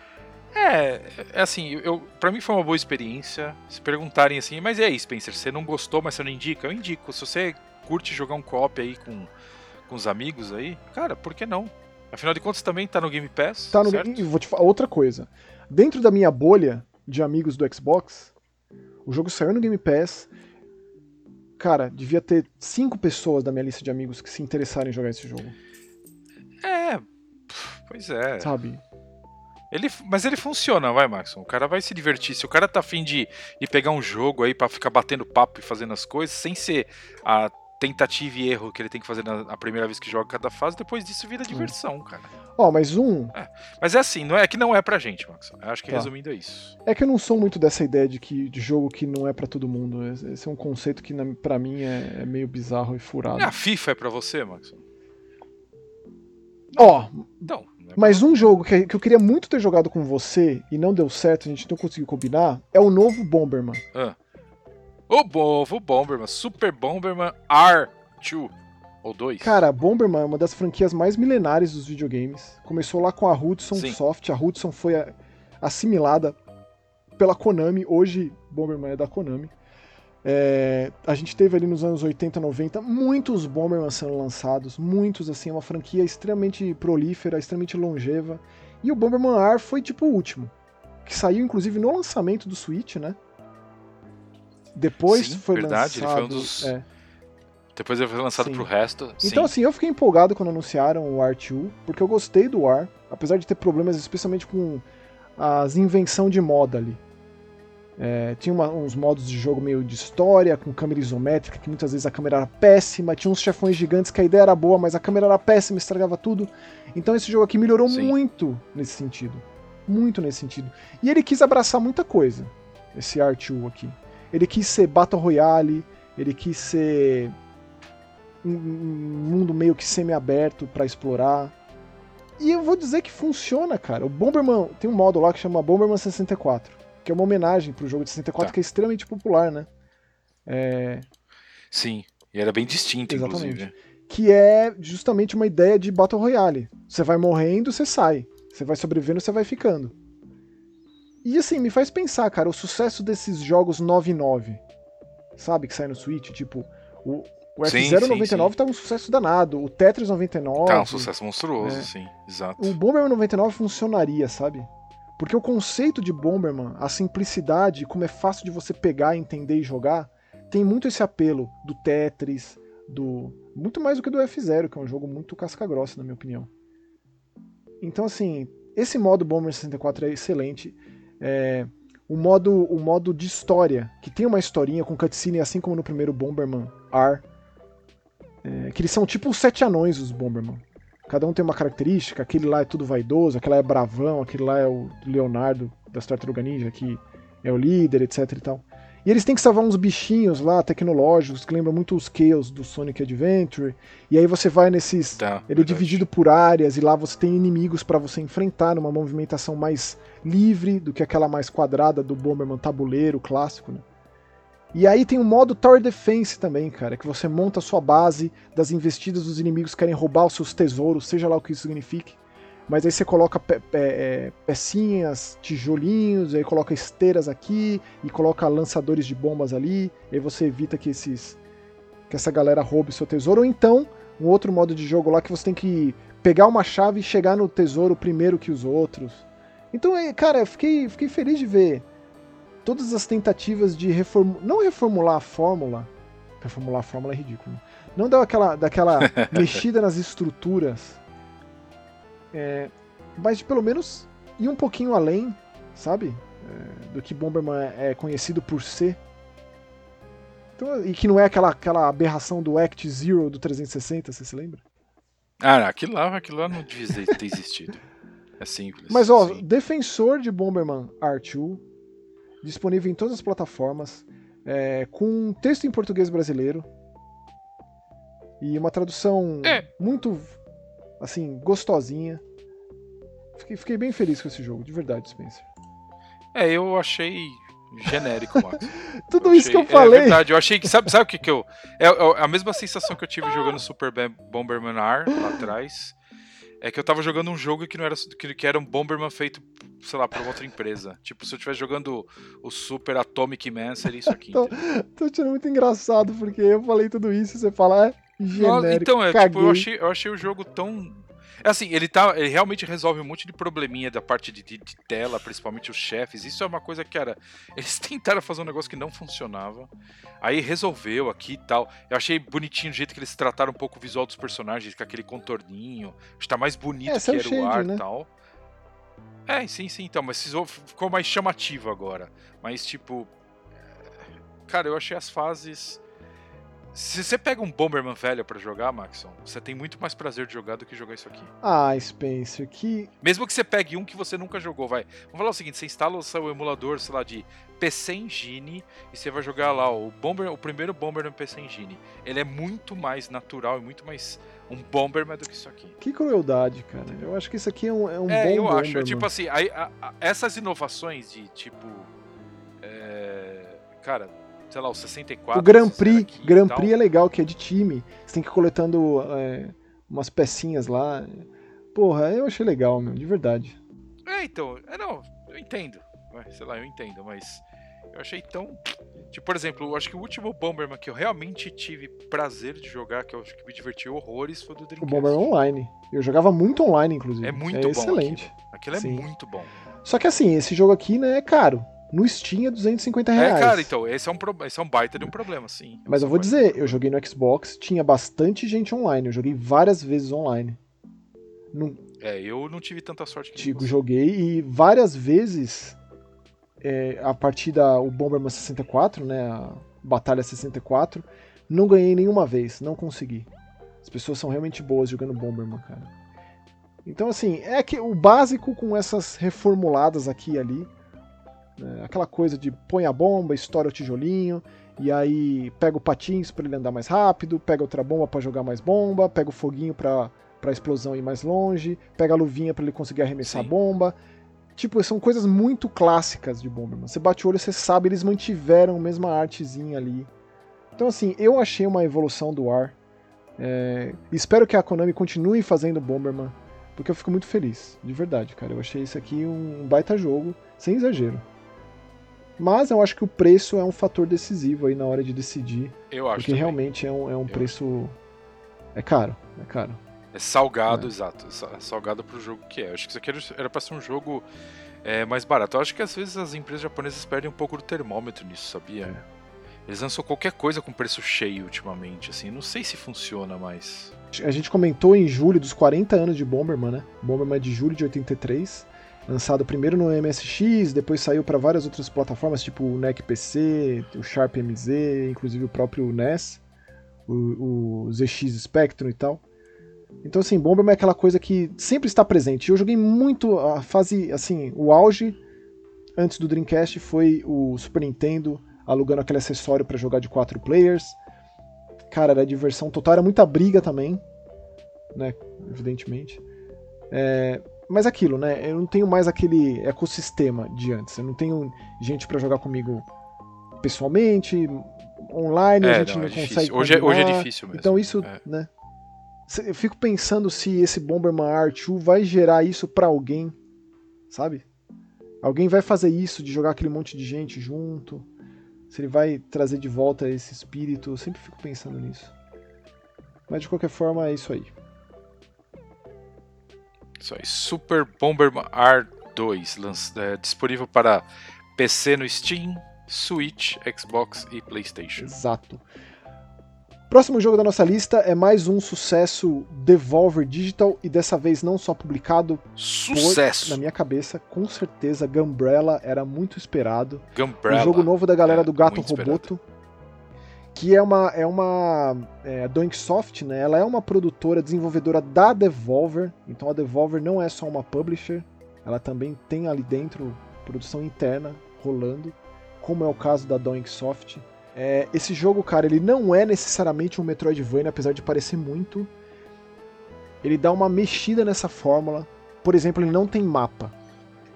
É, é assim, eu, pra mim foi uma boa experiência. Se perguntarem assim, mas e aí, Spencer, você não gostou, mas você não indica? Eu indico. Se você curte jogar um co-op aí com, com os amigos aí, cara, por que não? Afinal de contas também tá no Game Pass, Tá no certo? E vou te falar outra coisa. Dentro da minha bolha de amigos do Xbox, o jogo saiu no Game Pass. Cara, devia ter cinco pessoas da minha lista de amigos que se interessaram em jogar esse jogo, É, pois é. sabe? Ele, mas ele funciona, vai, Maxon. O cara vai se divertir. Se o cara tá afim de, de pegar um jogo aí pra ficar batendo papo e fazendo as coisas, sem ser a tentativa e erro que ele tem que fazer na, na primeira vez que joga cada fase, depois disso vira diversão, cara. Ó, mas um, Mas é assim, não é é que não é pra gente, Maxon. Eu acho que Tá. resumindo é isso. é que eu não sou muito dessa ideia de que de jogo que não é pra todo mundo. Esse é um conceito que na- pra mim é, é meio bizarro e furado. Ah, a FIFA é pra você, Maxon? Ó, Não. não é mas um jogo que, que eu queria muito ter jogado com você e não deu certo, a gente não conseguiu combinar, é o novo Bomberman. O novo Bomberman, Super Bomberman R2 ou 2. Cara, Bomberman é uma das franquias mais milenares dos videogames. Começou lá com a Hudson Sim. Soft. A Hudson foi assimilada pela Konami. Hoje, Bomberman é da Konami. É, a gente teve ali nos anos 80, 90 muitos Bomberman sendo lançados. Muitos, assim, é uma franquia extremamente prolífera, extremamente longeva. E o Bomberman R foi tipo o último. Que saiu, inclusive, no lançamento do Switch, né? Depois Sim, foi verdade, ele lançado. foi um dos- é. Depois ele foi lançado Sim. pro resto. Sim. Então, assim, eu fiquei empolgado quando anunciaram o R2, porque eu gostei do R, apesar de ter problemas, especialmente com as invenção de moda ali. É, tinha uma- uns modos de jogo meio de história, com câmera isométrica, que muitas vezes a câmera era péssima, tinha uns chefões gigantes que a ideia era boa, mas a câmera era péssima, estragava tudo. Então esse jogo aqui melhorou Sim. muito nesse sentido. Muito nesse sentido. E ele quis abraçar muita coisa, esse R2 aqui. Ele quis ser Battle Royale, ele quis ser um um mundo meio que semi-aberto pra explorar. E eu vou dizer que funciona, cara. O Bomberman tem um modo lá que chama Bomberman 64, que é uma homenagem pro jogo de 64 Tá. que é extremamente popular, né? É, Sim. E era bem distinto, Exatamente. inclusive. que é justamente uma ideia de Battle Royale. Você vai morrendo, você sai. Você vai sobrevivendo, você vai ficando. E assim, me faz pensar, cara, o sucesso desses jogos 9-9, sabe, que sai no Switch, tipo, o, o Sim, F099 sim, tá um sucesso danado, o Tetris 99... Tá um sucesso monstruoso, É. sim. Exato. O Bomberman 99 funcionaria, sabe? Porque o conceito de Bomberman, a simplicidade, como é fácil de você pegar, entender e jogar, tem muito esse apelo do Tetris, do muito mais do que do F0, que é um jogo muito casca-grossa, na minha opinião. Então, assim, esse modo Bomberman 64 é excelente. É, o, modo, o modo de história, que tem uma historinha com cutscene, assim como no primeiro Bomberman R, é, que eles são tipo os sete anões, os Bomberman. Cada um tem uma característica, aquele lá é tudo vaidoso, aquele lá é bravão, aquele lá é o Leonardo das Tartaruga Ninja, que é o líder, etc e tal. E eles têm que salvar uns bichinhos lá, tecnológicos, que lembram muito os Chaos do Sonic Adventure. E aí você vai nesses. Tá, Ele é dividido por áreas, e lá você tem inimigos para você enfrentar numa movimentação mais livre do que aquela mais quadrada do Bomberman tabuleiro clássico, né? E aí tem o modo Tower Defense também, cara, que você monta a sua base das investidas dos inimigos que querem roubar os seus tesouros, seja lá o que isso signifique. Mas aí você coloca pe- pe- é, pecinhas, tijolinhos, aí coloca esteiras aqui e coloca lançadores de bombas ali, e aí você evita que esses que essa galera roube seu tesouro. Ou então, um outro modo de jogo lá que você tem que pegar uma chave e chegar no tesouro primeiro que os outros. Então, é, cara, eu fiquei, fiquei feliz de ver todas as tentativas de reformular, não reformular a fórmula, reformular a fórmula é ridículo, não dar aquela, daquela mexida nas estruturas, é, mas de pelo menos ir um pouquinho além, sabe, é, do que Bomberman é conhecido por ser. Então, e que não é aquela, aquela aberração do Act Zero do 360, você se lembra? Ah, aquilo lá, aquilo lá não devia ter existido. É simples. Mas, ó, sim. defensor de Bomberman R2, disponível em todas as plataformas, é, com texto em português brasileiro e uma tradução é. muito, assim, gostosinha. Fiquei, fiquei bem feliz com esse jogo, de verdade, Spencer. É, eu achei genérico, Max. Tudo eu isso achei, que eu falei. É verdade, eu achei que. Sabe, sabe o que, que eu. É, é a mesma sensação que eu tive jogando Super Bomberman R lá atrás. É que eu tava jogando um jogo que não era que, que era um Bomberman feito, sei lá, por outra empresa. Tipo, se eu estivesse jogando o Super Atomic Man, seria isso aqui. tô, tô tirando muito engraçado, porque eu falei tudo isso e você fala, é genérico. Então, é, caguei. tipo, eu achei, eu achei o jogo tão é assim, ele, tá, ele realmente resolve um monte de probleminha da parte de, de, de, tela, principalmente os chefes. Isso é uma coisa que, cara, eles tentaram fazer um negócio que não funcionava. Aí resolveu aqui e tal. Eu achei bonitinho o jeito que eles trataram um pouco o visual dos personagens, com aquele contorninho. Está mais bonito é, que era shade, o ar e né? tal. É, sim, sim, então, mas ficou mais chamativo agora. Mas, tipo. Cara, eu achei as fases se você pega um Bomberman velho para jogar, Maxon, você tem muito mais prazer de jogar do que jogar isso aqui. Ah, Spencer, que. Mesmo que você pegue um que você nunca jogou, vai. Vamos falar o seguinte: você instala o seu emulador, sei lá, de PC Engine e você vai jogar lá o Bomber, o primeiro Bomberman PC Engine. Ele é muito mais natural e muito mais um Bomberman do que isso aqui. Que crueldade, cara. Eu acho que isso aqui é um, é um é, eu Bomberman. acho. Tipo assim, a, a, essas inovações de tipo. É, cara sei lá, o 64. O Grand Prix, Grand Prix é legal, que é de time. Você tem que ir coletando é, umas pecinhas lá. Porra, eu achei legal, meu, de verdade. É, então, é, não, eu entendo. Sei lá, eu entendo, mas eu achei tão. Tipo, por exemplo, eu acho que o último Bomberman que eu realmente tive prazer de jogar, que eu acho que me divertiu horrores, foi do Dreamcast. O Bomberman Online. Eu jogava muito online, inclusive. É muito é bom. Excelente. Aquilo, aquilo é muito bom. Só que assim, esse jogo aqui, né, é caro. No Steam é 250 reais. É, cara, então, esse é um, pro... esse é um baita de um problema, sim. Mas eu vou dizer, eu joguei no Xbox, tinha bastante gente online, eu joguei várias vezes online. É, eu não tive tanta sorte que Tigo, joguei e várias vezes é, a partir da o Bomberman 64, né, a Batalha 64, não ganhei nenhuma vez, não consegui. As pessoas são realmente boas jogando Bomberman, cara. Então, assim, é que o básico com essas reformuladas aqui e ali, né? Aquela coisa de põe a bomba, estoura o tijolinho, e aí pega o patins para ele andar mais rápido, pega outra bomba para jogar mais bomba, pega o foguinho para a explosão ir mais longe, pega a luvinha para ele conseguir arremessar Sim. a bomba. Tipo, são coisas muito clássicas de Bomberman. Você bate o olho, você sabe, eles mantiveram a mesma artezinha ali. Então, assim, eu achei uma evolução do ar. É... Espero que a Konami continue fazendo Bomberman, porque eu fico muito feliz, de verdade, cara. Eu achei isso aqui um baita jogo, sem exagero. Mas eu acho que o preço é um fator decisivo aí na hora de decidir. Eu acho. Porque também. realmente é um, é um preço. É caro, é caro. É salgado, é. exato. É salgado pro jogo que é. Eu acho que isso aqui era pra ser um jogo é, mais barato. Eu acho que às vezes as empresas japonesas perdem um pouco do termômetro nisso, sabia? É. Eles lançam qualquer coisa com preço cheio ultimamente, assim. Não sei se funciona mais. A gente comentou em julho dos 40 anos de Bomberman, né? Bomberman é de julho de 83 lançado primeiro no MSX, depois saiu para várias outras plataformas, tipo o NEC PC, o Sharp MZ, inclusive o próprio NES, o, o ZX Spectrum e tal. Então, assim, Bomberman é aquela coisa que sempre está presente. Eu joguei muito a fase, assim, o auge antes do Dreamcast foi o Super Nintendo alugando aquele acessório para jogar de quatro players. Cara, era diversão total, era muita briga também, né? Evidentemente. É, mas aquilo, né? Eu não tenho mais aquele ecossistema de antes. Eu não tenho gente para jogar comigo pessoalmente, online, é, a gente não, não é consegue. Hoje é, hoje é difícil mesmo. Então isso, é. né? Eu fico pensando se esse Bomberman R2 vai gerar isso para alguém, sabe? Alguém vai fazer isso de jogar aquele monte de gente junto? Se ele vai trazer de volta esse espírito? Eu sempre fico pensando nisso. Mas de qualquer forma é isso aí. Isso aí, Super Bomberman R 2, é, disponível para PC no Steam, Switch, Xbox e PlayStation. Exato. Próximo jogo da nossa lista é mais um sucesso Devolver Digital e dessa vez não só publicado. Sucesso! Por, na minha cabeça, com certeza, Gumbrella era muito esperado. Gumbrella. Um jogo novo da galera é, do Gato Roboto. Que é uma. É uma. É, a né? Ela é uma produtora, desenvolvedora da Devolver. Então a Devolver não é só uma publisher. Ela também tem ali dentro produção interna rolando. Como é o caso da Donksoft. É, esse jogo, cara, ele não é necessariamente um Metroidvania, apesar de parecer muito. Ele dá uma mexida nessa fórmula. Por exemplo, ele não tem mapa.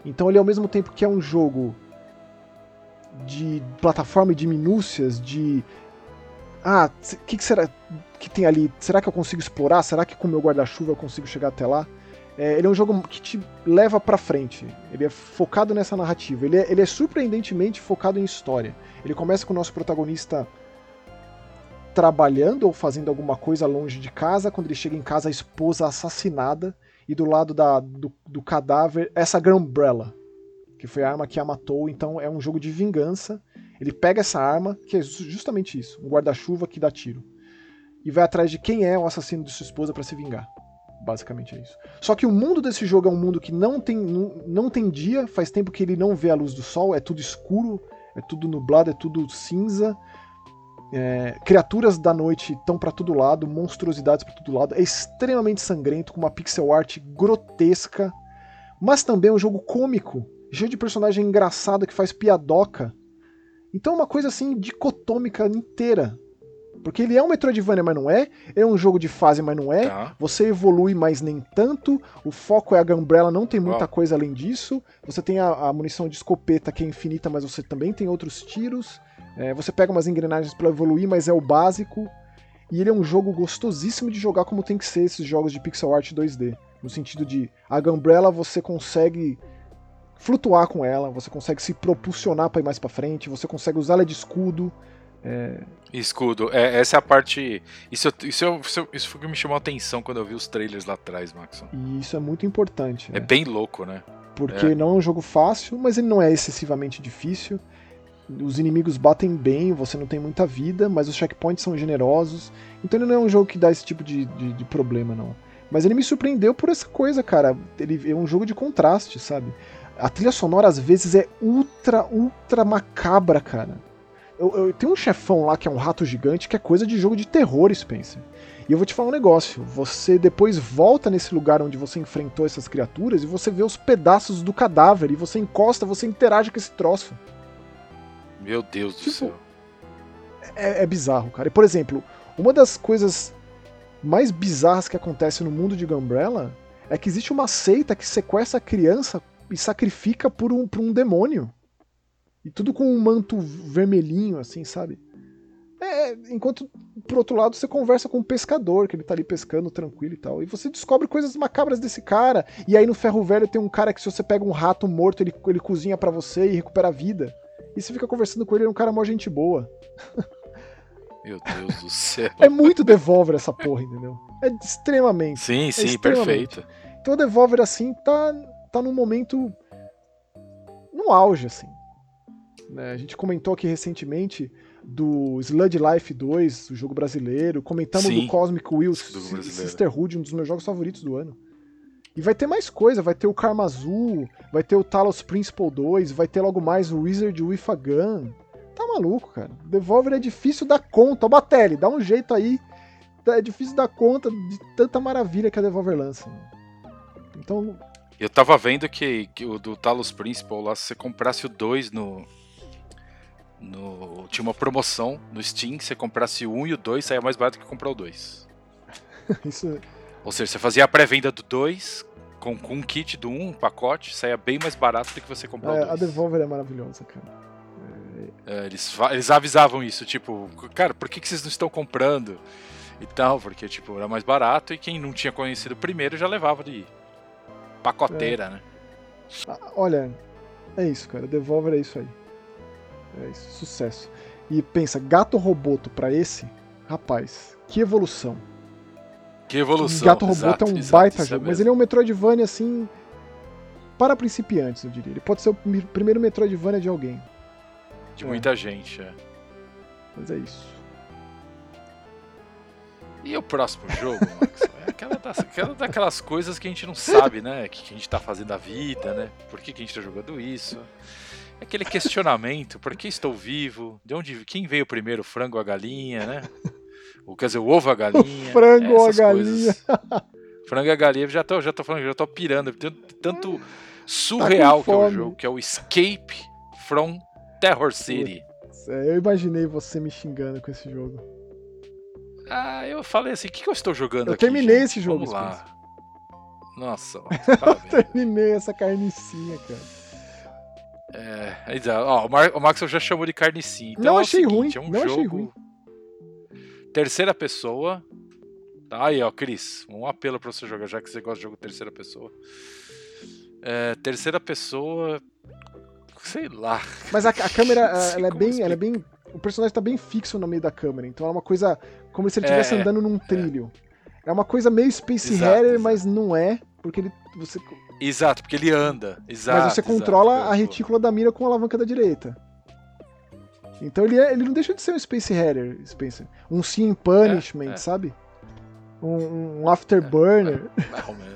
Então ele ao mesmo tempo que é um jogo de plataforma de minúcias, de ah, o que, que, será que tem ali? Será que eu consigo explorar? Será que com o meu guarda-chuva eu consigo chegar até lá? É, ele é um jogo que te leva para frente. Ele é focado nessa narrativa. Ele é, ele é surpreendentemente focado em história. Ele começa com o nosso protagonista trabalhando ou fazendo alguma coisa longe de casa. Quando ele chega em casa, a esposa assassinada. E do lado da, do, do cadáver, essa Umbrella, que foi a arma que a matou. Então é um jogo de vingança. Ele pega essa arma, que é justamente isso: um guarda-chuva que dá tiro. E vai atrás de quem é o assassino de sua esposa para se vingar. Basicamente é isso. Só que o mundo desse jogo é um mundo que não tem, não, não tem dia, faz tempo que ele não vê a luz do sol, é tudo escuro, é tudo nublado, é tudo cinza. É, criaturas da noite estão para todo lado, monstruosidades para todo lado. É extremamente sangrento, com uma pixel art grotesca, mas também é um jogo cômico, cheio de personagem engraçado que faz piadoca. Então é uma coisa assim dicotômica inteira. Porque ele é um Metroidvania, mas não é. É um jogo de fase, mas não é. Tá. Você evolui, mas nem tanto. O foco é a Gumbrella, não tem muita coisa além disso. Você tem a, a, munição de escopeta que é infinita, mas você também tem outros tiros. É, você pega umas engrenagens para evoluir, mas é o básico. E ele é um jogo gostosíssimo de jogar como tem que ser esses jogos de pixel art 2D. No sentido de a Gumbrella você consegue flutuar com ela, você consegue se propulsionar para ir mais para frente, você consegue usar ela de escudo. É... Escudo, é, essa é a parte. Isso, isso, isso, isso foi o que me chamou a atenção quando eu vi os trailers lá atrás, Maxon. E isso é muito importante. É né? bem louco, né? Porque é. não é um jogo fácil, mas ele não é excessivamente difícil. Os inimigos batem bem, você não tem muita vida, mas os checkpoints são generosos. Então ele não é um jogo que dá esse tipo de, de, de problema, não. Mas ele me surpreendeu por essa coisa, cara. Ele é um jogo de contraste, sabe? A trilha sonora às vezes é ultra, ultra macabra, cara. Eu, eu tenho um chefão lá que é um rato gigante que é coisa de jogo de terror, Spencer. E eu vou te falar um negócio: você depois volta nesse lugar onde você enfrentou essas criaturas e você vê os pedaços do cadáver e você encosta, você interage com esse troço. Meu Deus tipo, do céu. É, é bizarro, cara. E, por exemplo, uma das coisas mais bizarras que acontece no mundo de Gumbrella é que existe uma seita que sequestra a criança e sacrifica por um, por um demônio. E tudo com um manto vermelhinho, assim, sabe? É, enquanto, por outro lado, você conversa com um pescador, que ele tá ali pescando tranquilo e tal. E você descobre coisas macabras desse cara. E aí no Ferro Velho tem um cara que, se você pega um rato morto, ele, ele cozinha para você e recupera a vida. E você fica conversando com ele, ele é um cara mó gente boa. Meu Deus do céu. é muito Devolver essa porra, entendeu? É extremamente. Sim, é sim, extremamente. perfeito. Então a Devolver, assim, tá, tá num momento. no auge, assim. Né? A gente comentou aqui recentemente do Sludge Life 2, o jogo brasileiro. Comentamos Sim, do Cosmic Wheels do Sisterhood, um dos meus jogos favoritos do ano. E vai ter mais coisa, vai ter o Karma Azul, vai ter o Talos Principal 2, vai ter logo mais o Wizard with a Gun. Tá maluco, cara. Devolver é difícil dar conta. Ô, Batelli, dá um jeito aí. É difícil dar conta de tanta maravilha que a Devolver lança. Então. Eu tava vendo que, que o do Talos Principal lá, se você comprasse o 2 no, no, tinha uma promoção no Steam, você comprasse o 1 e o 2, saía mais barato que comprar o 2. Isso. Ou seja, você fazia a pré-venda do 2 com, com um kit do 1, um pacote, saía bem mais barato do que você comprar é, o 2. A Devolver é maravilhosa, cara. É, eles, eles avisavam isso, tipo, cara, por que, que vocês não estão comprando? E tal, porque, tipo, era mais barato e quem não tinha conhecido primeiro já levava de pacoteira, é. né? Ah, olha, é isso, cara. Devolver é isso aí. É isso, sucesso. E pensa, Gato Roboto para esse, rapaz, que evolução. Que evolução. Gato Roboto é um exato, baita jogo, é mas ele é um Metroidvania assim para principiantes, eu diria. Ele pode ser o primeiro Metroidvania de alguém. De é. muita gente, é. Mas é isso. E o próximo jogo, Max? É aquela, das, aquela daquelas coisas que a gente não sabe, né? O que, que a gente tá fazendo da vida, né? Por que, que a gente tá jogando isso? Aquele questionamento, por que estou vivo? De onde, quem veio primeiro, o frango ou a galinha, né? Ou, quer dizer, o ovo a galinha? O frango ou a galinha? Frango e a galinha, já tô, já tô falando, já tô pirando. Tanto tá surreal tá que é o jogo, que é o Escape from Terror City. eu imaginei você me xingando com esse jogo. Ah, eu falei assim, o que, que eu estou jogando eu aqui? Eu terminei gente? esse jogo. Vamos lá. Nossa, eu terminei essa carnicinha, cara. É, ó, o, Mar o Max já chamou de carnicinha. Então não é achei seguinte, ruim. É um não jogo... achei ruim. Terceira pessoa. Tá aí, ó, Cris. Um apelo pra você jogar, já que você gosta de jogo terceira pessoa. É, terceira pessoa. Sei lá. Mas a, a câmera, ela é bem. Ela é bem. O personagem tá bem fixo no meio da câmera, então é uma coisa como se ele estivesse é, andando num trilho. É. é. uma coisa meio Space Harrier, mas não é, porque ele. Você... Exato, porque ele anda. Exato, mas você exato, controla a retícula da mira com a alavanca da direita. Então ele, é, ele não deixa de ser um Space Harrier, Spencer. Um Sim Punishment, é, é. sabe? Um, um Afterburner.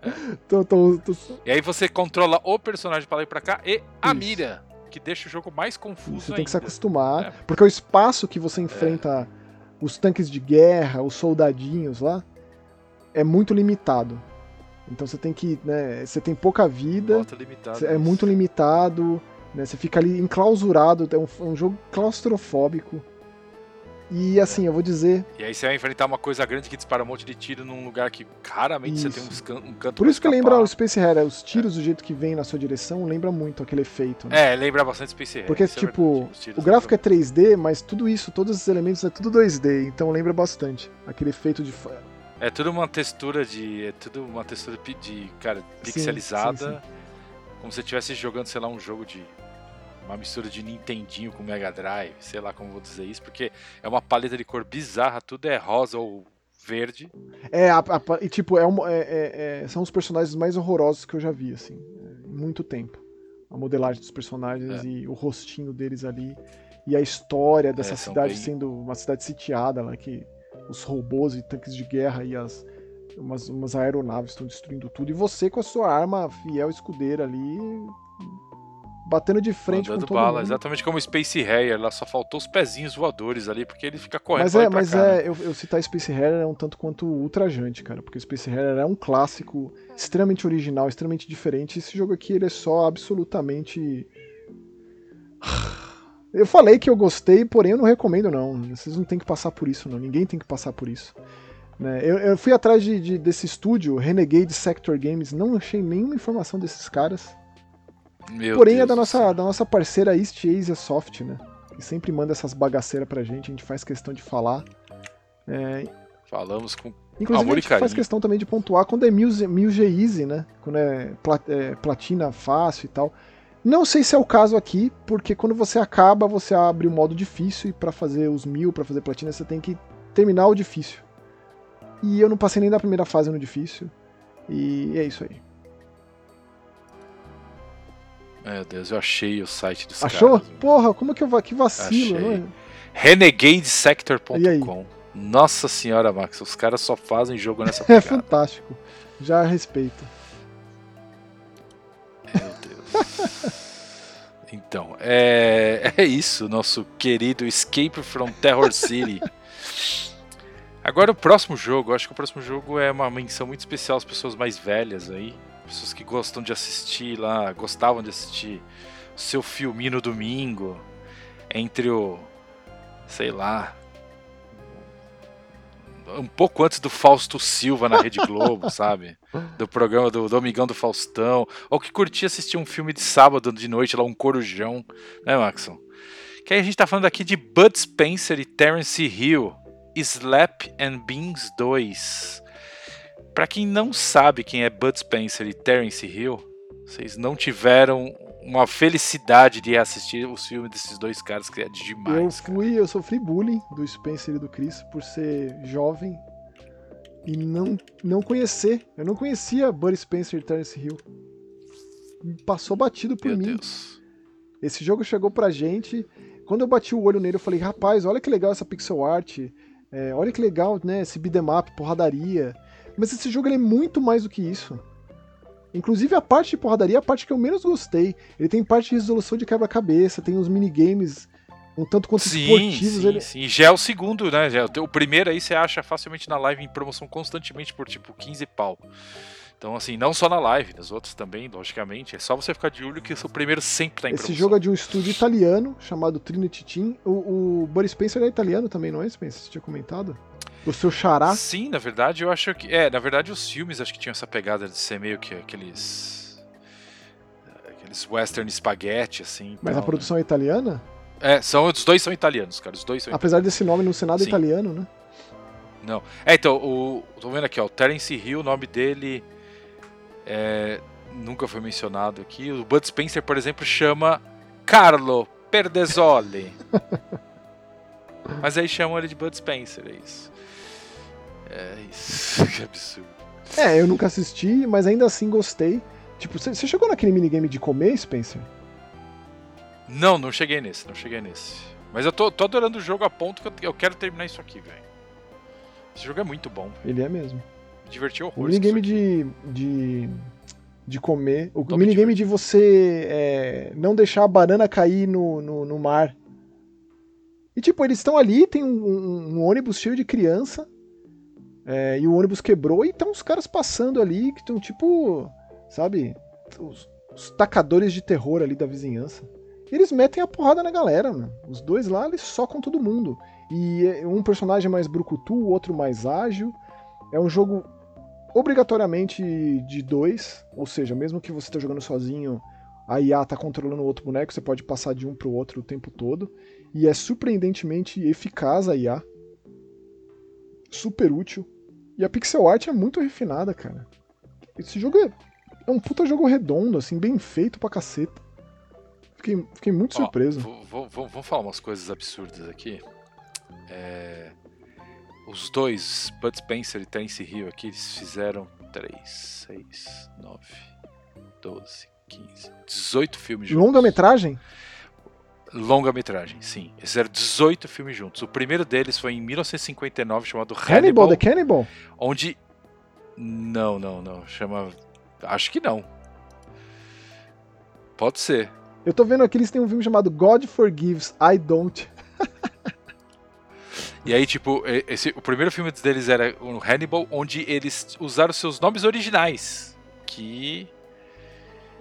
É, tô, tô, tô... E aí você controla o personagem para lá e pra cá e a Isso. mira, que deixa o jogo mais confuso. Você tem ainda. que se acostumar, é. porque o espaço que você enfrenta os tanques de guerra, os soldadinhos lá, é muito limitado. Então você tem que, né, você tem pouca vida, é muito limitado. Né? Você fica ali enclausurado, é um, é um jogo claustrofóbico. E assim, eu vou dizer. E aí você vai enfrentar uma coisa grande que dispara um monte de tiro num lugar que raramente isso. você tem uns can um canto Por isso que lembra o Space Harrier, os tiros é. do jeito que vem na sua direção, lembra muito aquele efeito. Né? É, lembra bastante Space Harrier. Porque, tipo, é o gráfico é 3D, mas tudo isso, todos esses elementos é tudo 2D, então lembra bastante. Aquele efeito de. É tudo uma textura de. É tudo uma textura de, cara, pixelizada. Sim, sim, sim. Como se você estivesse jogando, sei lá, um jogo de uma mistura de Nintendinho com Mega Drive, sei lá como vou dizer isso, porque é uma paleta de cor bizarra, tudo é rosa ou verde. É, a, a, e tipo, é, é, é, é, são os personagens mais horrorosos que eu já vi, assim, em muito tempo. A modelagem dos personagens é. e o rostinho deles ali. E a história dessa cidade bem... sendo uma cidade sitiada lá, que os robôs e tanques de guerra e as umas, umas aeronaves estão destruindo tudo. E você com a sua arma fiel escudeira ali batendo de frente Mandando com todo bala, mundo. exatamente como o Space Harrier, lá só faltou os pezinhos voadores ali, porque ele fica correndo Mas é, mas cá, é, né? eu, eu citar Space Harrier é um tanto quanto ultrajante, cara, porque o Space Harrier é um clássico extremamente original, extremamente diferente. Esse jogo aqui ele é só absolutamente eu falei que eu gostei, porém eu não recomendo não. Vocês não tem que passar por isso não. Ninguém tem que passar por isso. Né? Eu, eu, fui atrás de, de, desse estúdio, Renegade Sector Games, não achei nenhuma informação desses caras. Meu Porém, Deus é da nossa, da nossa parceira East Asia Soft, né? Que sempre manda essas bagaceiras pra gente, a gente faz questão de falar. É... Falamos com Inclusive, amor a gente faz questão também de pontuar quando é mil, mil G Easy, né? Quando é, plat, é, platina fácil e tal. Não sei se é o caso aqui, porque quando você acaba, você abre o modo difícil e para fazer os mil, para fazer platina, você tem que terminar o difícil. E eu não passei nem da primeira fase no difícil. E é isso aí. Meu Deus, eu achei o site dos Achou? caras. Porra, como que eu que vacilo, achei. né? Renegadesector.com. Nossa senhora, Max, os caras só fazem jogo nessa pegada. É fantástico. Já respeito. Meu Deus. então, é, é isso, nosso querido Escape from Terror City. Agora o próximo jogo, acho que o próximo jogo é uma menção muito especial às pessoas mais velhas aí pessoas que gostam de assistir lá, gostavam de assistir o seu filminho no domingo, entre o, sei lá, um pouco antes do Fausto Silva na Rede Globo, sabe? Do programa do Domingão do Faustão. Ou que curtia assistir um filme de sábado de noite, lá, um corujão, né, Maxon? Que aí a gente tá falando aqui de Bud Spencer e Terence Hill, Slap and Beans 2. Para quem não sabe quem é Bud Spencer e Terence Hill, vocês não tiveram uma felicidade de assistir os filmes desses dois caras que é demais. Eu fui, cara. eu sofri bullying do Spencer e do Chris por ser jovem e não não conhecer. Eu não conhecia Bud Spencer e Terence Hill. passou batido por Meu mim. Deus. Esse jogo chegou pra gente. Quando eu bati o olho nele, eu falei, rapaz, olha que legal essa pixel art. É, olha que legal, né? Esse beat'em up, porradaria. Mas esse jogo é muito mais do que isso. Inclusive a parte de porradaria é a parte que eu menos gostei. Ele tem parte de resolução de quebra-cabeça, tem uns minigames um tanto quanto Sim, esportivos. sim, ele... sim. Já é o segundo, né? Já, é o primeiro aí você acha facilmente na live em promoção constantemente por tipo 15 pau. Então, assim, não só na live, nos outros também, logicamente. É só você ficar de olho que o primeiro sempre tá em Esse promoção. jogo é de um estúdio italiano chamado Trinity Team. O, o Boris Spencer é italiano também, não é, Spencer? Você tinha comentado? O seu xará. Sim, na verdade, eu acho que. É, na verdade, os filmes acho que tinham essa pegada de ser meio que aqueles. Aqueles western spaghetti, assim. Mas tal, a produção é italiana? Né? É, são, os dois são italianos, cara. Os dois são Apesar desse nome não ser nada Sim. italiano, né? Não. É, então, o. Tô vendo aqui, ó. O Terence Hill, o nome dele. É, nunca foi mencionado aqui. O Bud Spencer, por exemplo, chama Carlo Perdesoli. Mas aí chamam ele de Bud Spencer, é isso. É isso. que absurdo. É, eu nunca assisti, mas ainda assim gostei. Tipo, você chegou naquele minigame de comer, Spencer? Não, não cheguei nesse, não cheguei nesse. Mas eu tô, tô adorando o jogo a ponto que eu, eu quero terminar isso aqui, velho. Esse jogo é muito bom. Ele é mesmo. Me diverti O horrores. com minigame de, de. de comer. O Tô me minigame de você é, não deixar a banana cair no, no, no mar. E tipo, eles estão ali, tem um, um- um ônibus cheio de criança. É, e o ônibus quebrou e estão os caras passando ali que estão tipo. Sabe? Os, os tacadores de terror ali da vizinhança. E eles metem a porrada na galera, mano. Os dois lá, eles socam todo mundo. E é um personagem mais brucutu, o outro mais ágil. É um jogo obrigatoriamente de dois, ou seja, mesmo que você esteja jogando sozinho, a IA tá controlando o outro boneco, você pode passar de um pro outro o tempo todo. E é surpreendentemente eficaz a IA. Super útil. E a pixel art é muito refinada, cara. Esse jogo é, é um puta jogo redondo, assim, bem feito pra caceta. Fiquei, fiquei muito Ó, surpreso. Vamos falar umas coisas absurdas aqui. É, Os dois, Bud Spencer e Terence Hill aqui, eles fizeram 3, 6, 9, 12, 15, 18 filmes juntos. Longa-metragem? Longa-metragem, sim. Eles fizeram 18 filmes juntos. O primeiro deles foi em 1959, chamado Hannibal, Hannibal, the Cannibal? onde... Não, não, não. Chama... Acho que não. Pode ser. Eu tô vendo aqui, eles têm um filme chamado God Forgives, I Don't. E aí, tipo, esse, o primeiro filme deles era o Hannibal, onde eles usaram seus nomes originais, que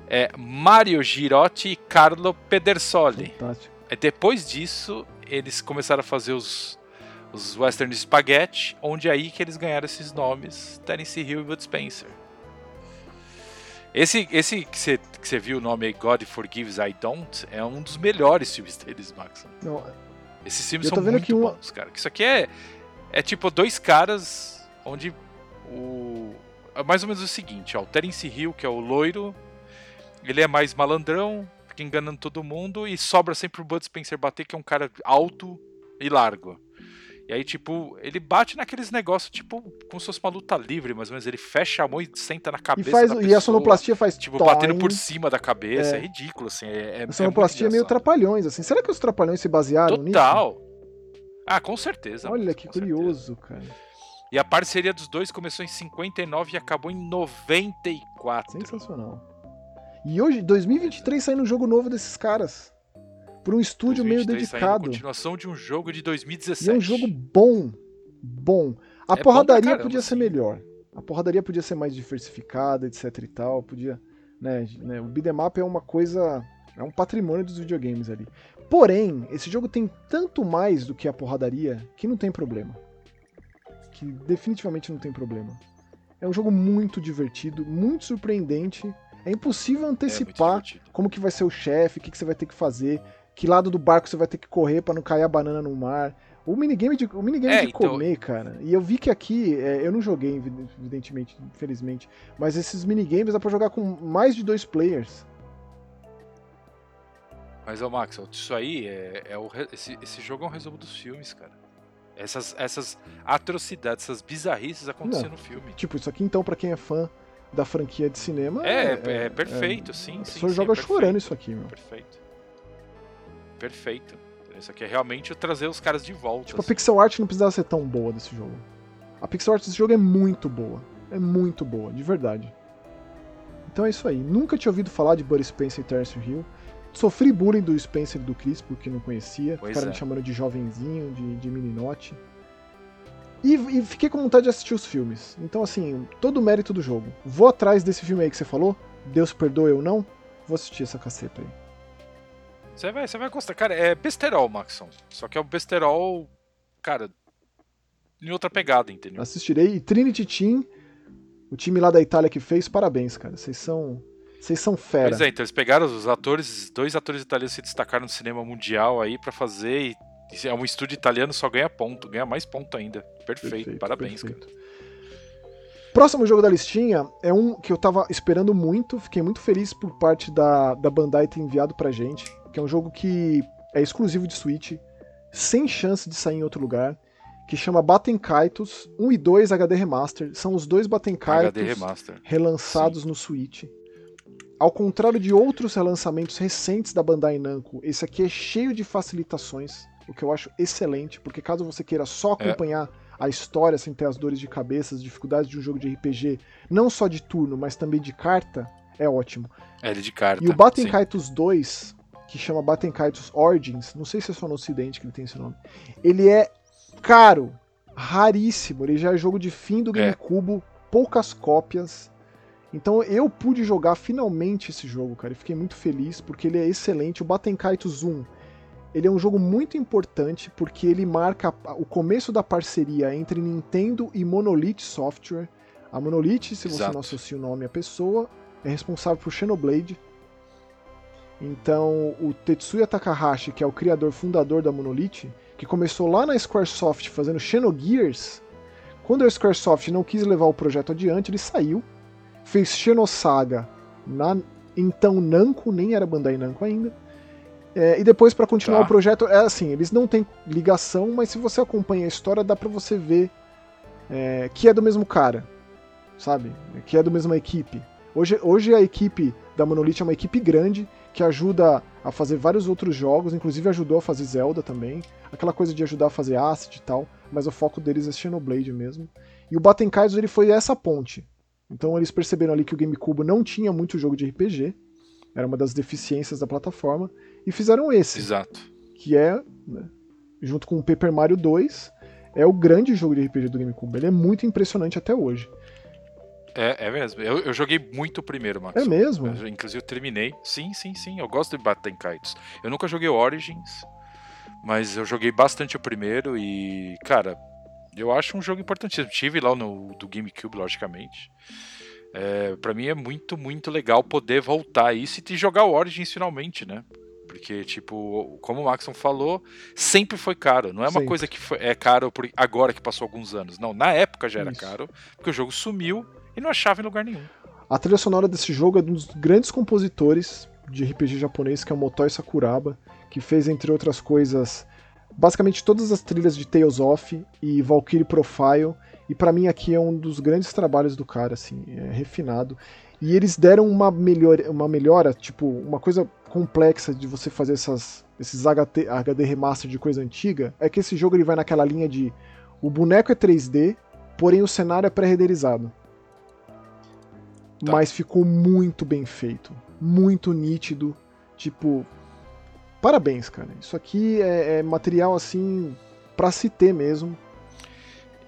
é Mario Girotti e Carlo Pedersoli. Fantástico. Aí depois disso, eles começaram a fazer os, os Western Spaghetti, onde é aí que eles ganharam esses nomes, Terence Hill e Bud Spencer. Esse, esse que você que viu o nome God Forgives I Don't, é um dos melhores filmes deles, Max. Não, Esses filmes são muito uma- bons, cara. Isso aqui é, é tipo dois caras onde o. É mais ou menos o seguinte, ó. O Terence Hill, que é o loiro, ele é mais malandrão, fica enganando todo mundo e sobra sempre o Bud Spencer bater, que é um cara alto e largo. E aí, tipo, ele bate naqueles negócios, tipo, como se fosse uma luta livre, mais ou menos. Ele fecha a mão e senta na e, cabeça faz, da e pessoa. a sonoplastia faz Tipo, toing. batendo por cima da cabeça. É, É. ridículo, assim. É, é, A sonoplastia é, meio trapalhões, assim. Será que os trapalhões se basearam nisso? Total. Ah, com certeza. Olha que com certeza. curioso, cara. E a parceria dos dois começou em 59 e acabou em 94. Sensacional. E hoje, 2023, saindo um jogo novo desses caras. Por um estúdio meio 2023 saindo dedicado. continuação de um jogo de 2017. E é um jogo bom. Bom. A É bom porradaria pra caramba, podia ser sim. melhor. A porradaria podia ser mais diversificada, etc e tal. Podia. Né, né, o beat'em up é uma coisa. É um patrimônio dos videogames ali. Porém, esse jogo tem tanto mais do que a porradaria que não tem problema. Que definitivamente não tem problema. É um jogo muito divertido, muito surpreendente. É impossível É antecipar divertido. como que vai ser o chefe, o que, que você vai ter que fazer, que lado do barco você vai ter que correr pra não cair a banana no mar. O minigame de, o minigame É, de então- comer, cara. E eu vi que aqui, é, eu não joguei, evidentemente, infelizmente, mas esses minigames dá pra jogar com mais de dois players. Mas, ô Max, isso aí é, é o esse, esse jogo é um resumo dos filmes, cara. Essas, essas atrocidades, essas bizarrices acontecendo Não. no filme. Tipo, isso aqui então, pra quem é fã da franquia de cinema. É, é, é perfeito, é, sim. A sim, pessoa sim, joga é chorando isso aqui, meu. Perfeito. Perfeito. Isso aqui é realmente trazer os caras de volta. Tipo, a pixel art não precisava ser tão boa desse jogo. A pixel art desse jogo é muito boa. É muito boa, de verdade. Então é isso aí. Nunca tinha ouvido falar de Buddy Spencer e Terence Hill. Sofri bullying do Spencer e do Chris, porque não conhecia. Pois Ficaram é. me chamando de jovenzinho, de, de meninote. E, e fiquei com vontade de assistir os filmes. Então, assim, todo o mérito do jogo. Vou atrás desse filme aí que você falou. Deus perdoe eu não. Vou assistir essa caceta aí. Você vai, você vai gostar. Cara, é besterol, Maxon. Só que é um besterol, cara, em outra pegada, entendeu? Assistirei. E Trinity Team, o time lá da Itália que fez, parabéns, cara. Vocês são. Vocês são fera. Pois é, então eles pegaram os atores, dois atores italianos se destacaram no cinema mundial aí pra fazer e é um estúdio italiano só ganha ponto, ganha mais ponto ainda. Perfeito, parabéns, perfeito. cara. Próximo jogo da listinha é um que eu tava esperando muito, fiquei muito feliz por parte da, da Bandai ter enviado pra gente, que é um jogo que é exclusivo de Switch, sem chance de sair em outro lugar, que chama Baten Kaitos 1 e 2 HD Remaster. São os dois Baten Kaitos relançados no Switch. Ao contrário de outros relançamentos recentes da Bandai Namco, esse aqui é cheio de facilitações, o que eu acho excelente, porque caso você queira só É. acompanhar a história sem ter as dores de cabeça, as dificuldades de um jogo de RPG, não só de turno, mas também de carta, é ótimo. É ele de carta. E o Baten sim. Kaitos 2, que chama Baten Kaitos Origins, não sei se é só no ocidente que ele tem esse nome, ele é caro, raríssimo, ele já é jogo de fim do É. GameCube, poucas cópias. Então eu pude jogar finalmente esse jogo, cara, e fiquei muito feliz porque ele é excelente. O Baten Kaitos 1, ele é um jogo muito importante porque ele marca o começo da parceria entre Nintendo e Monolith Software. A Monolith, se você Exato. não associa o nome à pessoa, é responsável por Xenoblade. Então, o Tetsuya Takahashi, que é o criador fundador da Monolith, que começou lá na Squaresoft fazendo Xenogears, quando a Squaresoft não quis levar o projeto adiante, ele saiu, fez Xenosaga na então Namco, nem era Bandai Namco ainda. É, e depois, para continuar Tá. o projeto, é assim, eles não têm ligação, mas se você acompanha a história, dá pra você ver é, que é do mesmo cara, sabe? Que é da mesma equipe. Hoje, hoje a equipe da Monolith é uma equipe grande que ajuda a fazer vários outros jogos, inclusive ajudou a fazer Zelda também. Aquela coisa de ajudar a fazer Acid e tal, mas o foco deles é Xenoblade mesmo. E o Baten Kaitos ele foi essa ponte. Então eles perceberam ali que o GameCube não tinha muito jogo de RPG, era uma das deficiências da plataforma, e fizeram esse Exato. que é, né, junto com o Paper Mario 2, é o grande jogo de RPG do GameCube. Ele é muito impressionante até hoje. É, é mesmo. Eu, eu joguei muito o primeiro, Max. É mesmo? Eu, inclusive eu terminei. Sim, sim, sim. Eu gosto de Baten Kaitos. Eu nunca joguei Origins, mas eu joguei bastante o primeiro e, cara, eu acho um jogo importantíssimo. Tive lá no do GameCube, logicamente. É, para mim é muito, muito legal poder voltar a isso e jogar o Origins finalmente, né? Porque, tipo, como o Maxon falou, sempre foi caro. Não é uma Sempre. coisa que foi- é caro por agora que passou alguns anos. Não, na época já era Isso. caro, porque o jogo sumiu e não achava em lugar nenhum. A trilha sonora desse jogo é de um dos grandes compositores de RPG japonês, que é o Motoi Sakuraba, que fez, entre outras coisas, basicamente todas as trilhas de Tales of e Valkyrie Profile. E pra mim aqui é um dos grandes trabalhos do cara, assim, é refinado. E eles deram uma, melhor, uma melhora, tipo, uma coisa complexa de você fazer essas, esses HT, HD remaster de coisa antiga, é que esse jogo ele vai naquela linha de o boneco é 3D, porém o cenário é pré-renderizado. Tá. Mas ficou muito bem feito, muito nítido, tipo, parabéns, cara. Isso aqui é, é material assim pra se ter mesmo.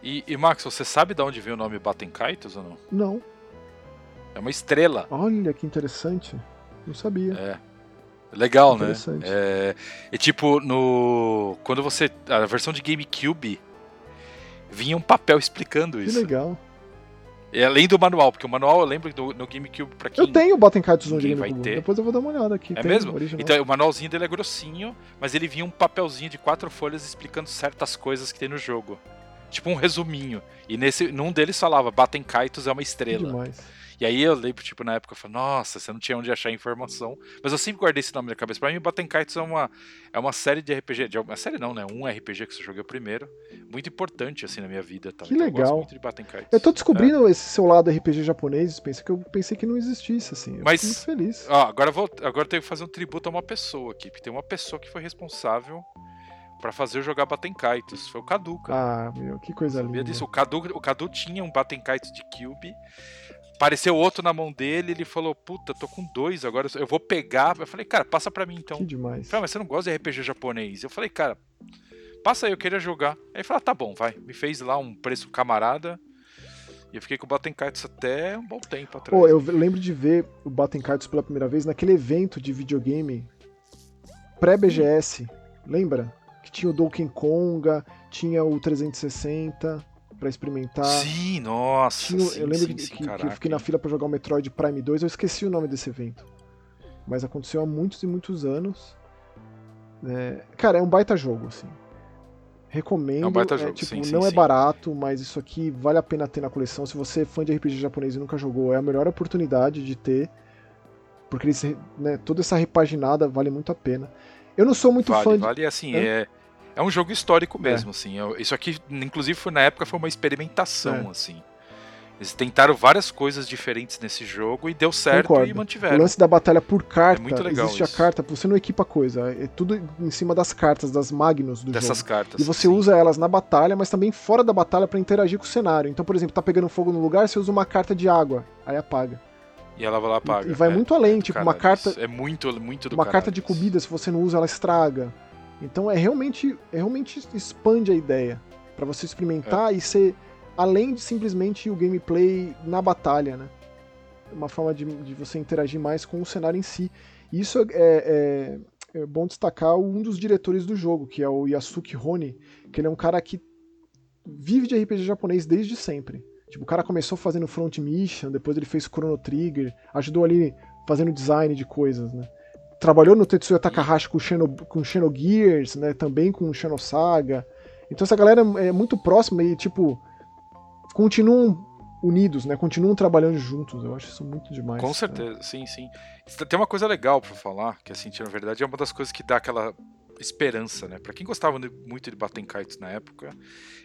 E, e Max, você sabe de onde veio o nome Baten Kaitos ou não? Não, É uma estrela. olha que interessante. Não sabia. É. Legal, né? É, e tipo, no. Quando você. A versão de GameCube vinha um papel explicando que isso. legal. E além do manual, porque o manual eu lembro do, no GameCube pra quem. Eu tenho o Kaitos 1 de ninguém vai GameCube. ter. Depois eu vou dar uma olhada aqui. É Tem mesmo? original. Então o manualzinho dele é grossinho, mas ele vinha um papelzinho de quatro folhas explicando certas coisas que tem no jogo. tipo um resuminho. E nesse, num deles falava, Batem Kaitos é uma estrela. Demais. E aí eu lembro, tipo, na época, eu falei, nossa, você não tinha onde achar informação. Mas eu sempre guardei esse nome na cabeça. Pra mim, Batem Kaitos é uma, é uma série de RPG. De, uma série não, né? Um RPG que você joguei primeiro. Muito importante, assim, na minha vida. Tá? Que então, legal. Eu gosto muito de. Eu tô descobrindo é. esse seu lado RPG japonês. Pensei que eu pensei que não existisse, assim. Eu Mas, muito feliz. Ó, agora, eu vou, agora eu tenho que fazer um tributo a uma pessoa aqui. Porque tem uma pessoa que foi responsável para fazer eu jogar Batem Kaitos. Foi o Cadu, cara. Ah, meu, que coisa linda. Disso. O Cadu, o Cadu tinha um Batem Kaitos de Cube apareceu outro na mão dele, ele falou, puta, tô com dois agora, eu vou pegar. Eu falei, cara, passa pra mim então. Que demais. falei, mas você não gosta de RPG japonês? Eu falei, cara, passa aí, eu queria jogar. Aí ele falou, ah, tá bom, vai. Me fez lá um preço camarada. E eu fiquei com o Batten Cards até um bom tempo atrás. Pô, eu lembro de ver o Batten Cards pela primeira vez naquele evento de videogame pré-BGS. Lembra? Que tinha o Donkey Konga, tinha o 360 para experimentar. Sim, nossa. Tinha, sim, eu lembro sim, que, sim, que, que, eu fiquei na fila para jogar o Metroid Prime 2, eu esqueci o nome desse evento. Mas aconteceu há muitos e muitos anos. É, cara, é um baita jogo, assim. Recomendo. É um baita é, jogo. Tipo, sim, não é barato, mas isso aqui vale a pena ter na coleção. Se você é fã de RPG japonês e nunca jogou, é a melhor oportunidade de ter. Porque eles, né, toda essa repaginada vale muito a pena. Eu não sou muito vale, fã de. Vale, assim, é, é um jogo histórico é. mesmo, é. assim. Isso aqui, inclusive, foi na época foi uma experimentação, é. assim. Eles tentaram várias coisas diferentes nesse jogo e deu certo Concordo. e mantiveram. O lance da batalha por carta, é muito legal existe isso. a carta, você não equipa coisa, é tudo em cima das cartas, das Magnus do Dessas jogo. cartas. E você sim. usa elas na batalha, mas também fora da batalha para interagir com o cenário. Então, por exemplo, tá pegando fogo no lugar, você usa uma carta de água, aí apaga. E ela vai lá apaga. E, vai é, muito além, tipo, caralho, uma carta. É muito, muito do Uma caralho, carta de comida, se você não usa, ela estraga. Então é realmente, é realmente expande a ideia para você experimentar é. e ser além de simplesmente o gameplay na batalha, né? Uma forma de, de você interagir mais com o cenário em si. E isso é, é, é, bom destacar um dos diretores do jogo, que é o Yasuki Hone, que ele é um cara que vive de RPG japonês desde sempre. Tipo, o cara começou fazendo Front Mission, depois ele fez Chrono Trigger, ajudou ali fazendo design de coisas, né? Trabalhou no Tetsuya Takahashi com Xeno, com Xenogears, né, também com Xenosaga. Então essa galera é muito próxima e, tipo, continuam unidos, né, continuam trabalhando juntos. Eu acho isso muito demais. Com né? certeza, né? sim, sim. Tem uma coisa legal para falar, que assim, na verdade é uma das coisas que dá aquela esperança, né? Para quem gostava muito de Baten Kites na época,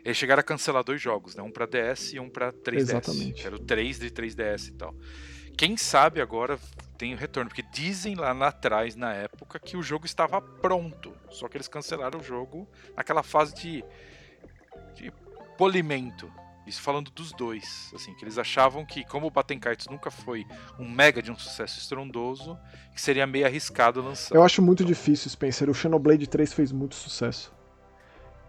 eles chegaram a cancelar dois jogos, né? Um para DS e um para 3DS. Exatamente. Era o 3 de 3DS e tal. Quem sabe agora tem o retorno, porque dizem lá, lá atrás, na época, que o jogo estava pronto. Só que eles cancelaram o jogo naquela fase de, de polimento. Isso falando dos dois, assim, que eles achavam que, como o Baten Kites nunca foi um mega de um sucesso estrondoso, que seria meio arriscado lançar. Eu acho muito então, difícil, Spencer. O Xenoblade 3 fez muito sucesso.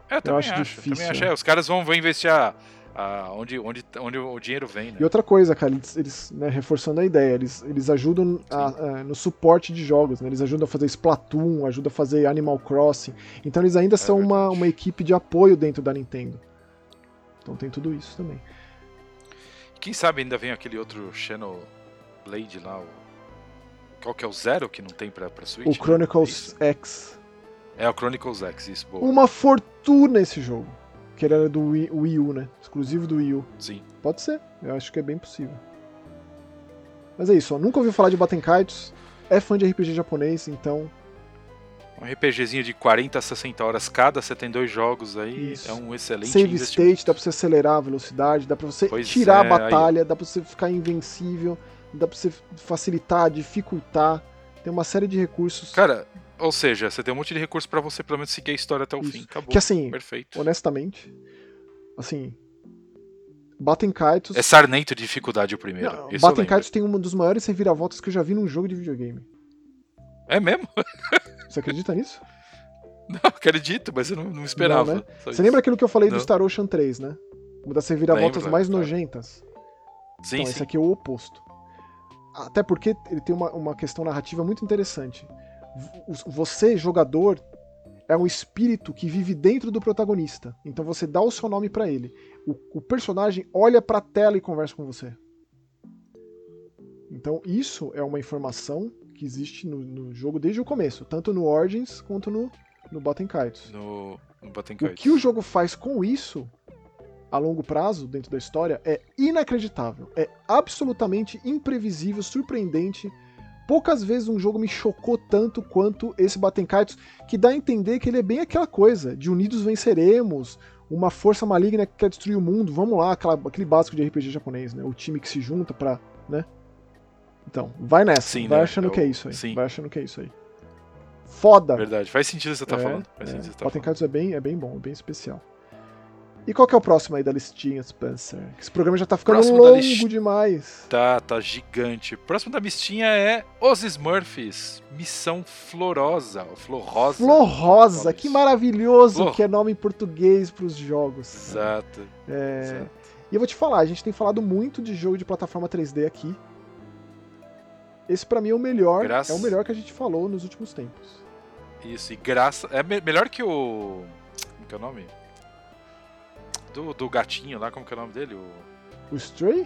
É, eu, eu acho, acho, difícil. Eu acho. É, os caras vão, vão investir a, a, onde, onde, onde o dinheiro vem. Né? E outra coisa, cara, eles, eles né, reforçando a ideia, eles, eles ajudam a, a, no suporte de jogos, né? eles ajudam a fazer Splatoon, ajudam a fazer Animal Crossing. Então eles ainda é são uma, uma equipe de apoio dentro da Nintendo. Então tem tudo isso também. Quem sabe ainda vem aquele outro Blade lá, o... qual que é o Zero que não tem pra, pra Switch? O né? Chronicles é X. É, o Chronicles X, isso, boa. Uma fortuna esse jogo. Que ele era do Wii, Wii U, né? Exclusivo do Wii U. Sim. Pode ser, eu acho que é bem possível. Mas é isso, ó. nunca ouviu falar de Batten Kaitos, é fã de RPG japonês, então. Um RPGzinho de 40 a 60 horas cada, você tem dois jogos aí, isso. é um excelente Save state, dá pra você acelerar a velocidade, dá pra você pois tirar é, a batalha, aí... dá pra você ficar invencível, dá pra você facilitar, dificultar. Tem uma série de recursos. Cara, ou seja, você tem um monte de recurso para você pelo menos seguir a história até o Isso. fim. Acabou. Que assim, Perfeito. honestamente, assim, Batem Kaitos... É sarnento de dificuldade o primeiro. Não, Batem Kaitos tem uma dos maiores reviravoltas que eu já vi num jogo de videogame. É mesmo? Você acredita nisso? Não, acredito, mas eu não, não esperava. Não, né? Você lembra aquilo que eu falei não. do Star Ocean 3, né? Uma das reviravoltas Lembro, mais nojentas. Sim, então, sim. esse aqui é o oposto. Até porque ele tem uma, uma questão narrativa muito interessante você, jogador, é um espírito que vive dentro do protagonista. Então você dá o seu nome para ele. O, o, personagem olha para a tela e conversa com você. Então isso é uma informação que existe no, no jogo desde o começo, tanto no Origins quanto no, no Batten Kites. No, no O que o jogo faz com isso a longo prazo dentro da história é inacreditável. É absolutamente imprevisível, surpreendente. Poucas vezes um jogo me chocou tanto quanto esse Kaitos, que dá a entender que ele é bem aquela coisa, de unidos venceremos, uma força maligna que quer destruir o mundo, vamos lá, aquela, aquele básico de RPG japonês, né? O time que se junta pra, né? Então, vai nessa, sim, vai né? achando é que é isso aí, sim. vai achando que é isso aí. Foda! Verdade, faz sentido o que você tá é, falando. Faz é. tá é bem, é bem bom, é bem especial. E qual que é o próximo aí da listinha, Spencer? Esse programa já tá ficando próximo longo list... demais. Tá, tá gigante. Próximo da listinha é Os Smurfs, Missão Florosa, Florosa. Florosa, que maravilhoso Flor... que é nome em português pros jogos. Exato. É... Exato. E eu vou te falar, a gente tem falado muito de jogo de plataforma 3D aqui. Esse para mim é o melhor, graça... é o melhor que a gente falou nos últimos tempos. Isso, e graça... É melhor que o... Como que é o nome? Do, do gatinho lá, como que é o nome dele? O, o Stray?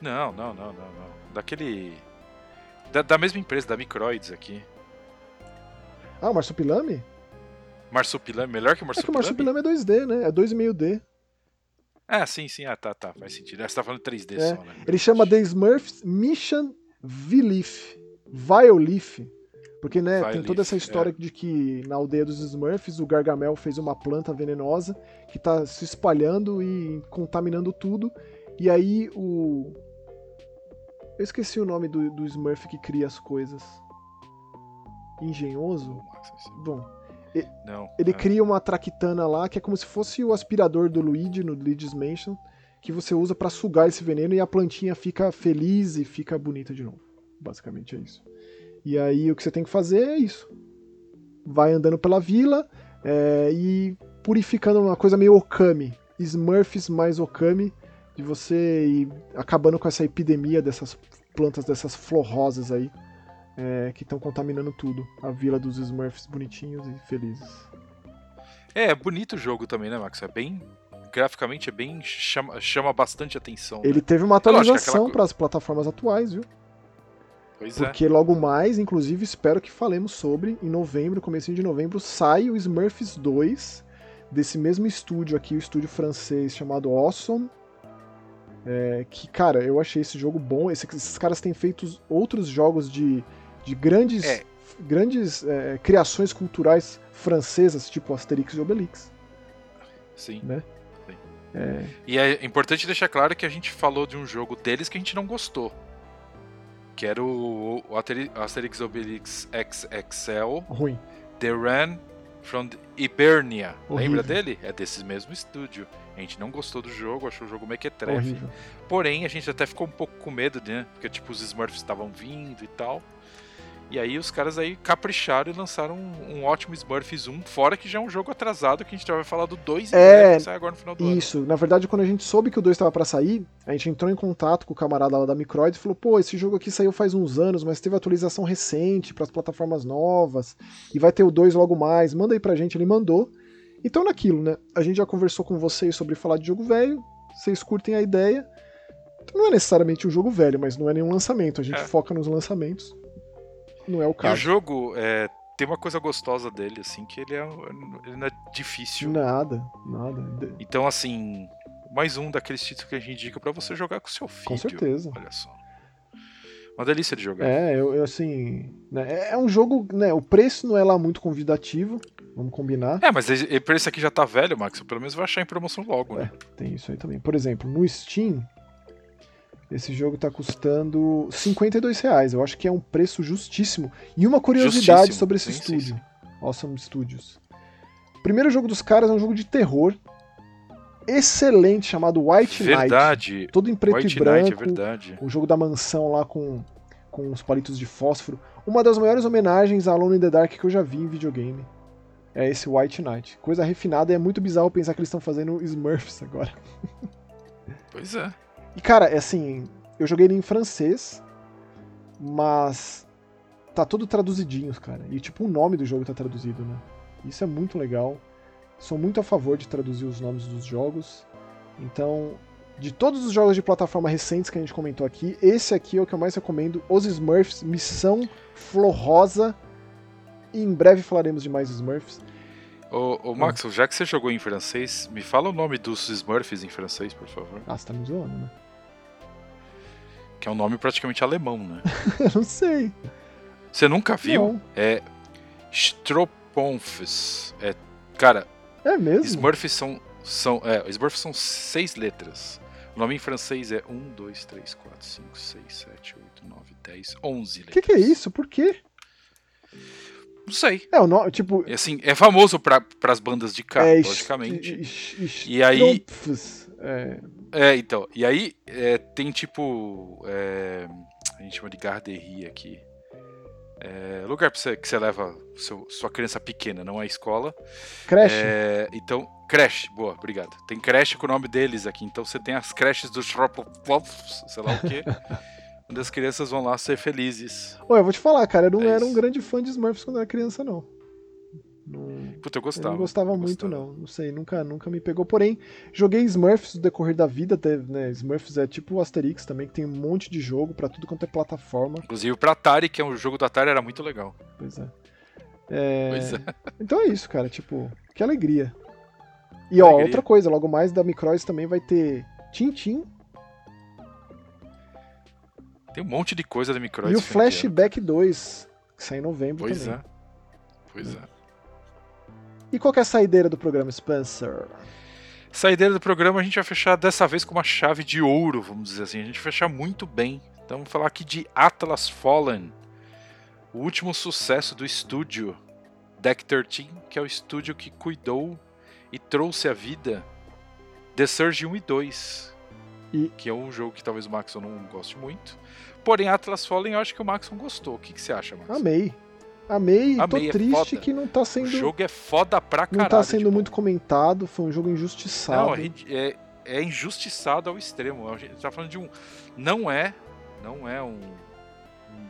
Não, não, não, não, não. Daquele. Da, da mesma empresa, da Microids aqui. Ah, o Marsupilame? Marsupilame, melhor que o Marsupilame? É que o Marsupilame é 2D, né? É 2,5D. Ah, sim, sim. Ah, tá, tá. Faz sentido. Você tá falando 3D é. só, né? Ele chama The Smurfs Mission V-Leaf. Violif. Porque, né, Vai tem toda essa história é. de que na aldeia dos Smurfs o Gargamel fez uma planta venenosa que tá se espalhando e contaminando tudo. E aí o. Eu esqueci o nome do, do Smurf que cria as coisas. Engenhoso? Bom. Ele, não, ele cria uma traquitana lá que é como se fosse o aspirador do Luigi no Luigi's Mansion, que você usa para sugar esse veneno e a plantinha fica feliz e fica bonita de novo. Basicamente é isso. E aí o que você tem que fazer é isso. Vai andando pela vila é, e purificando uma coisa meio Okami. Smurfs mais Okami, de você ir acabando com essa epidemia dessas plantas, dessas florosas aí, é, que estão contaminando tudo. A vila dos Smurfs bonitinhos e felizes. É, é bonito o jogo também, né, Max? É bem. Graficamente é bem. chama, chama bastante atenção. Ele né? teve uma atualização é aquela... para as plataformas atuais, viu? Pois é. Porque é. logo mais, inclusive, espero que falemos sobre, em novembro, comecinho de novembro, sai o Smurfs 2, desse mesmo estúdio aqui, o estúdio francês chamado Awesome. É, que, cara, eu achei esse jogo bom. Esse, esses caras têm feito outros jogos de, de grandes, é. grandes é, criações culturais francesas, tipo Asterix e Obelix. Sim. Né? Sim. É. E é importante deixar claro que a gente falou de um jogo deles que a gente não gostou que era o, o Asterix Obelix XXL. Ruim. The Run from Hibernia. Horrível. Lembra dele? É desse mesmo estúdio. A gente não gostou do jogo, achou o jogo mequetrefe. Porém, a gente até ficou um pouco com medo, né? Porque, tipo, os Smurfs estavam vindo e tal. E aí os caras aí capricharam e lançaram um, um, ótimo Smurfs 1, fora que já é um jogo atrasado, que a gente já vai falar do 2 é, que sai agora no final do isso. ano. Isso, na verdade, quando a gente soube que o 2 estava para sair, a gente entrou em contato com o camarada lá da Microid e falou: pô, esse jogo aqui saiu faz uns anos, mas teve atualização recente para as plataformas novas, e vai ter o 2 logo mais, manda aí pra gente. Ele mandou. Então, naquilo, né? A gente já conversou com vocês sobre falar de jogo velho, vocês curtem a ideia. Então, não é necessariamente um jogo velho, mas não é nenhum lançamento, a gente é. foca nos lançamentos não é o caso. E o jogo é, tem uma coisa gostosa dele, assim, que ele, é, ele não é difícil. Nada, nada. Então, assim, mais um daqueles títulos que a gente indica para você jogar com seu filho. Com certeza. Olha só. Uma delícia de jogar. É, eu, eu assim. Né, é, é um jogo, né? O preço não é lá muito convidativo. Vamos combinar. É, mas o preço aqui já tá velho, Max. Pelo menos vai achar em promoção logo, é, né? Tem isso aí também. Por exemplo, no Steam, esse jogo está custando 52 reais. Eu acho que é um preço justíssimo. E uma curiosidade justíssimo. sobre esse sim, estúdio. Sim, sim. Awesome Studios. O primeiro jogo dos caras é um jogo de terror excelente chamado White Knight. Verdade. Todo em preto White e branco. Knight, é verdade. O jogo da mansão lá com, com os palitos de fósforo. Uma das maiores homenagens a Alone in the Dark que eu já vi em videogame. É esse White Knight. Coisa refinada e é muito bizarro pensar que eles estão fazendo Smurfs agora. Pois é. E cara, é assim, eu joguei ele em francês, mas tá tudo traduzidinho, cara. E tipo, o nome do jogo tá traduzido, né? Isso é muito legal. Sou muito a favor de traduzir os nomes dos jogos. Então, de todos os jogos de plataforma recentes que a gente comentou aqui, esse aqui é o que eu mais recomendo. Os Smurfs, Missão Florrosa. E em breve falaremos de mais Smurfs. Ô, ô Max, já que você jogou em francês, me fala o nome dos Smurfs em francês, por favor. Ah, você tá me zoando, né? Que é um nome praticamente alemão, né? Eu não sei. Você nunca viu? Não. É Stroponfs. É, cara, É mesmo? Smurfs são, são, é, Smurfs são seis letras. O nome em francês é 1, 2, 3, 4, 5, 6, 7, 8, 9, 10, 11 O letras. que, que é isso? Por quê? Não sei. É, o nome, tipo. E, assim, é famoso para as bandas de cá, é, logicamente. E aí-. É, É, então. E aí é, tem tipo. é, a gente chama de garderie aqui. É, lugar pra você, que você leva seu- sua criança pequena, não é escola. creche. É, então, creche, boa, obrigado. Tem creche com o nome deles aqui. Então você tem as creches do Schroppelpfs, sei lá o quê. onde as crianças vão lá ser felizes. Ô, eu vou te falar, cara, eu não É era um grande fã de Smurfs quando eu era criança, não. Não, Puta, eu eu gostava. não gostava eu muito, gostava. não. Não sei, nunca, nunca me pegou. Porém, joguei Smurfs no decorrer da vida. Teve, né? Smurfs é tipo o Asterix também, que tem um monte de jogo pra tudo quanto é plataforma. Inclusive pra Atari, que é um jogo do Atari, era muito legal. Pois é. É, Pois é. Então é isso, cara. Tipo, que alegria. E ó, Alegria. outra coisa, logo mais da Microids também vai ter Tintin Tem um monte de coisa da Microids. e o ano. Flashback 2, que sai em novembro Pois também. é. Pois é. E qual que é a saideira do programa Spencer? Saideira do programa, a gente vai fechar dessa vez com uma chave de ouro, vamos dizer assim. A gente vai fechar muito bem. Então vamos falar aqui de Atlas Fallen. O último sucesso do estúdio Deck 13, que é o estúdio que cuidou e trouxe à vida The Surge 1 e 2. E- Que é um jogo que talvez o Maxon não goste muito. Porém, Atlas Fallen eu acho que o Maxon gostou. O que, que você acha, Maxon? Amei. Amei e Amei, é tô triste que não tá O sendo, jogo é foda pra caralho. não tá sendo bom. muito comentado, foi um jogo injustiçado. Não, é é, é injustiçado ao extremo. A gente tá falando de um. Não é. Não é um. um-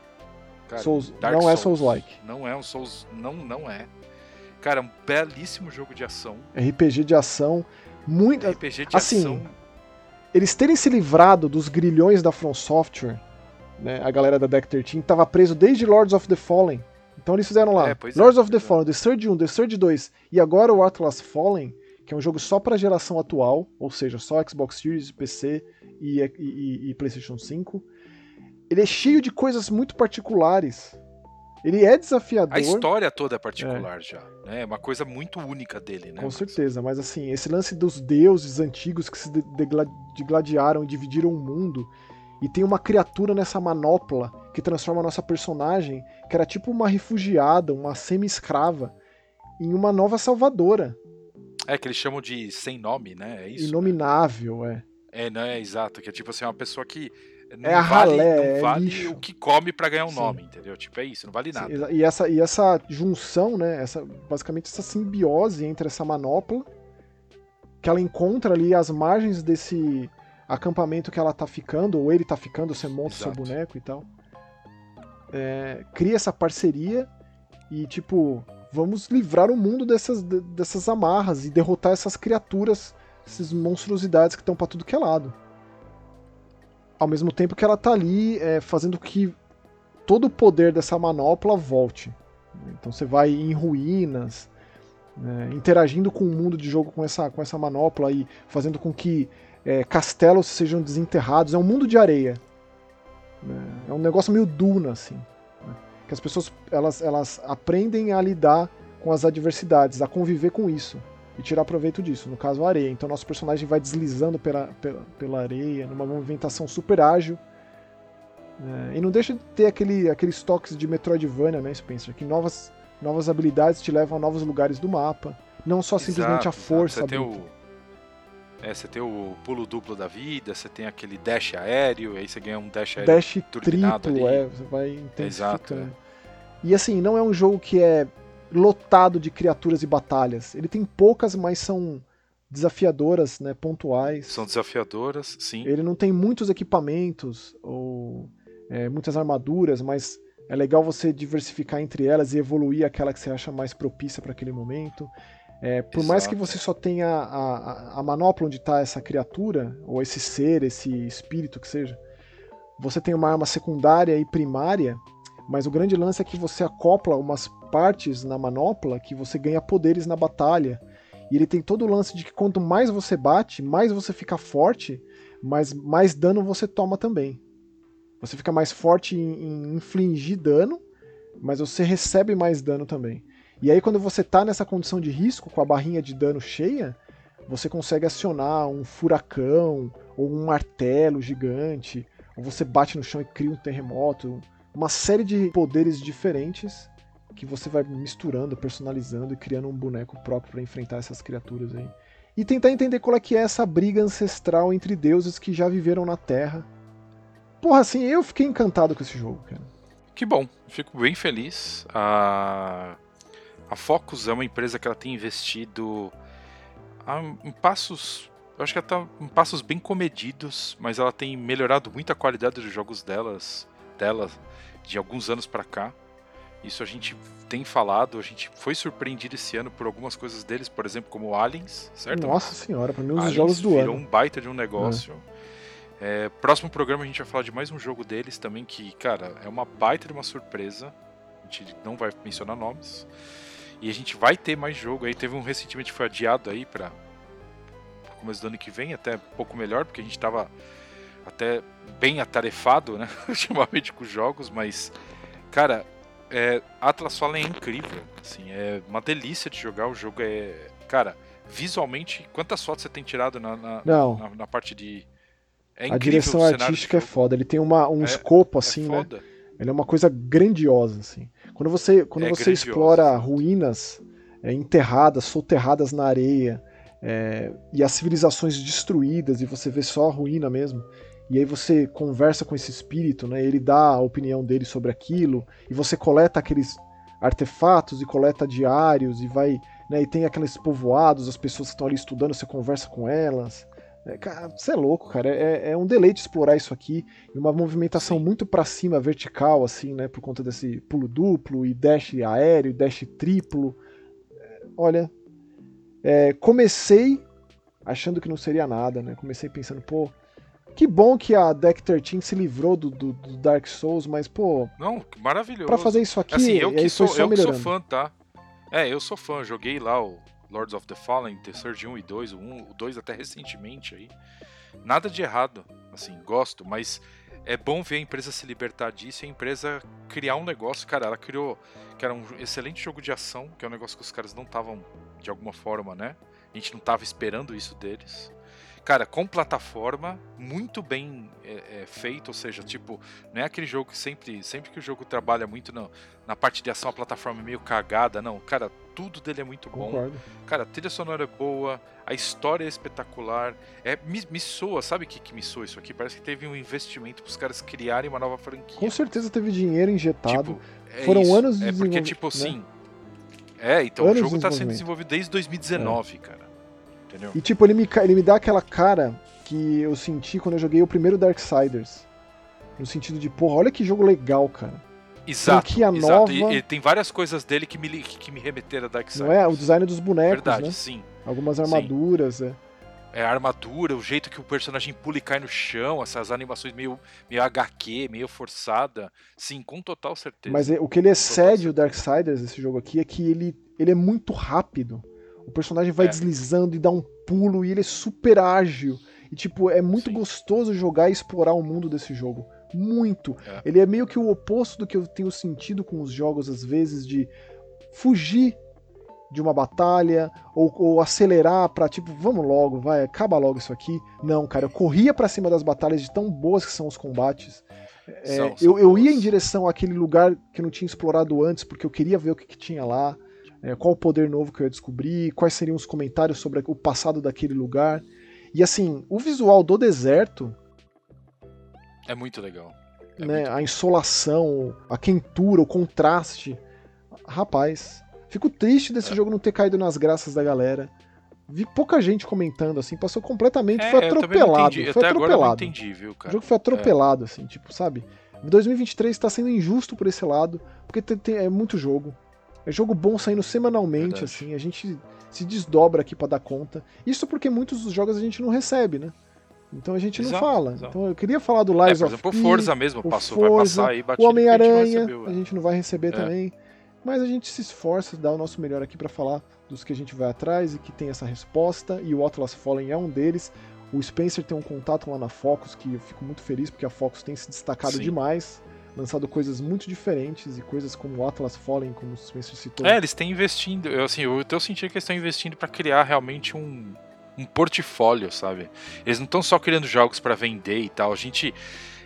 cara, Souls- Dark não é Souls. Souls-like. Não é um Souls. Não, não é. Cara, um belíssimo jogo de ação. RPG de ação, muito, RPG de assim, ação. Eles terem se livrado dos grilhões da From Software, né, a galera da Deck 13 tava preso desde Lords of the Fallen. Então eles fizeram lá É, é, Lords of the é. Fallen, The Surge 1, The Surge 2 e agora o Atlas Fallen, que é um jogo só pra geração atual, ou seja, só Xbox Series, PC e, e- e- e PlayStation 5. Ele é cheio de coisas muito particulares. Ele é desafiador. A história toda é particular já. né? É uma coisa muito única dele, né? Com certeza, mas assim, esse lance dos deuses antigos que se de- degla- degladiaram e dividiram o mundo, e tem uma criatura nessa manopla que transforma a nossa personagem, que era tipo uma refugiada, uma semi-escrava, em uma nova salvadora, É que eles chamam de sem nome, né? É isso. inominável, é. É, não é exato. Que é tipo assim, uma pessoa que. Não É a vale, ralé, não é vale lixo. o que come pra ganhar um Sim. nome, entendeu? Tipo, é isso, não vale nada. E essa, e essa junção, né, essa, basicamente essa simbiose entre essa manopla, que ela encontra ali às margens desse acampamento que ela tá ficando, ou ele tá ficando, você monta o seu boneco e tal. É, cria essa parceria e, tipo, vamos livrar o mundo dessas, de- dessas amarras e derrotar essas criaturas, essas monstruosidades que estão pra tudo que é lado. Ao mesmo tempo que ela tá ali é, fazendo que todo o poder dessa manopla volte. Então você vai em ruínas, né, interagindo com o mundo de jogo com essa, com essa manopla e fazendo com que é, castelos sejam desenterrados. É um mundo de areia. né, É um negócio meio duna, assim. né, Que as pessoas elas, elas aprendem a lidar com as adversidades, a conviver com isso e tirar proveito disso. No caso, a areia. Então nosso personagem vai deslizando pela, pela, pela areia, numa movimentação super ágil. né, e não deixa de ter aquele, aqueles toques de Metroidvania, né, Spencer? Que novas, novas habilidades te levam a novos lugares do mapa. Não só simplesmente Exato, a força. Exato. Você tem o. É, você tem o pulo duplo da vida, você tem aquele dash aéreo, aí você ganha um dash aéreo. Dash triplo, ali. é, você vai Exato, intensificando. E assim, não é um jogo que é lotado de criaturas e batalhas. Ele tem poucas, mas são desafiadoras, né, pontuais. São desafiadoras, sim. Ele não tem muitos equipamentos ou é, muitas armaduras, mas é legal você diversificar entre elas e evoluir aquela que você acha mais propícia para aquele momento. É, por mais que Exato. você só tenha a, a, a manopla onde está essa criatura, ou esse ser, esse espírito que seja, você tem uma arma secundária e primária, mas o grande lance é que você acopla umas partes na manopla que você ganha poderes na batalha. E ele tem todo o lance de que quanto mais você bate, mais você fica forte, mas mais dano você toma também. Você fica mais forte em, em infligir dano, mas você recebe mais dano também. E aí quando você tá nessa condição de risco, com a barrinha de dano cheia, você consegue acionar um furacão ou um martelo gigante, ou você bate no chão e cria um terremoto, uma série de poderes diferentes que você vai misturando, personalizando e criando um boneco próprio para enfrentar essas criaturas aí. E tentar entender qual é que é essa briga ancestral entre deuses que já viveram na Terra. Porra, assim, eu fiquei encantado com esse jogo, cara. Que bom, fico bem feliz. A, a Focus é uma empresa que ela tem investido em passos. Eu acho que ela tá em passos bem comedidos, mas ela tem melhorado muito a qualidade dos jogos delas, dela de alguns anos para cá. Isso a gente tem falado, a gente foi surpreendido esse ano por algumas coisas deles, por exemplo, como Aliens, certo? Nossa senhora, para mim um dos jogos do virou ano. um baita de um negócio. É. É, próximo programa a gente vai falar de mais um jogo deles também que, cara, é uma baita de uma surpresa. A gente não vai mencionar nomes. E a gente vai ter mais jogo aí. Teve um recentemente que foi adiado aí para começo do ano que vem, até um pouco melhor, porque a gente tava até bem atarefado, né, ultimamente com os jogos, mas cara, é, Atlas Fallen é incrível, assim, é uma delícia de jogar. O jogo é, cara, visualmente, quantas fotos você tem tirado na, na, na, na parte de. É a direção artística é foda. Ele tem uma, um é, escopo é assim, né? Ele é uma coisa grandiosa, assim. Quando você, quando é você explora ruínas é, enterradas, soterradas na areia, é, e as civilizações destruídas, e você vê só a ruína mesmo, e aí você conversa com esse espírito, né? Ele dá a opinião dele sobre aquilo, e você coleta aqueles artefatos e coleta diários e vai, né? E tem aqueles povoados, as pessoas que estão ali estudando, você conversa com elas. É, cara, você é louco, cara. É, é, um deleite explorar isso aqui. E uma movimentação muito para cima, vertical, assim, né? Por conta desse pulo duplo e dash aéreo, dash triplo. É, olha, é, comecei achando que não seria nada, né? Comecei pensando, pô, que bom que a Deck 13 se livrou do, do, do, Dark Souls, mas, pô. Não, maravilhoso. Pra fazer isso aqui, assim, eu que, sou, eu que sou fã, tá? É, eu sou fã, joguei lá o Lords of the Fallen, The Surge 1 e 2, o 1, o 2 até recentemente aí. Nada de errado, assim, gosto, mas é bom ver a empresa se libertar disso e a empresa criar um negócio, cara, ela criou, que era um excelente jogo de ação, que é um negócio que os caras não estavam, de alguma forma, né? A gente não estava esperando isso deles cara, com plataforma, muito bem é, é, feito, ou seja, tipo, não é aquele jogo que sempre, sempre que o jogo trabalha muito no, na parte de ação, a plataforma é meio cagada, não, cara, tudo dele é muito Concordo. bom. Cara, a trilha sonora é boa, a história é espetacular, é, me, me soa, sabe o que, que me soa isso aqui? Parece que teve um investimento para os caras criarem uma nova franquia. Com certeza teve dinheiro injetado, tipo, é Foram isso, anos de É porque, tipo né? assim, é, então anos o jogo está sendo desenvolvido desde 2019, é. cara. Entendeu? E tipo, ele me, ele me dá aquela cara que eu senti quando eu joguei o primeiro Darksiders. No sentido de, porra, olha que jogo legal, cara. Exato, exato. Nova... E, e, tem várias coisas dele que me, que me remeteram a Darksiders. Não é? O design dos bonecos, Verdade, né? sim. Algumas armaduras, sim. é. É, a armadura, o jeito que o personagem pula e cai no chão, essas animações meio, meio HQ, meio forçada. Sim, com total certeza. Mas é, o que ele excede o Darksiders, esse jogo aqui, é que ele, ele é muito rápido. O personagem vai é. deslizando e dá um pulo e ele é super ágil. E, tipo, é muito Sim. gostoso jogar e explorar o mundo desse jogo. Muito. É. Ele é meio que o oposto do que eu tenho sentido com os jogos, às vezes, de fugir de uma batalha ou, ou acelerar pra, tipo, vamos logo, vai, acaba logo isso aqui. Não, cara, eu corria para cima das batalhas de tão boas que são os combates. É, são, são eu, eu ia em direção àquele lugar que eu não tinha explorado antes, porque eu queria ver o que, que tinha lá é, qual o poder novo que eu ia descobrir, quais seriam os comentários sobre o passado daquele lugar. E assim, o visual do deserto. É muito legal. É né, muito a insolação, a quentura, o contraste. Rapaz, fico triste desse é. jogo não ter caído nas graças da galera. Vi pouca gente comentando, assim, passou completamente, é, foi atropelado. Foi Até atropelado. Eu entendi, viu, cara? O jogo foi atropelado, assim, tipo, sabe? 2023 está sendo injusto por esse lado, porque tem, tem, é muito jogo. É jogo bom saindo semanalmente, Verdade. assim, a gente se desdobra aqui para dar conta. Isso porque muitos dos jogos a gente não recebe, né? Então a gente não Exato, fala. exato. Então eu queria falar do É, Lies por of exemplo, P, Forza mesmo passou, vai Forza, passar aí o batido a Homem-Aranha, a é. gente não vai receber É. também. Mas a gente se esforça, dá o nosso melhor aqui pra falar dos que a gente vai atrás e que tem essa resposta. E o Atlas Fallen é um deles. O Spencer tem um contato lá na Focus que eu fico muito feliz porque a Focus tem se destacado Sim. demais, lançado coisas muito diferentes e coisas como Atlas Fallen, como o Spencer citou. É, eles têm investindo. Eu, assim, eu sentindo que eles estão investindo pra criar realmente um, um portfólio, sabe? Eles não estão só criando jogos pra vender e tal. A gente.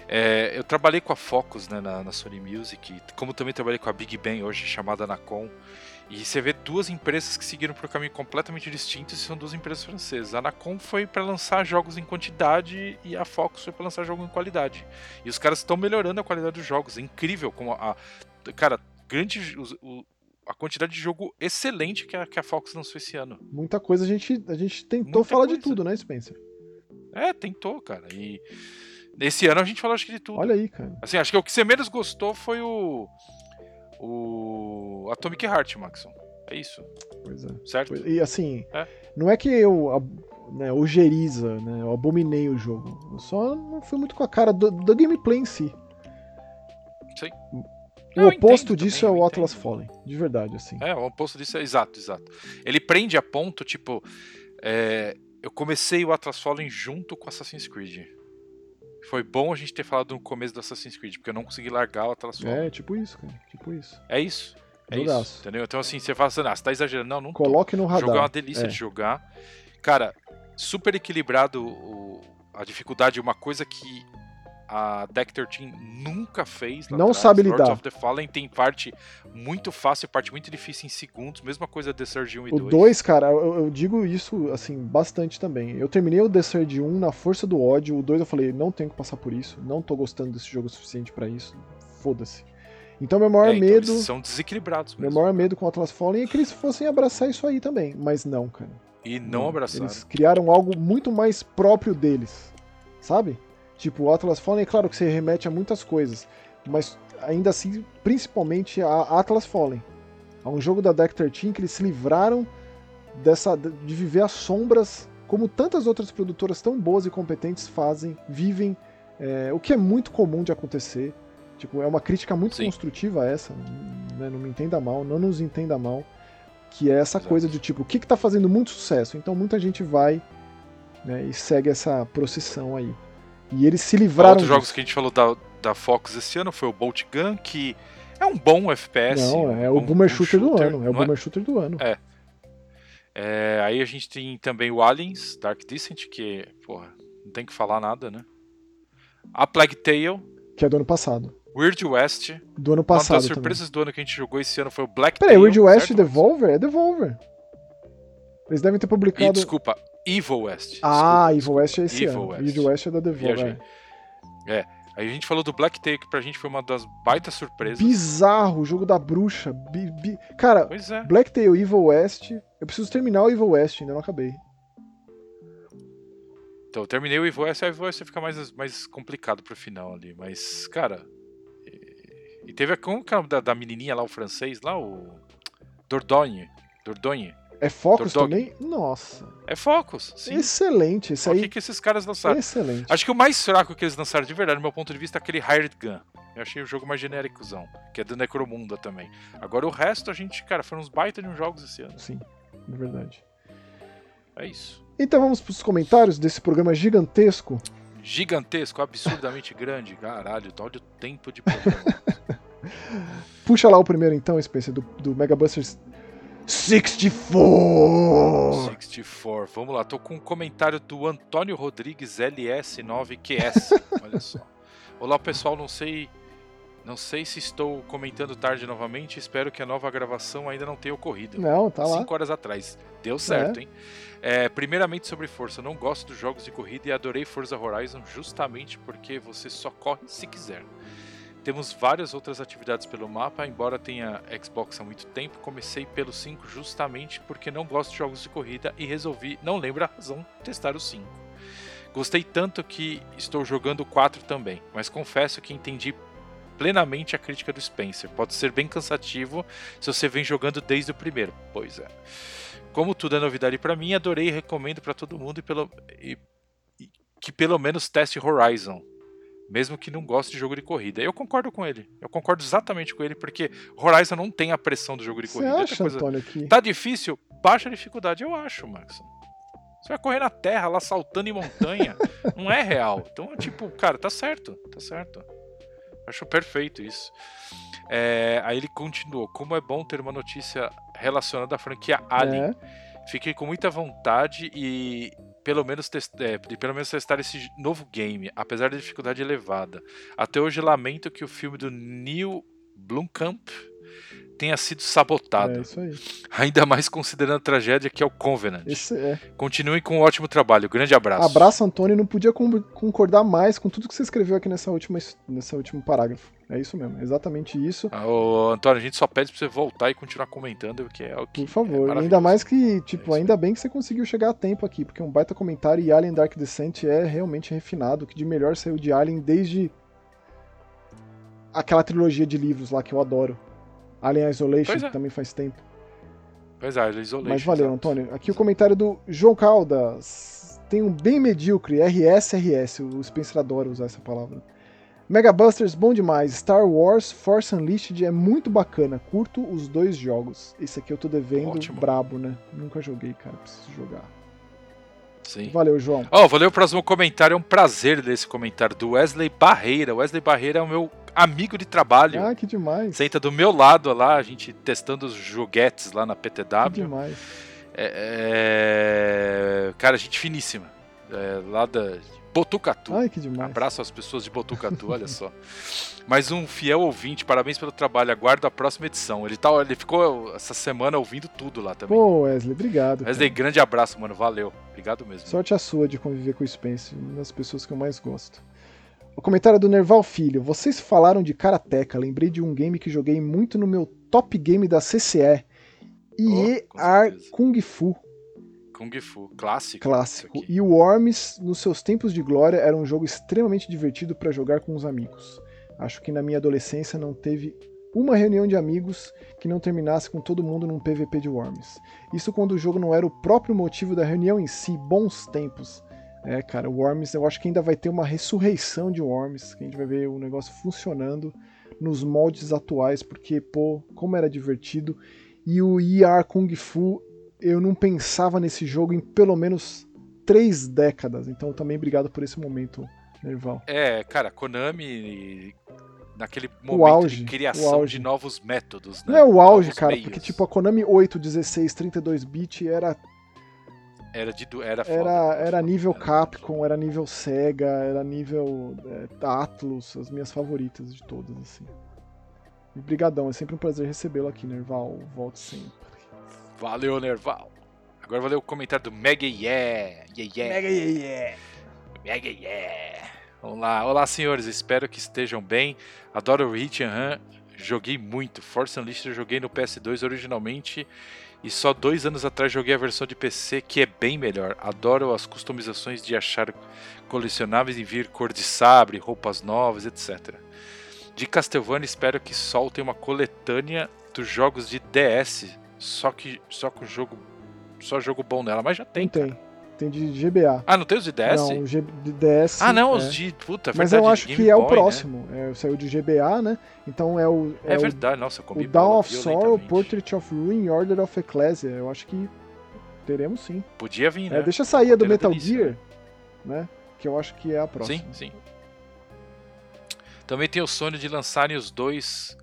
é, eu trabalhei com a Focus né, na, na Sony Music, como também trabalhei com a Big Bang hoje, chamada Anacom. E você vê duas empresas que seguiram por um caminho completamente distinto e são duas empresas francesas. A Anacom foi para lançar jogos em quantidade e a Focus foi para lançar jogos em qualidade. E os caras estão melhorando a qualidade dos jogos. É incrível como a. Cara, grande. o- a quantidade de jogo excelente que a, que a Fox lançou esse ano. Muita coisa a gente, a gente tentou Muita falar de coisa. tudo, né, Spencer? É, tentou, cara. E nesse ano a gente falou acho que de tudo. Olha aí, cara. Assim, acho que o que você menos gostou foi o. O. Atomic Heart, Maxon. É isso, Pois é. certo? E assim, É. não é que eu né, ojeriza, né, eu abominei o jogo. Eu só não fui muito com a cara do, do gameplay em si. Sim. O eu oposto disso também, é o Atlas entendo. Fallen, de verdade, assim. É, o oposto disso é exato, exato. Ele prende a ponto, tipo. é, eu comecei o Atlas Fallen junto com Assassin's Creed. Foi bom a gente ter falado no começo do Assassin's Creed, porque eu não consegui largar o Atlas Fallen. É, tipo isso, cara. Tipo isso. É isso. É isso. Entendeu? Então, assim, você fala assim, ah, você tá exagerando. Não, não tô. Coloque no O radar. jogo é uma delícia É. de jogar. Cara, super equilibrado o- a dificuldade, uma coisa que a Deck 13 nunca fez. Não atrás. sabe Lords lidar. of the Fallen tem parte muito fácil e parte muito difícil em segundos. Mesma coisa The Surge 1 e O 2. 2, cara, eu, eu digo isso, assim, bastante também. Eu terminei o The Surge 1 na força do ódio, o 2 eu falei, não tenho que passar por isso, não tô gostando desse jogo o suficiente pra isso, foda-se. Então meu maior É, então, medo, eles são desequilibrados meu mesmo. maior medo com o Atlas Fallen é que eles fossem abraçar isso aí também, mas não, cara. E não abraçaram. Eles criaram algo muito mais próprio deles, sabe? Tipo, o Atlas Fallen, é claro que você remete a muitas coisas, mas ainda assim, principalmente a Atlas Fallen. É um jogo da Deck 13 que eles se livraram dessa de viver as sombras, como tantas outras produtoras tão boas e competentes fazem, vivem, é, o que é muito comum de acontecer. Tipo, é uma crítica muito Sim. construtiva essa, né? não me entenda mal, não nos entenda mal, que é essa Exato. coisa de tipo, o que está fazendo muito sucesso? Então muita gente vai né, e segue essa procissão aí. E eles se livraram Outros jogos que a gente falou da, da Fox esse ano foi o Bolt Gun, que é um bom FPS. Não, é um o bom- Boomer um Shooter, do ano. É o não Boomer Shooter do ano. É. É, aí a gente tem também o Aliens, Dark Descent, que, porra, não tem que falar nada, né? A Plague Tale, Que é do ano passado. Weird West. Do ano Uma passado das também. surpresas do ano que a gente jogou esse ano foi o Black Peraí, Tail. Weird West e certo? Devolver? É Devolver. Eles devem ter E, publicado. desculpa, Evil West. ah, desculpa, Evil West é esse Evil ano. West. Weird West é da. Viajei. é. Aí a gente falou do Black Tail, que pra gente foi uma das baitas surpresas. Bizarro, o jogo da bruxa. Bi- bi- Cara, Pois é. Black Tail Evil West. Eu preciso terminar o Evil West, ainda não acabei. Então, eu terminei o Evil West, aí o Evil West fica mais, mais complicado pro final ali. Mas, cara. E, e teve a como que é o nome da, da menininha lá, o francês lá, o. Dordogne. Dordogne. É Focus também? Nossa. É Focus, sim. Excelente. Esse Olha O aí. que, que esses caras lançaram? Excelente. Acho que o mais fraco que eles lançaram de verdade, do meu ponto de vista, é aquele Hired Gun. Eu achei o jogo mais genéricozão, que é do Necromunda também. Agora o resto, a gente, cara, foram uns baita de uns jogos esse ano. Sim, é verdade. É isso. Então vamos para os comentários desse programa gigantesco. Gigantesco, absurdamente grande. Caralho, olha o tempo de programa. Puxa lá o primeiro então, Spencer, do, do Mega Busters 64. 64. Vamos lá, tô com um comentário do Antônio Rodrigues LS9QS. Olha só. Olá pessoal, não sei. Não sei se estou comentando tarde novamente, espero que a nova gravação ainda não tenha ocorrido. Não, tá lá. Cinco horas atrás. Deu certo, hein? É, primeiramente sobre Força, não gosto dos jogos de corrida e adorei Forza Horizon justamente porque você só corre se quiser. Temos várias outras atividades pelo mapa, embora tenha Xbox há muito tempo, comecei pelo 5 justamente porque não gosto de jogos de corrida e resolvi, não lembro a razão, testar o 5. Gostei tanto que estou jogando o 4 também, mas confesso que entendi plenamente a crítica do Spencer. Pode ser bem cansativo se você vem jogando desde o primeiro. Pois é. Como tudo é novidade para mim, adorei e recomendo para todo mundo e pelo e, e que pelo menos teste Horizon. Mesmo que não goste de jogo de corrida. Eu concordo com ele. Eu concordo exatamente com ele, porque Horizon não tem a pressão do jogo de Você corrida. acha, Outra coisa, Antônio, que... Tá difícil? Baixa a dificuldade, eu acho, Max. Você vai correr na terra, lá saltando em montanha. não é real. Então, tipo, cara, tá certo. Tá certo. Acho perfeito isso. É, aí ele continuou. Como é bom ter uma notícia relacionada à franquia Alien. É. Fiquei com muita vontade e pelo menos, é, de pelo menos testar esse novo game, apesar da dificuldade elevada. Até hoje lamento que o filme do Neil Blomkamp tenha sido sabotado. É isso aí. Ainda mais considerando a tragédia que é o Covenant. Esse é. Continuem com um ótimo trabalho. Grande abraço. Abraço, Antônio. Não podia con- concordar mais com tudo que você escreveu aqui nessa última, nessa último parágrafo. É isso mesmo, é exatamente isso. Ah, Ô, Antônio, a gente só pede pra você voltar e continuar comentando, porque é o que. Por favor. é E maravilhoso. ainda mais que, tipo, É ainda bem que você conseguiu chegar a tempo aqui, porque um baita comentário e Alien Dark Descent é realmente refinado. O que de melhor saiu de Alien desde aquela trilogia de livros lá que eu adoro. Alien Isolation, é. que também faz tempo. Pois é, Isolation. Mas valeu, exato. Antônio. Aqui o comentário do João Caldas. Tem um bem medíocre, RSRS. O Spencer adora usar essa palavra. Mega Busters, bom demais. Star Wars Force Unleashed é muito bacana. Curto os dois jogos. Esse aqui eu tô devendo Ótimo. brabo, né? Nunca joguei, cara. Preciso jogar. Sim. Valeu, João. Ó, vou ler o próximo comentário. É um prazer ler esse comentário do Wesley Barreira. Wesley Barreira é o meu amigo de trabalho. Ah, que demais. Senta do meu lado lá, a gente testando os joguetes lá na Que PTW. demais. É, é, Cara, gente finíssima. É, lá da Botucatu. Ai, que demais. Abraço às pessoas de Botucatu, olha só. Mais um fiel ouvinte, parabéns pelo trabalho. Aguardo a próxima edição. Ele, tá, ele ficou essa semana ouvindo tudo lá também. Pô, Wesley, obrigado. Wesley, cara. grande abraço, mano. Valeu. Obrigado mesmo. Sorte a sua de conviver com o Spence, uma das pessoas que eu mais gosto. O comentário do Nerval Filho. Vocês falaram de Karateka, lembrei de um game que joguei muito no meu top game da CCE. IE com Ar certeza. Kung Fu, Kung Fu, clássico. clássico. E o Worms, nos seus tempos de glória, era um jogo extremamente divertido para jogar com os amigos. Acho que na minha adolescência não teve uma reunião de amigos que não terminasse com todo mundo num PVP de Worms. Isso quando o jogo não era o próprio motivo da reunião em si, bons tempos. É, cara, o Worms, eu acho que ainda vai ter uma ressurreição de Worms, que a gente vai ver o negócio funcionando nos moldes atuais, porque, pô, como era divertido. E o IR Kung Fu, eu não pensava nesse jogo em pelo menos três décadas. Então, também obrigado por esse momento, Nerval. É, cara, Konami naquele momento auge, de o criação auge. de novos métodos, né? Não é o auge, Novos cara, meios. porque tipo a Konami 8, 16, 32 bit era era de era foda, era, era nível Era- Capcom, era nível Sega, era nível é, Atlus, as minhas favoritas de todas assim. E brigadão, é sempre um prazer recebê-lo aqui, Nerval. Volte sempre. Valeu, Nerval. Agora vou ler o comentário do Mega Yeah. Yeah, yeah. Mega yeah. Mega yeah. Vamos lá. Olá, senhores. Espero que estejam bem. Adoro o Hit and Run. Joguei muito. Force Unleashed eu joguei no PS2 originalmente. E só dois anos atrás joguei a versão de PC, que é bem melhor. Adoro as customizações de achar colecionáveis e vir cor de sabre, roupas novas, etc. De Castlevania, espero que soltem uma coletânea dos jogos de DS. Só que só com jogo. Só jogo bom nela. Mas já tem. Não tem. Tem de GBA. Ah, não tem os de DS? Não, o G de DS. Ah, não, é. os de. Puta, Mas verdade, eu acho que é o Boy, né? próximo. É, saiu de GBA, né? Então é o. É, o- verdade, nossa, eu comi O Dawn of Sorrow. Portrait of Ruin e Order of Ecclesia. Eu acho que teremos sim. Podia vir, né? É, deixa sair a do Metal delícia, Gear, né? Que eu acho que é a próxima. Sim, sim. Também tem o sonho de lançarem os dois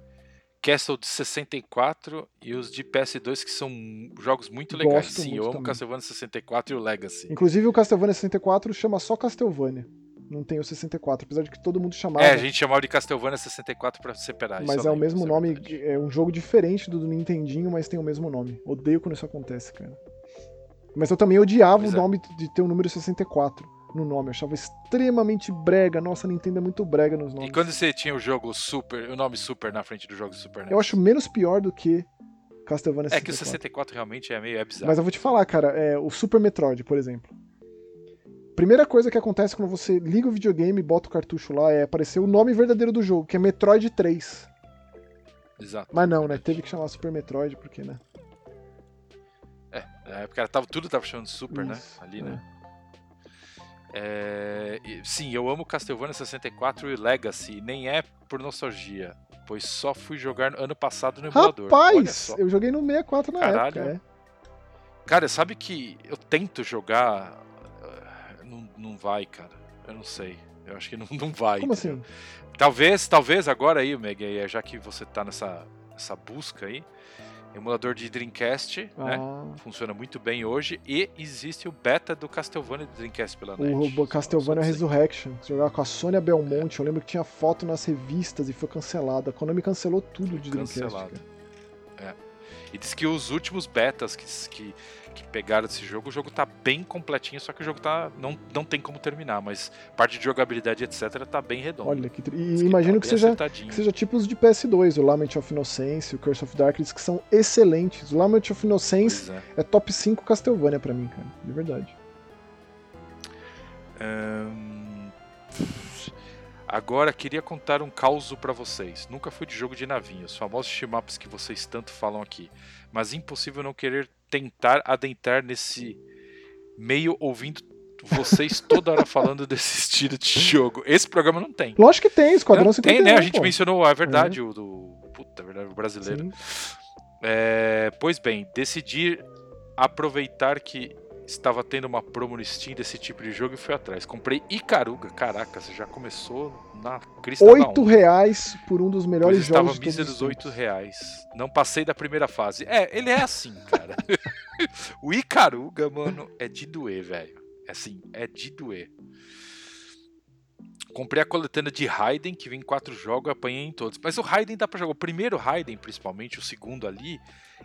Castle de 64 e os de PS2, que são jogos muito legais. Gosto sim, muito eu amo também. Castlevania 64 e o Legacy. Inclusive o Castlevania 64 chama só Castlevania. Não tem o 64, apesar de que todo mundo chamava. É, a gente chamava de Castlevania 64 pra separar. mas é o mesmo nome, é um jogo diferente do do Nintendinho, mas tem o mesmo nome. Odeio quando isso acontece, cara. Mas eu também odiava Pois o é. nome de ter o número 64 no nome. Eu achava extremamente brega. Nossa, a Nintendo é muito brega nos nomes. E quando você tinha o jogo Super, o nome Super na frente do jogo Super NES? Eu acho menos pior do que Castlevania É que o 64. 64 realmente é meio é bizarro. Mas eu vou te falar, cara, é, o Super Metroid, por exemplo. Primeira coisa que acontece quando você liga o videogame e bota o cartucho lá é aparecer o nome verdadeiro do jogo, que é Metroid 3. Exato. Mas não, né? Teve que chamar Super Metroid, porque, né? É, na época tava, tudo tava chamando de Super, né? Isso, Ali, é. né? É, sim, eu amo Castlevania 64 e Legacy, nem é por nostalgia, pois só fui jogar ano passado no emulador. Rapaz, eu joguei no 64 na Caralho. época, é. Cara, sabe que eu tento jogar. uh, Não, não vai, cara. Eu não sei. Eu acho que não, não vai. Como entendeu? assim? Talvez, talvez agora aí, Meg, já que você tá nessa, nessa busca aí, emulador de Dreamcast, né? Ah, Funciona muito bem hoje. E existe o beta do Castlevania de Dreamcast pela net. o Castlevania. Resurrection, que você jogava com a Sônia Belmonte, eu lembro que tinha foto nas revistas e foi cancelada. A Konami cancelou tudo de Dreamcast. Cancelado. cara. E diz que os últimos betas que, que, que pegaram desse jogo, o jogo tá bem completinho, só que o jogo tá não, não tem como terminar, mas parte de jogabilidade, etc, tá bem redondo. Olha, que tri- e que imagino tá que seja, que seja tipo os de PS2, o Lament of Innocence, o Curse of Darkness, que são excelentes. O Lament of Innocence é. é top 5 Castlevania pra mim, cara, de verdade. Agora queria contar um caos pra vocês. Nunca fui de jogo de navinha, os famosos shmups que vocês tanto falam aqui. Mas impossível não querer tentar adentrar nesse meio ouvindo vocês toda hora falando desse estilo de jogo. Esse programa não tem. Lógico que tem, Esquadrão Não, 51. tem, né? A gente pô. mencionou, é verdade, o do. Puta, é verdade, o brasileiro. É, pois bem, decidi aproveitar que estava tendo uma promo no Steam desse tipo de jogo e fui atrás. Comprei Icaruga. Caraca, você já começou na crista Oito reais por um dos melhores Pois estava jogos todos míseros os 8 tempos. reais. Não passei da primeira fase. É, ele é assim, cara. o Icaruga, mano, é de doer, velho. É assim, é de doer. Comprei a coletânea de Raiden, que vem em quatro jogos, apanhei em todos. Mas o Raiden dá pra jogar. O primeiro Raiden, principalmente, o segundo ali,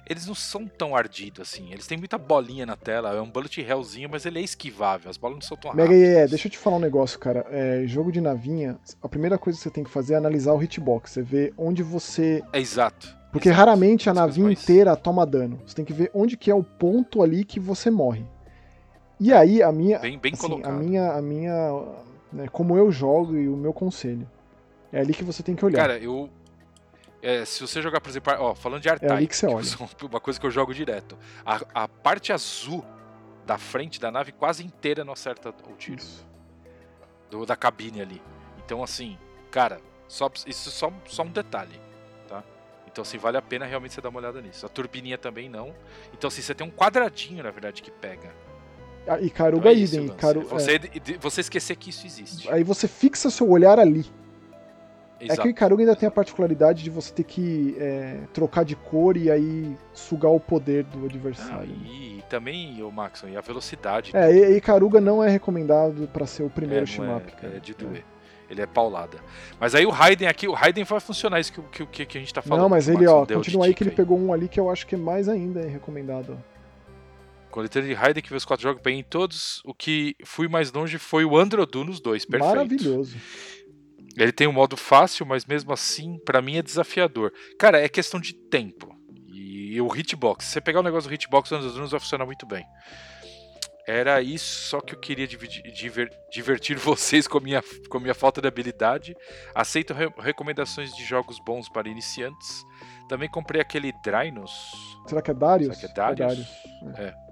eles não são tão ardidos assim. Eles têm muita bolinha na tela. É um bullet hellzinho, mas ele é esquivável. As bolas não são tão Mega rápidas. EE, deixa eu te falar um negócio, cara. É, jogo de navinha, a primeira coisa que você tem que fazer é analisar o hitbox. Você vê onde você. É exato. Porque exato. raramente a navinha inteira toma dano. Você tem que ver onde que é o ponto ali que você morre. E aí, a minha. Bem, bem assim, a minha. A minha né, como eu jogo e o meu conselho. É ali que você tem que olhar. Cara, eu. é, se você jogar, por exemplo, ó, falando de R-Type, É ali que você olha. são uma coisa que eu jogo direto. A, a parte azul da frente da nave quase inteira não acerta o tiro. Isso. do- da cabine ali. Então, assim, cara, só, isso é só, só um detalhe, tá? Então, assim, vale a pena realmente você dar uma olhada nisso. A turbininha também não. Então, assim, você tem um quadradinho, na verdade, que pega. Ah, E Então Caruga é isso, idem. lance. Caru- você, de- você esquecer que isso existe. é, Aí você fixa seu olhar ali. É Exato. que o Icaruga ainda tem a particularidade de você ter que é, trocar de cor e aí sugar o poder do Ah, adversário. e, e também, o Maxon, e a velocidade. É, e, Icaruga não é recomendado pra ser o É, primeiro não shmup, é, cara. é de doer. Ele é paulada. Mas aí o Raiden aqui, o Raiden vai funcionar isso que, que, que a gente tá falando. Não, mas ele, ó, continua aí que ele pegou um ali que eu acho que é mais ainda é recomendado. Coletânea de Raiden que os quatro jogos bem em todos. O que fui mais longe foi o Androdu nos dois. Perfeito. Maravilhoso. Ele tem um modo fácil, mas mesmo assim, pra mim é desafiador. Cara, é questão de tempo. E o hitbox. Se você pegar o negócio do hitbox, o Androdu vai funcionar muito bem. Era isso, só que eu queria dividir- diver- divertir vocês com a minha, com a minha falta de habilidade. Aceito re- recomendações de jogos bons para iniciantes. Também comprei aquele Drynos. Será que é Darius? Será que é Darius? É.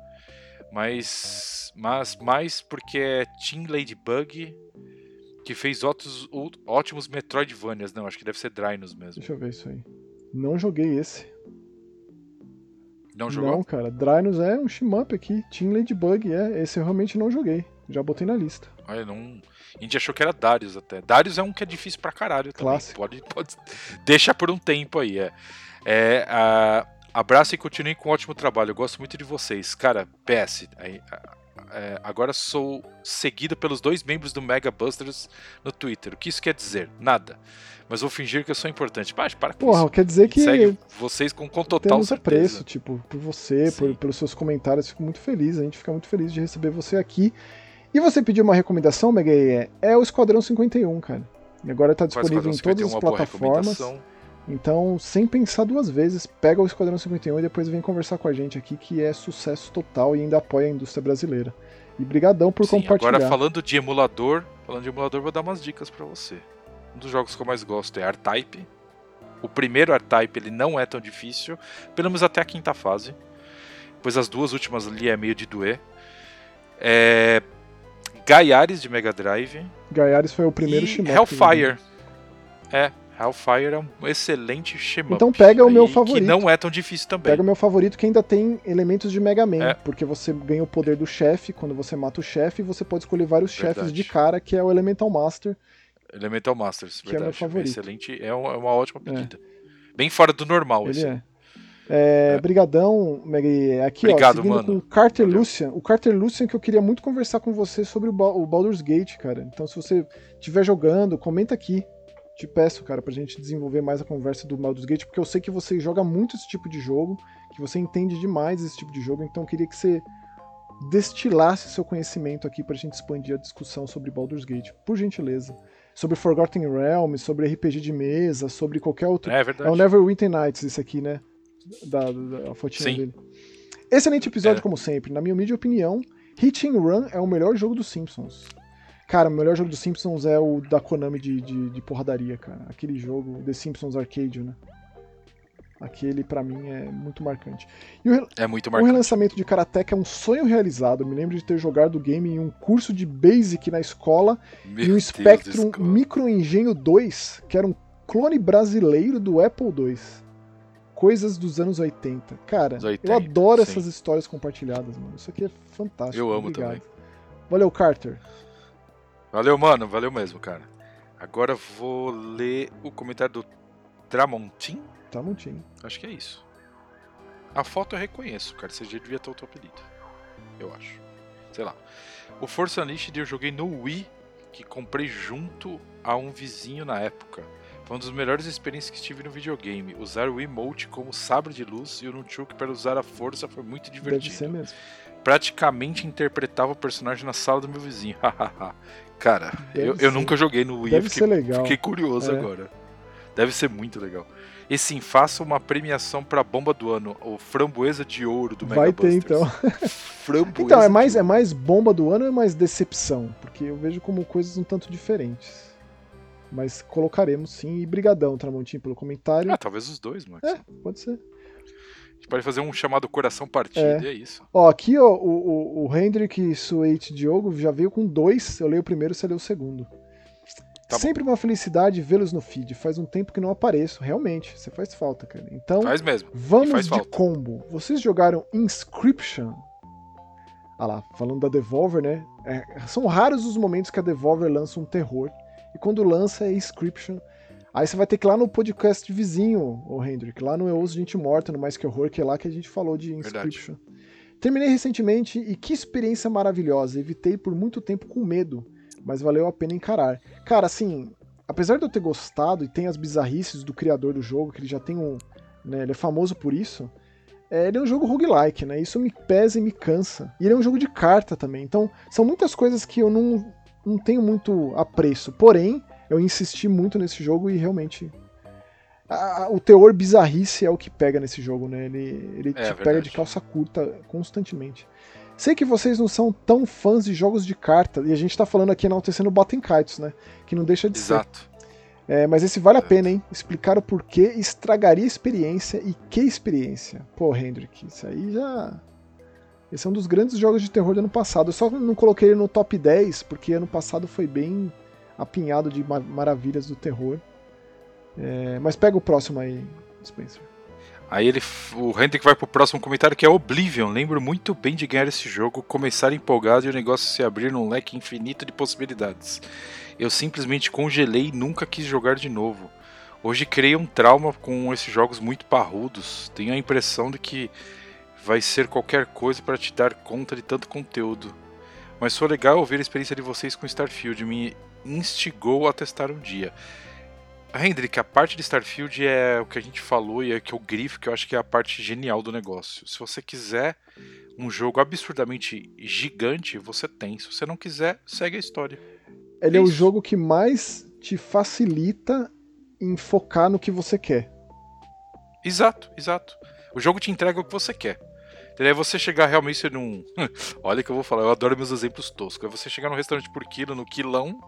mas mas mais porque é Team Ladybug que fez ótimos, ótimos Metroidvanias. Não, acho que deve ser Drynos mesmo. Deixa eu ver isso aí. Não joguei esse. Não jogou? Não, cara. Drynos é um shmup aqui. Team Ladybug, é. Esse eu realmente não joguei. Já botei na lista. Olha, não. A gente achou que era Darius até. Darius é um que é difícil pra caralho também. Clássico. Pode, pode. Deixa por um tempo aí, é. é a... Abraço e continuem com um ótimo trabalho. Eu gosto muito de vocês. Cara, PS. é, agora sou seguido pelos dois membros do Mega Busters no Twitter. O que isso quer dizer? Nada. Mas vou fingir que eu sou importante. Mas para com Porra, isso. quer dizer que Segue vocês com, com total temos certeza. apreço, tipo, por você, por, pelos seus comentários. Fico muito feliz. A gente fica muito feliz de receber você aqui. E você pediu uma recomendação, Mega? É, é o Esquadrão 51, cara. E agora tá Quase disponível em todas 51, as plataformas. Então, sem pensar duas vezes, pega o Esquadrão 51 e depois vem conversar com a gente aqui, que é sucesso total e ainda apoia a indústria brasileira. E brigadão por Sim, compartilhar. agora falando de emulador, falando de emulador, vou dar umas dicas pra você. Um dos jogos que eu mais gosto é R-Type. O primeiro R-Type ele não é tão difícil, pelo menos até a quinta fase. Pois as duas últimas ali é meio de doer. É... Gaiares de Mega Drive. Gaiares foi o primeiro e shmup. Hellfire. É, Hellfire é um excelente shmup. Então pega o meu favorito. Que não é tão difícil também. Pega o meu favorito que ainda tem elementos de Mega Man, É. porque você ganha o poder do chefe, quando você mata o chefe, você pode escolher vários chefes de cara, que é o Elemental Master. Elemental Masters, Que é meu verdade. favorito. Excelente, é uma, é uma ótima pedida. Bem fora do normal Ele esse. é. É, Brigadão, Meg. Aqui, Obrigado, ó, seguindo mano. com o Carter Valeu. Lucian. O Carter Lucian que eu queria muito conversar com você sobre o, Ba- o Baldur's Gate, cara. Então, se você estiver jogando, comenta aqui. Te peço, cara, pra gente desenvolver mais a conversa do Baldur's Gate, porque eu sei que você joga muito esse tipo de jogo, que você entende demais esse tipo de jogo, então eu queria que você destilasse seu conhecimento aqui pra gente expandir a discussão sobre Baldur's Gate, por gentileza. Sobre Forgotten Realms, sobre RPG de mesa, sobre qualquer outro É é verdade. o Neverwinter Nights, esse aqui, né? Da, da a fotinha Sim. dele. Excelente episódio, É. como sempre. Na minha humilde opinião, Hit and Run é o melhor jogo dos Simpsons. Cara, o melhor jogo dos Simpsons é o da Konami de, de, de porradaria, cara. Aquele jogo, The Simpsons Arcade, né? Aquele, pra mim, é muito marcante. E o, É muito o marcante. relançamento de Karateka é um sonho realizado. Eu me lembro de ter jogado o game em um curso de Basic na escola Meu e o Spectrum. Micro Engenho 2, que era um clone brasileiro do Apple II. Coisas dos anos 80. Cara, Dos 80, eu adoro sim. essas histórias compartilhadas, mano. Isso aqui é fantástico. Eu amo Obrigado. também. Valeu, Carter. Valeu, mano. Valeu mesmo, cara. Agora vou ler o comentário do Tramontim. Montinho. Acho que é isso. A foto eu reconheço, cara. Você já devia ter o teu apelido. Eu acho. Sei lá. O Força Unleashed eu joguei no Wii, que comprei junto a um vizinho na época. Foi uma das melhores experiências que tive no videogame. Usar o emote como sabre de luz e o Nunchuk para usar a força foi muito Deve divertido. ser mesmo. Praticamente interpretava o personagem na sala do meu vizinho. cara, Deve eu, eu ser. nunca joguei no Wii, Deve fiquei ser legal. Fiquei curioso É. agora. Deve ser muito legal. E sim, faça uma premiação pra bomba do ano, o Framboesa de Ouro do Mega Vai ter, Busters. então. Framboesa Então, é mais, é mais bomba do ano ou é mais decepção? Porque eu vejo como coisas um tanto diferentes. Mas colocaremos sim. E brigadão, Tramontinho, pelo comentário. Ah, talvez os dois, Max. É, pode ser. Gente pode fazer um chamado Coração Partido, É. e é isso. Ó, aqui, ó, o, o, o Hendrik Suete Diogo já veio com dois. Eu leio o primeiro, você lê o segundo. Tá bom. Sempre uma felicidade vê-los no feed. Faz um tempo que não apareço. Realmente, você faz falta, cara. Então, Faz mesmo. vamos faz de falta. combo. Vocês jogaram Inscription? Ah lá, falando da Devolver, né? É, são raros os momentos que a Devolver lança um terror. E quando lança é Inscription. Aí você vai ter que ir lá no podcast vizinho, o Hendrik, lá no Eu Ouço Gente Morta, no Mais Que Horror, que é lá que a gente falou de Verdade. Inscription. Terminei recentemente e que experiência maravilhosa. Evitei por muito tempo com medo, mas valeu a pena encarar. Cara, assim, apesar de eu ter gostado e tem as bizarrices do criador do jogo, que ele já tem um. Né, ele é famoso por isso. é, ele é um jogo roguelike, né? Isso me pesa e me cansa. E ele é um jogo de carta também. Então, são muitas coisas que eu não, não tenho muito apreço. Porém, eu insisti muito nesse jogo e realmente. a- a- o teor bizarrice é o que pega nesse jogo, né? Ele, ele É, te pega verdade. de calça curta constantemente. Sei que vocês não são tão fãs de jogos de carta, e a gente tá falando aqui enaltecendo o Batten Kites, né? Que não deixa de ser. Exato. É, mas esse vale a pena, hein? Explicar o porquê estragaria a experiência e que experiência. Pô, Hendrik, isso aí já. Esse é um dos grandes jogos de terror do ano passado. Eu só não coloquei ele no top 10, porque ano passado foi bem apinhado de ma- maravilhas do terror. É, mas pega o próximo aí, Spencer. Aí ele, o Hendrick vai pro próximo comentário que é Oblivion. Lembro muito bem de ganhar esse jogo, começar empolgado e o negócio se abrir num leque infinito de possibilidades. Eu simplesmente congelei e nunca quis jogar de novo. Hoje criei um trauma com esses jogos muito parrudos. Tenho a impressão de que vai ser qualquer coisa para te dar conta de tanto conteúdo. Mas foi legal ouvir a experiência de vocês com Starfield. Me instigou a testar um dia. Hendrik, a parte de Starfield é o que a gente falou e é que eu grifo, que eu acho que é a parte genial do negócio. Se você quiser um jogo absurdamente gigante, você tem. Se você não quiser, segue a história. Ele é o Isso. jogo que mais te facilita em focar no que você quer. Exato, exato. O jogo te entrega o que você quer. Entendeu? É você chegar realmente num. Olha que eu vou falar, eu adoro meus exemplos toscos. É você chegar num restaurante por quilo, no quilão,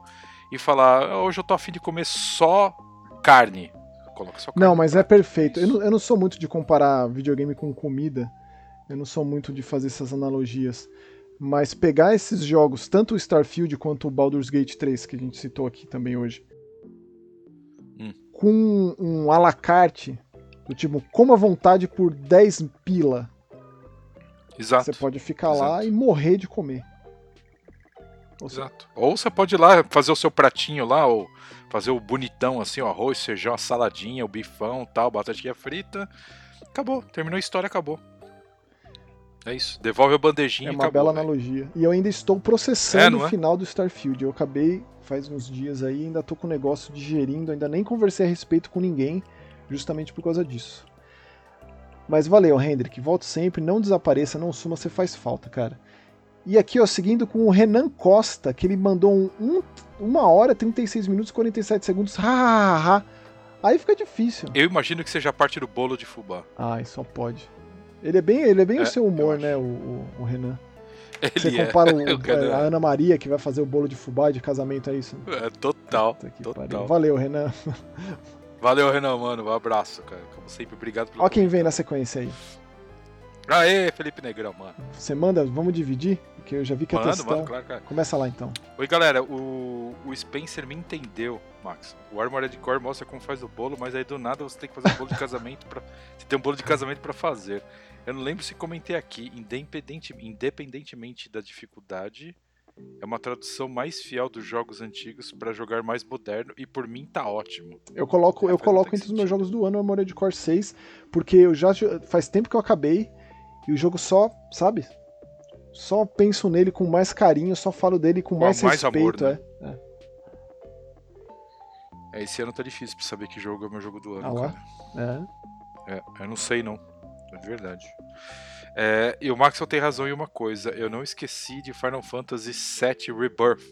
e falar: "Ah, hoje eu tô afim de comer só carne. Coloca só carne. Não, mas é perfeito. Eu não, eu não sou muito de comparar videogame com comida. Eu não sou muito de fazer essas analogias. Mas pegar esses jogos, tanto o Starfield quanto o Baldur's Gate 3, que a gente citou aqui também hoje, hum. com um alacarte, do tipo, coma vontade por 10 pila. Exato. Você pode ficar Exato. lá e morrer de comer. Ou Exato. Ou você pode ir lá fazer o seu pratinho lá, ou fazer o bonitão assim, o arroz, feijão, a saladinha, o bifão, tal, batatinha frita. Acabou, terminou a história, acabou. É isso. Devolve a bandejinha É uma acabou. bela véio. analogia. E eu ainda estou processando É, o é? final do Starfield. Eu acabei faz uns dias aí, ainda tô com o negócio digerindo, ainda nem conversei a respeito com ninguém, justamente por causa disso. Mas valeu, Hendrick. Volte sempre, não desapareça, não suma, você faz falta, cara. E aqui, ó, seguindo com o Renan Costa, que ele mandou um, um, uma hora, 36 minutos e 47 segundos. Ha, ha, ha. Aí fica difícil. Eu imagino que seja parte do bolo de fubá. Ai, só pode. Ele é bem, ele é bem É, o seu eu humor, né, o, o, o Renan. Ele Você é. compara o- Eu quero- a Ana Maria, que vai fazer o bolo de fubá de casamento, é isso? É, total. Total. pariu. Valeu, Renan. Valeu, Renan, mano. Um abraço, cara. Como sempre, obrigado pelo. Ó quem vem na sequência aí. Aê, Felipe Negrão, mano. Você manda, vamos dividir? Porque eu já vi que é Mano, textão. mano, claro, cara. Começa lá então. Oi, galera. O, o Spencer me entendeu, Max. O Armored Core mostra como faz o bolo, mas aí do nada você tem que fazer um bolo de casamento para Você tem um bolo de casamento pra fazer. Eu não lembro se comentei aqui, independente, independentemente da dificuldade, é uma tradução mais fiel dos jogos antigos pra jogar mais moderno e por mim tá ótimo. Eu coloco, É, eu coloco entre os meus sentido. jogos do ano o Armored Core 6, porque eu já faz tempo que eu acabei e o jogo só, sabe? Só penso nele com mais carinho, só falo dele com Com mais, mais amor, respeito, né? é. é. É, esse ano tá difícil pra saber que jogo é o meu jogo do ano, Ah lá. cara. É. É, eu não sei não. De verdade. É, e o Maxwell tem razão em uma coisa. Eu não esqueci de Final Fantasy VII Rebirth.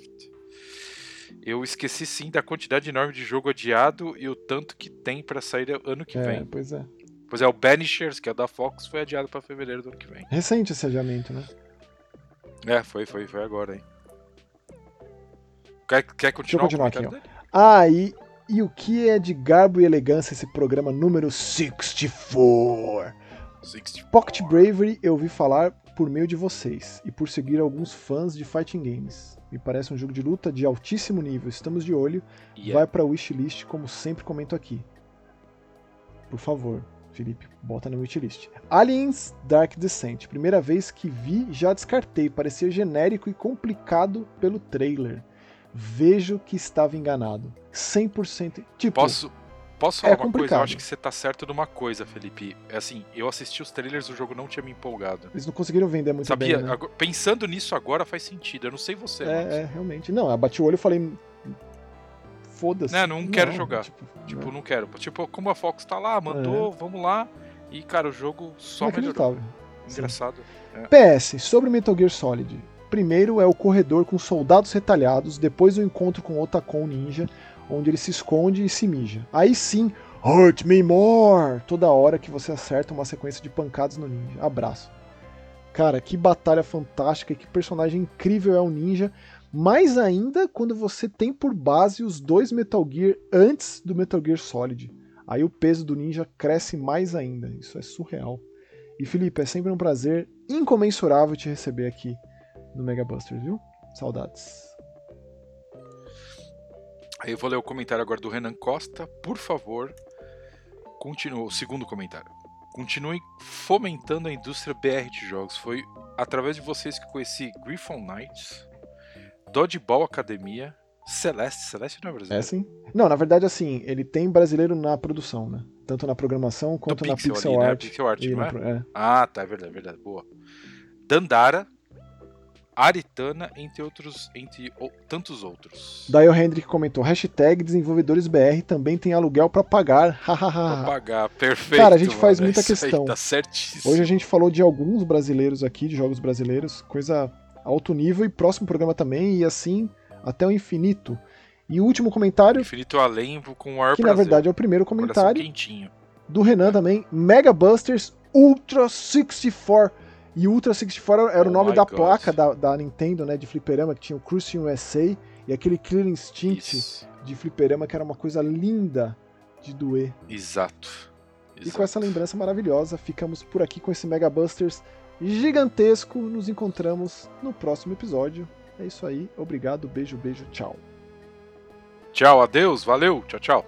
Eu esqueci sim da quantidade enorme de jogo adiado e o tanto que tem pra sair ano que É, vem. pois é. Pois é, o Banishers, que é da Fox, foi adiado pra fevereiro do ano que vem. Recente esse adiamento, né? É, foi, foi, foi agora, hein. Quer, quer Deixa eu continuar, continuar aqui, ó. Ah, e, e o que é de garbo e elegância esse programa número 64? 64. Pocket Bravery eu ouvi falar por meio de vocês e por seguir alguns fãs de fighting games. Me parece um jogo de luta de altíssimo nível. Estamos de olho. Yeah. Vai pra wishlist, como sempre comento aqui. Por favor, Felipe, bota na wishlist. Aliens Dark Descent. Primeira vez que vi, já descartei. Parecia genérico e complicado pelo trailer. Vejo que estava enganado. 100%. Tipo, Posso, posso falar É uma coisa? Eu acho que você tá certo numa coisa, Felipe. É assim, eu assisti os trailers, o jogo não tinha me empolgado. eles não conseguiram vender muito Sabia? bem. Né? Agora- pensando nisso agora faz sentido. Eu não sei você. É, é, realmente. Não, eu bati o olho e falei. Foda-se. Né, não quero jogar. Tipo, Tipo, né? não quero. Tipo, como a Fox tá lá, mandou, vamos lá. E, cara, o jogo só melhorou. Engraçado. PS, sobre Metal Gear Solid. Primeiro é o corredor com soldados retalhados, depois o encontro com o Otacon Ninja, onde ele se esconde e se mija. Aí sim, Hurt Me More! Toda hora que você acerta uma sequência de pancadas no ninja. Abraço. Cara, que batalha fantástica, que personagem incrível é o ninja. Mais ainda quando você tem por base os dois Metal Gear antes do Metal Gear Solid. Aí o peso do ninja cresce mais ainda. Isso é surreal. E Felipe, é sempre um prazer incomensurável te receber aqui no Mega Busters, viu? Saudades. Aí eu vou ler o comentário agora do Renan Costa. Por favor, continue. O segundo comentário. Continue fomentando a indústria BR de jogos. Foi através de vocês que conheci Griffon Knights, Dodgeball Academia, Celeste. Celeste não é É brasileiro? sim? Não, na verdade, assim, ele tem brasileiro na produção, né? Tanto na programação quanto na Pixel pixel ali, né? art. Pixel art, não é? pro- é. Ah, tá, é verdade, é verdade. Boa. Dandara, Aritana, entre outros, entre tantos outros. Daí o Hendrick comentou: hashtag desenvolvedores BR também tem aluguel pra pagar. Pra Hahaha. pagar, perfeito. Cara, a gente faz mano, muita isso aí questão. Tá certíssimo. Hoje a gente falou de alguns brasileiros aqui, de jogos brasileiros, coisa alto nível e próximo programa também, e assim até o infinito. E o último comentário, Infinito Além com o maior que na verdade é o primeiro comentário, do Renan também, Mega Busters Ultra 64. E Ultra 64 era, era oh o nome da placa da, da, Nintendo, né? De fliperama, que tinha o Cruising USA e aquele Clear Instinct Isso. de fliperama, que era uma coisa linda de doer. Exato. Exato. E com essa lembrança maravilhosa, ficamos por aqui com esse Mega Busters gigantesco. Nos encontramos no próximo episódio. É isso aí. Obrigado, beijo, beijo, tchau. Tchau, adeus, valeu, tchau, tchau.